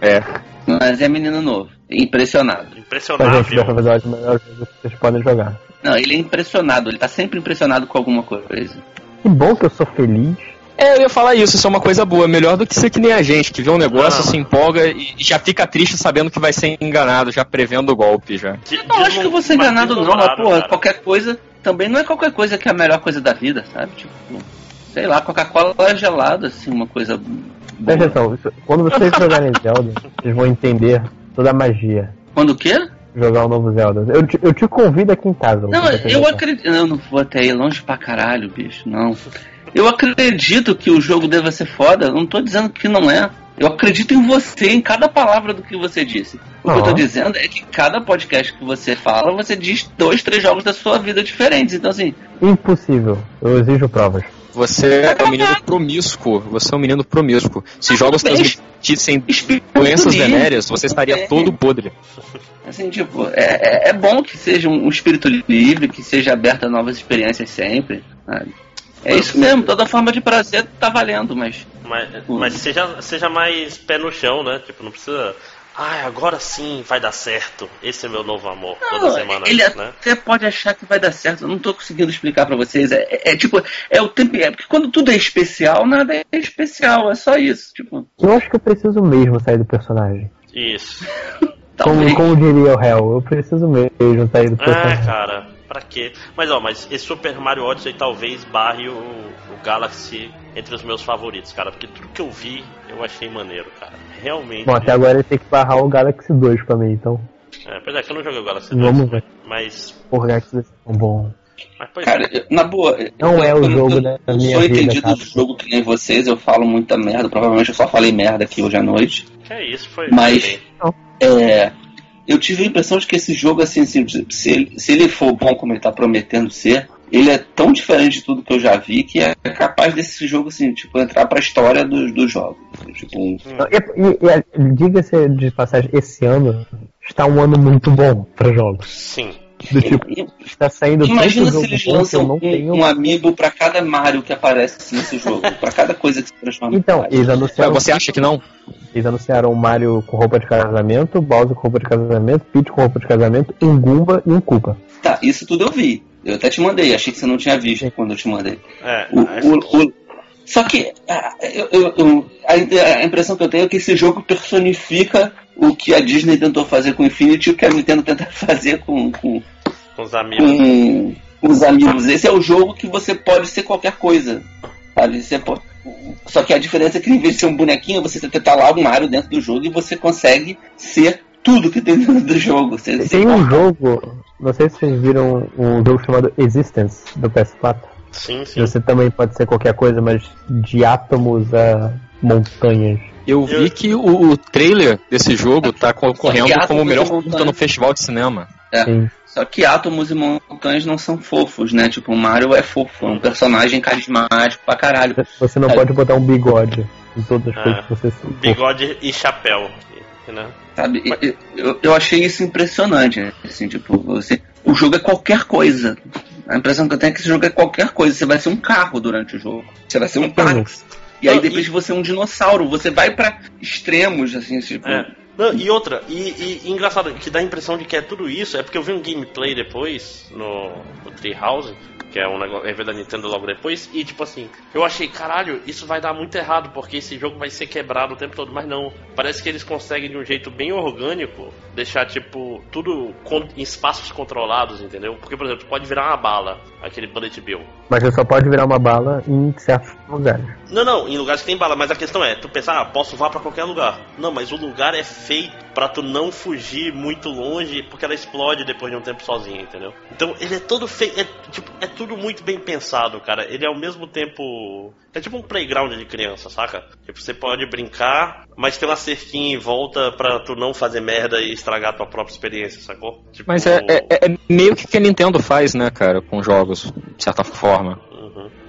É. Mas é menino novo. Impressionado. Pra gente Impressionável. dessa vez é o melhor jogo que vocês podem jogar. Não, ele é impressionado, ele tá sempre impressionado com alguma coisa. Que bom que eu sou feliz. É, eu ia falar isso, isso é uma coisa boa, melhor do que ser que nem a gente, que vê um negócio, Não. se empolga e já fica triste sabendo que vai ser enganado, já prevendo o golpe já. Eu não acho que eu vou ser enganado não, mas porra, cara. qualquer coisa também não é qualquer coisa que é a melhor coisa da vida, sabe? Tipo, sei lá, Coca-Cola é gelada, assim, uma coisa boa. Presta atenção, quando vocês jogarem Zelda, vocês vão entender toda a magia. Quando o quê? Jogar o novo Zelda. Eu te, eu te convido aqui em casa. Não, eu acredito. Eu não vou até aí longe pra caralho, bicho, não. Eu acredito que o jogo deva ser foda, não tô dizendo que não é. Eu acredito em você, em cada palavra do que você disse. O que eu tô dizendo é que cada podcast que você fala, você diz dois, três jogos da sua vida diferentes. Então, assim, Impossível. Eu exijo provas. Você é um menino promíscuo, você é um menino promíscuo. Se jogos transmitissem doenças venéreas, você estaria É. todo podre. Assim, tipo, é, é, é bom que seja um, um espírito livre, que seja aberto a novas experiências sempre. sabe? É isso mesmo, toda forma de prazer tá valendo, mas. Mas, mas seja, seja mais pé no chão, né? Tipo, não precisa. Ai, agora sim vai dar certo. Esse é meu novo amor. Toda Não, semana, ele né? até pode achar que vai dar certo, eu não tô conseguindo explicar pra vocês. É, é- é tipo, é o tempo. É porque quando tudo é especial, nada é especial, é só isso. Tipo, Eu acho que eu preciso mesmo sair do personagem. Isso. Como, como diria o Hell, eu preciso mesmo sair do É, personagem. cara, pra quê? Mas ó, mas esse Super Mario Odyssey talvez barre o, o Galaxy entre os meus favoritos, cara. Porque tudo que eu vi, eu achei maneiro, cara. Realmente. Bom, até agora ele tem que barrar o Galaxy 2 pra mim, então. É, pois é, que eu não joguei o Galaxy Vamos 2, ver. mas. Porra, Galaxy 2 é tão bom. Mas pois Cara, é. eu- na boa. Não eu- é o eu jogo eu da não minha sou vida, entendido cara. do jogo que nem vocês, eu falo muita merda. Provavelmente eu só falei merda aqui hoje à noite. Que é isso, foi. Mas- foi É, eu tive a impressão de que esse jogo, assim, se, se, ele, se ele for bom como ele tá prometendo ser, ele é tão diferente de tudo que eu já vi que é capaz desse jogo, assim, tipo, entrar pra história dos, dos jogos. Tipo, um- E, e- e, diga-se de passagem, esse ano está um ano muito bom pra jogos. Sim. Do tipo, está saindo Imagina se eles lançam um, tenho. um amiibo pra cada Mario que aparece nesse jogo, pra cada coisa que se transforma. Então, eles Mas anunciaram, você acha que não? eles anunciaram o Mario com roupa de casamento, Bowser com roupa de casamento, Peach com roupa de casamento, um Goomba e um Koopa. Tá, isso tudo eu vi. Eu até te mandei, achei que você não tinha visto quando eu te mandei. É, O- acho- o- o- Só que ah, eu- eu- a impressão que eu tenho é que esse jogo personifica o que a Disney tentou fazer com Infinity e o que a Nintendo tenta fazer com, com, com os amigos. com os amigos. Esse é o jogo que você pode ser qualquer coisa. Sabe? Você pode... Só que a diferença é que em vez de ser um bonequinho, você tenta lá um Mario dentro do jogo e você consegue ser tudo que tem dentro do jogo. Você, você Tem um jogo, não sei se vocês viram um jogo chamado Existence do PS4. Sim, sim. Você também pode ser qualquer coisa, mas de átomos a montanhas. Eu vi que o, o trailer desse jogo tá concorrendo que como o melhor curta no festival de cinema. É. Sim. Só que átomos e montanhas não são fofos, né? Tipo, o Mario é fofo, é um personagem carismático pra caralho. Você não É. pode botar um bigode em todas as É. coisas que você Bigode e chapéu. Né? Sabe? Eu, eu, eu achei isso impressionante. Assim, tipo, você. O jogo é qualquer coisa. A impressão que eu tenho é que esse jogo é qualquer coisa. Você vai ser um carro durante o jogo. Você vai ser um táxi. E aí depois e- você é um dinossauro. Você vai pra extremos, assim, tipo. É. Não, e outra, e, e- engraçado, que dá a impressão de que é tudo isso, é porque eu vi um gameplay depois no, no Treehouse, que é um negócio, é da Nintendo logo depois, e tipo assim, eu achei, caralho, isso vai dar muito errado, porque esse jogo vai ser quebrado o tempo todo, mas não. Parece que eles conseguem de um jeito bem orgânico deixar, tipo, tudo em espaços controlados, entendeu? Porque, por exemplo, pode virar uma bala, aquele Bullet Bill. Mas você só pode virar uma bala em certos lugares. Não, não, em lugares que tem bala, mas a questão é, tu pensar, ah, posso voar pra qualquer lugar. Não, mas o lugar é feito pra tu não fugir muito longe, porque ela explode depois de um tempo sozinha, entendeu? Então ele é todo feito, é, tipo, é tudo muito bem pensado, cara. Ele é ao mesmo tempo. É tipo um playground de criança, saca? Tipo, você pode brincar, mas tem uma cerquinha em volta pra tu não fazer merda e estragar a tua própria experiência, sacou? Tipo, Mas é, é- é meio que o que a Nintendo faz, né, cara, com jogos, de certa forma.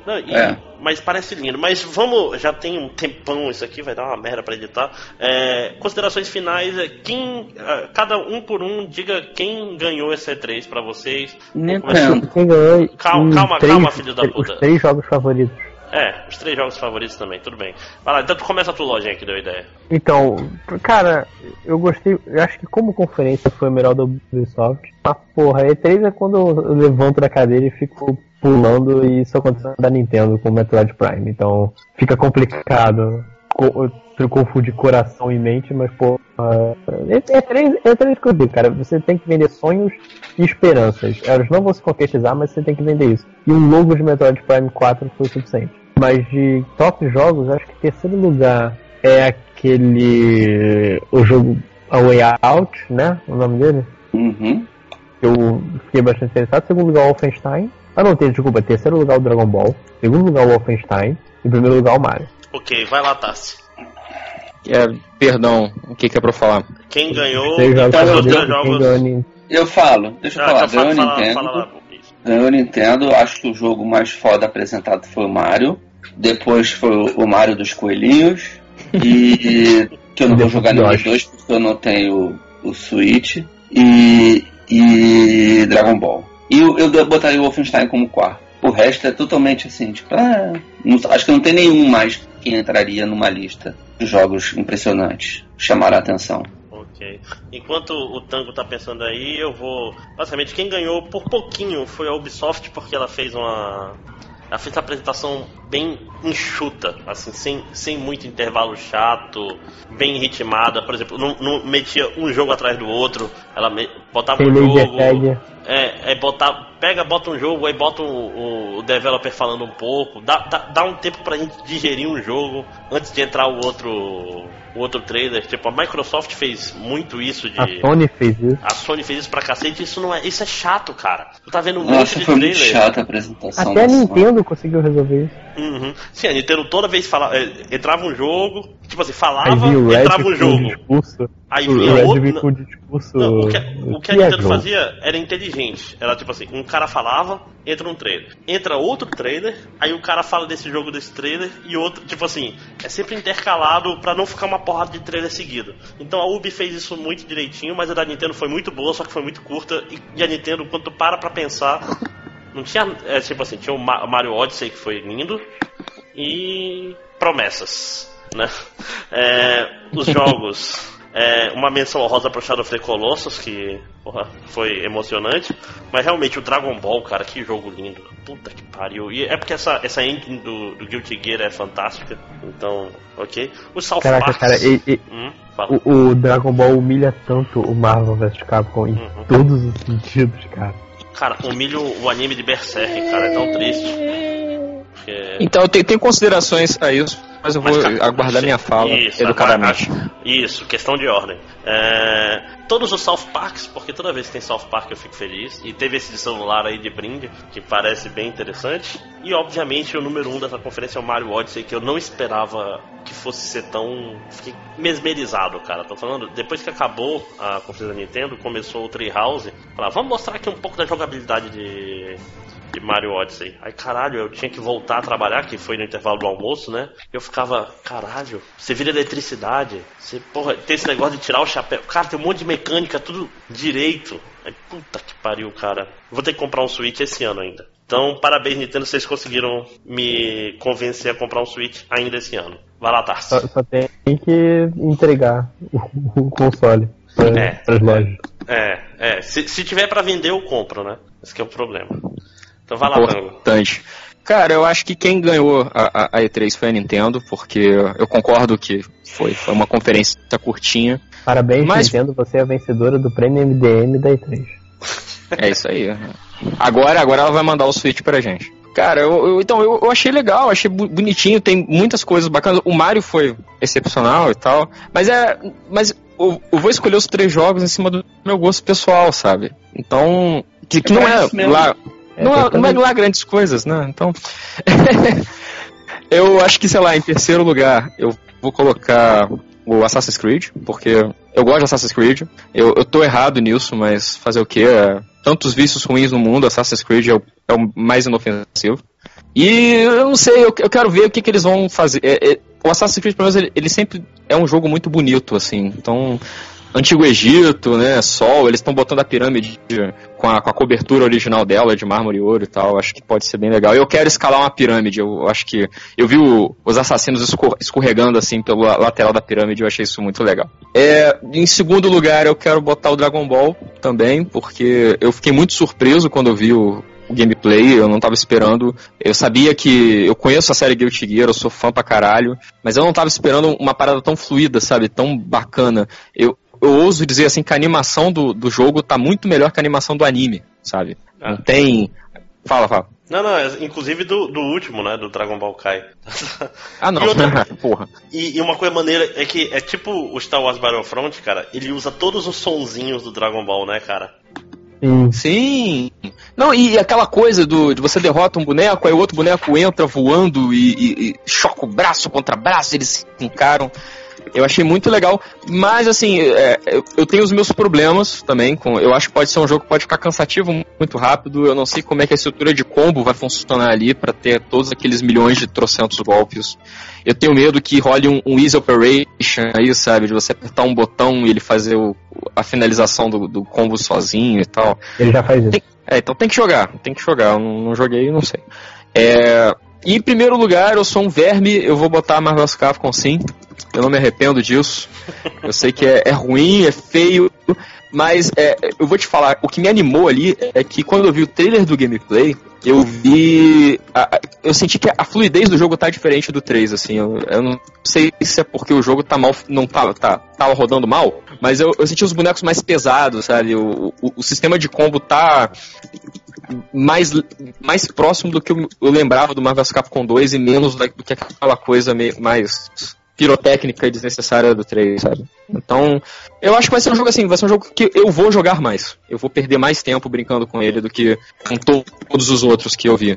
Não, e- É. Mas parece lindo. Mas vamos, já tem um tempão isso aqui, vai dar uma merda pra editar. É, considerações finais, é, quem, ah, cada um por um, diga quem ganhou esse E3 pra vocês. Nintendo. Quem ganhou Calma, em calma, três- calma, filho da puta. Os três jogos favoritos. É, os três jogos favoritos também, tudo bem. Vai lá, então tu começa a tua lojinha que deu ideia. Então, cara, eu gostei. Eu acho que como conferência foi o melhor da Ubisoft. Mas porra, E3 é quando eu levanto da cadeira e fico pulando e isso aconteceu da Nintendo com o Metroid Prime. Então fica complicado co- eu confundir coração e mente, mas pô. E3 é três que eu digo, cara. Você tem que vender sonhos e esperanças. Elas não vão se concretizar, mas você tem que vender isso. E um logo de Metroid Prime 4 foi o suficiente. Mas de top jogos, acho que terceiro lugar é aquele. O jogo A Way Out, né? O nome dele? Uhum. Eu fiquei bastante interessado. Segundo lugar, o Wolfenstein. Ah, não, tem, desculpa. Terceiro lugar, o Dragon Ball. Segundo lugar, o Wolfenstein. E primeiro lugar, o Mario. Ok, vai lá, Tassi. É, perdão, o que, que é pra eu falar? Quem ganhou Três jogos então, os eu- quem jogos. ganhou Eu falo, deixa eu Ah, falar. então fala, Ganhou fala, Nintendo. fala lá. Isso. Ganhou Nintendo, acho que o jogo mais foda apresentado foi o Mario. Depois foi o o Mario dos Coelhinhos. E que eu não vou jogar nenhum dos dois porque eu não tenho o Switch. E, e Dragon Ball. E eu, eu botaria o Wolfenstein como quarto. O resto é totalmente assim, tipo, ah, não- acho que não tem nenhum mais que entraria numa lista de jogos impressionantes. Chamar a atenção. Ok. Enquanto o Tango tá pensando aí, eu vou. Basicamente, quem ganhou por pouquinho foi a Ubisoft, porque ela fez uma. Ela fez uma apresentação bem enxuta, assim, sem, sem muito intervalo chato, bem ritmada. Por exemplo, não, não metia um jogo atrás do outro, ela me- botava Tem um jogo. tag. É, é botar, pega, bota um jogo, aí bota o, o developer falando um pouco, dá, dá, dá um tempo pra gente digerir um jogo antes de entrar o outro, outro trailer. Tipo, a Microsoft fez muito isso de. A Sony fez isso. A Sony fez isso pra cacete, isso não é. Isso é chato, cara. Tu tá vendo um Nossa, monte de foi muito trailer. chata a apresentação. Até a da Sony. Nintendo conseguiu resolver isso. Uhum. Sim, a Nintendo toda vez falava, é, entrava um jogo, tipo assim, falava, o entrava um com o jogo. discurso. Aí O vinha Red outro. vinha com o discurso. Não, o que, o que a é Nintendo jogo? fazia era inteligente. Era tipo assim, um cara falava, entra um trailer. Entra outro trailer, aí o cara fala desse jogo desse trailer e outro, tipo assim, é sempre intercalado pra não ficar uma porrada de trailer seguido. Então a Ubi fez isso muito direitinho, mas a da Nintendo foi muito boa, só que foi muito curta. E, a Nintendo, quando tu para pra pensar, não tinha, é, tipo assim, tinha o Ma- Mario Odyssey que foi lindo e promessas, né? É, os jogos. É, uma menção honrosa pro Shadow of the Colossus, que porra, foi emocionante. Mas realmente o Dragon Ball, cara, que jogo lindo. Puta que pariu. E é porque essa, essa engine do, do Guilty Gear é fantástica. Então, ok. O South Caraca, Park. cara, e- e- Hum, o, o Dragon Ball humilha tanto o Marvel vs Capcom em Uhum. todos os sentidos, cara. Cara, humilha o anime de Berserk, cara, é tão triste. Porque- Então eu tenho, tenho considerações a isso, mas eu vou Mas, aguardar minha fala isso, educadamente. aguarda- Isso, questão de ordem. É, todos os South Parks, porque toda vez que tem South Park eu fico feliz. E teve esse de celular aí de brinde, que parece bem interessante. E obviamente o número um dessa conferência é o Mario Odyssey, que eu não esperava que fosse ser tão. Fiquei mesmerizado, cara. Tô falando, depois que acabou a conferência da Nintendo, começou o Treehouse. Falar, vamos mostrar aqui um pouco da jogabilidade de de Mario Odyssey. Aí, caralho, eu tinha que voltar a trabalhar, que foi no intervalo do almoço, né? Eu ficava, caralho, você vira eletricidade, você, porra, tem esse negócio de tirar o chapéu. Cara, tem um monte de mecânica, tudo direito. Aí, puta que pariu, cara. Vou ter que comprar um Switch esse ano ainda. Então, parabéns, Nintendo, vocês conseguiram me convencer a comprar um Switch ainda esse ano. Vai lá, Tarso. Só, só tem que entregar o, console É. lojas. É, é. Se, se tiver pra vender, eu compro, né? Esse que é o problema. Então vai lá. Importante. Cara, eu acho que quem ganhou a, a- a E3 foi a Nintendo, porque eu concordo que foi, foi uma conferência curtinha. Parabéns, Mas- Nintendo, você é a vencedora do prêmio MDM da E3. É isso aí. Agora, agora ela vai mandar o Switch pra gente. Cara, eu, eu- então eu, eu achei legal, achei bonitinho, tem muitas coisas bacanas. O Mario foi excepcional e tal, mas é, mas eu, eu vou escolher os três jogos em cima do meu gosto pessoal, sabe? Então, que, que É não é lá, É, não, é, não é totalmente. lá grandes coisas, né? Então, eu acho que sei lá, em terceiro lugar eu vou colocar o Assassin's Creed, porque eu gosto de Assassin's Creed. Eu, eu tô errado nisso, mas fazer o quê? É, tantos vícios ruins no mundo, Assassin's Creed é o, é o mais inofensivo. E eu não sei, eu, eu quero ver o que, que eles vão fazer. É, é, o Assassin's Creed, pelo menos, ele, ele sempre é um jogo muito bonito, assim. Então, Antigo Egito, né? Sol, eles estão botando a pirâmide com a, com a cobertura original dela, de mármore e ouro e tal. Acho que pode ser bem legal. Eu quero escalar uma pirâmide. Eu acho que. Eu vi o- os assassinos escor- escorregando assim pela lateral da pirâmide, eu achei isso muito legal. É, em segundo lugar, eu quero botar o Dragon Ball também, porque eu fiquei muito surpreso quando eu vi o, o gameplay, eu não tava esperando. Eu sabia que. Eu conheço a série Guilty Gear, eu sou fã pra caralho, mas eu não tava esperando uma parada tão fluida, sabe? Tão bacana. Eu, eu ouso dizer assim que a animação do, do jogo tá muito melhor que a animação do anime, sabe? Ah. Não tem. Fala, fala. Não, não, é- inclusive do, do último, né? Do Dragon Ball Kai. Ah, não. E outra- Porra. E, e uma coisa maneira é que é tipo o Star Wars Battlefront, cara, ele usa todos os sonzinhos do Dragon Ball, né, cara? Sim. Sim. Não, e aquela coisa do, de você derrota um boneco, aí o outro boneco entra voando e, e- e choca o braço contra braço, eles se encaram. Eu achei muito legal, mas assim, é, eu, eu tenho os meus problemas também. Com, eu acho que pode ser um jogo que pode ficar cansativo muito rápido. Eu não sei como é que a estrutura de combo vai funcionar ali para ter todos aqueles milhões de trocentos golpes. Eu tenho medo que role um, um easy operation aí, sabe? De você apertar um botão e ele fazer o- a finalização do, do combo sozinho e tal. Ele já faz isso. É, então tem que jogar, tem que jogar. Eu não, não joguei, não sei. É, em primeiro lugar, eu sou um verme, eu vou botar Marvel's Capcom sim. Eu não me arrependo disso. Eu sei que é, é ruim, é feio, mas é, eu vou te falar, o que me animou ali é que quando eu vi o trailer do gameplay, eu vi. a- eu senti que a fluidez do jogo tá diferente do 3, assim. Eu, eu não sei se é porque o jogo tá mal. não tava, tá, tava rodando mal, mas eu, eu senti os bonecos mais pesados, sabe? O, o, o sistema de combo tá mais, mais próximo do que eu, lembrava do Marvel Capcom 2 e menos da- do que aquela coisa meio, mais pirotécnica e desnecessária do 3, sabe? Então, eu acho que vai ser um jogo assim, vai ser um jogo que eu vou jogar mais. Eu vou perder mais tempo brincando com ele do que com to- todos os outros que eu vi.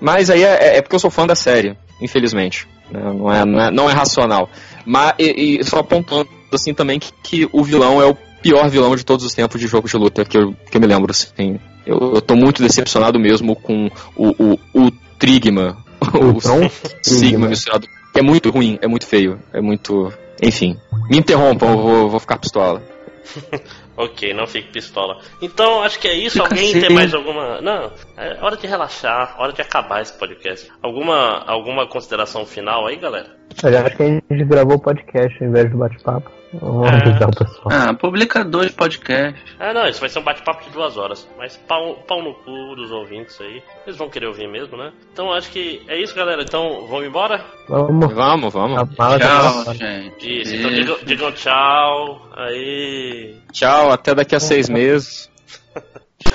Mas aí é, é porque eu sou fã da série, infelizmente. Né? Não, é, não, é, não é racional. Mas, e, e só apontando assim também que, que, o vilão é o pior vilão de todos os tempos de jogo de luta que eu, que eu me lembro. Assim. Eu, eu tô muito decepcionado mesmo com o, o, o Trigma, o, o Sigma misturado. É muito ruim, é muito feio, é muito. Enfim. Me interrompam, eu vou, vou ficar pistola. Ok, não fique pistola. Então, acho que é isso. Fica Alguém assim. tem mais alguma. Não, é hora de relaxar, hora de acabar esse podcast. Alguma, alguma consideração final aí, galera? Já que a gente gravou o podcast ao invés do bate-papo. Vamos é. o pessoal. Ah, publica dois podcasts. Ah, não, isso vai ser um bate-papo de duas horas. Mas pau, pau no cu dos ouvintes aí. Eles vão querer ouvir mesmo, né? Então acho que é isso, galera. Então, vamos embora? Vamos, vamos, vamos. Tchau, gente. Isso, então digam, digam tchau. Aí. Tchau, até daqui a seis meses.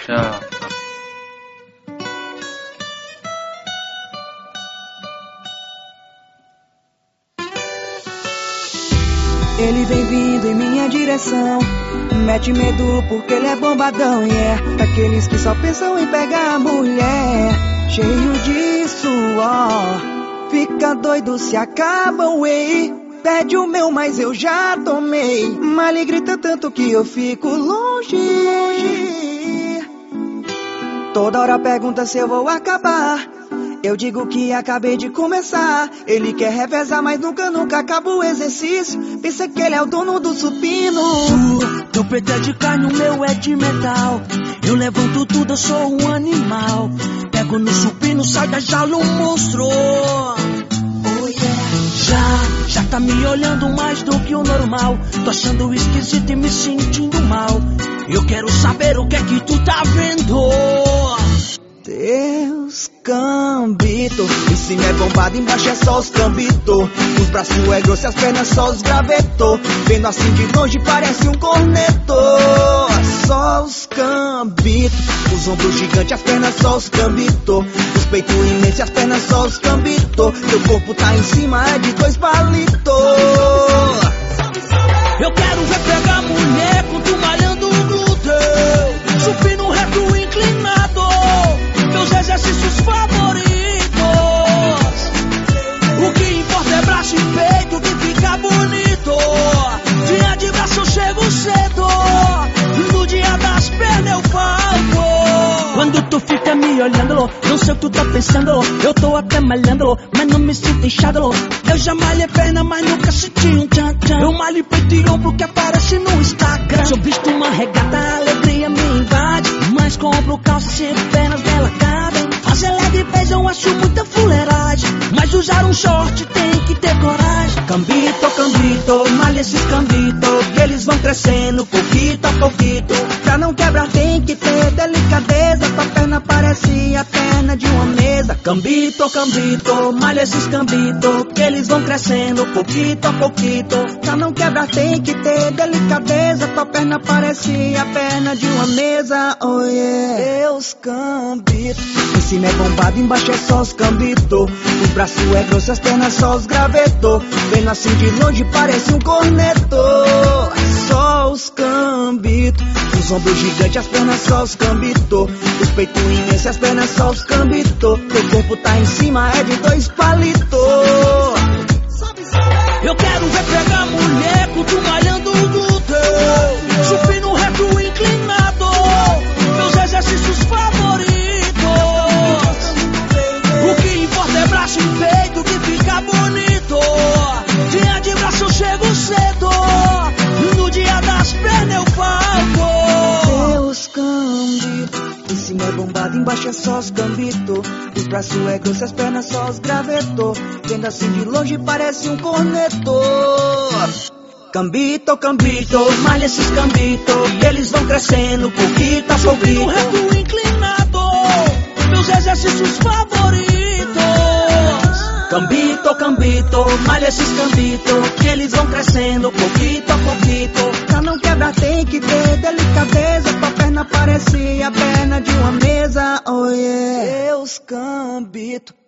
tchau. Ele vem vindo em minha direção. Mete medo porque ele é bombadão, yeah. Daqueles que só pensam em pegar a mulher. Cheio de suor. Fica doido se acaba o whey. Pede o meu, mas eu já tomei. Mali grita tanto que eu fico longe. Toda hora pergunta se eu vou acabar. Eu digo que acabei de começar. Ele quer revezar, mas nunca, nunca acaba o exercício. Pensa que ele é o dono do supino. Tu, teu peito é de carne, o meu é de metal. Eu levanto tudo, eu sou um animal. Pego no supino, sai da jaula um monstro. Oh yeah. Já, já tá me olhando mais do que o normal. Tô achando esquisito e me sentindo mal. Eu quero saber o que é que tu tá vendo. Deus cambito, em cima é bombado, embaixo é só os cambito. Os braços é grosso as pernas só os graveto. Vendo assim de longe parece um corneto. Só os cambito, os ombros gigantes, as pernas só os cambito. Os peitos imensos as pernas só os cambito. Teu corpo tá em cima, é de dois palitos. Eu quero ver pegar mulher com tu malhando o glúteo. Inclinado meus exercícios favoritos. O que importa é braço e peito que fica bonito. Dia de braço eu chego cedo. No dia das pernas eu falto. Quando tu fica me olhando, não sei o que tu tá pensando. Eu tô até malhando, mas não me sinto inchado. Eu já malhei perna, mas nunca senti um tchan tchan. Eu malho peito e ombro que aparece no Instagram. Se eu visto uma regata, a alegria me invade. Mas compro calça e pernas dela cabem. Leve peso eu acho muita fuleiragem. Mas usar um short tem que ter coragem. Cambito, cambito, malha esses cambito. Que eles vão crescendo, pouquito a pouquito. Pra não quebrar tem que ter delicadeza. Tua perna parece a perna de uma mesa. Cambito, cambito, malha esses cambito. Que eles vão crescendo, pouquito a pouquito. Pra não quebrar tem que ter delicadeza. Tua perna parece a perna de uma mesa. Oh yeah. Deus cambito. Em cima é bombado, embaixo é só os cambito. Braço é grosso, as pernas só os graveto. Vendo assim de longe parece um corneto. Só os cambito. Os ombros gigantes, as pernas só os cambito. Os peitos imensos, as pernas só os cambito. Teu corpo tá em cima, é de dois palitos. Eu quero ver pegar mulher com tu malhando o glúteo. Embaixo é só os cambito. Os braços é grosso, as pernas só os graveto. Vendo assim de longe parece um corneto. Cambito, cambito, malha esses cambito. Eles vão crescendo, pouquito a pouquito. reto inclinado, meus exercícios favoritos. Cambito, cambito, malha esses cambito. Que eles vão crescendo, pouquito a pouquito. Pra não quebrar tem que ter delicadeza. Tua perna parece a perna de uma mesa. Oh yeah. Deus cambito.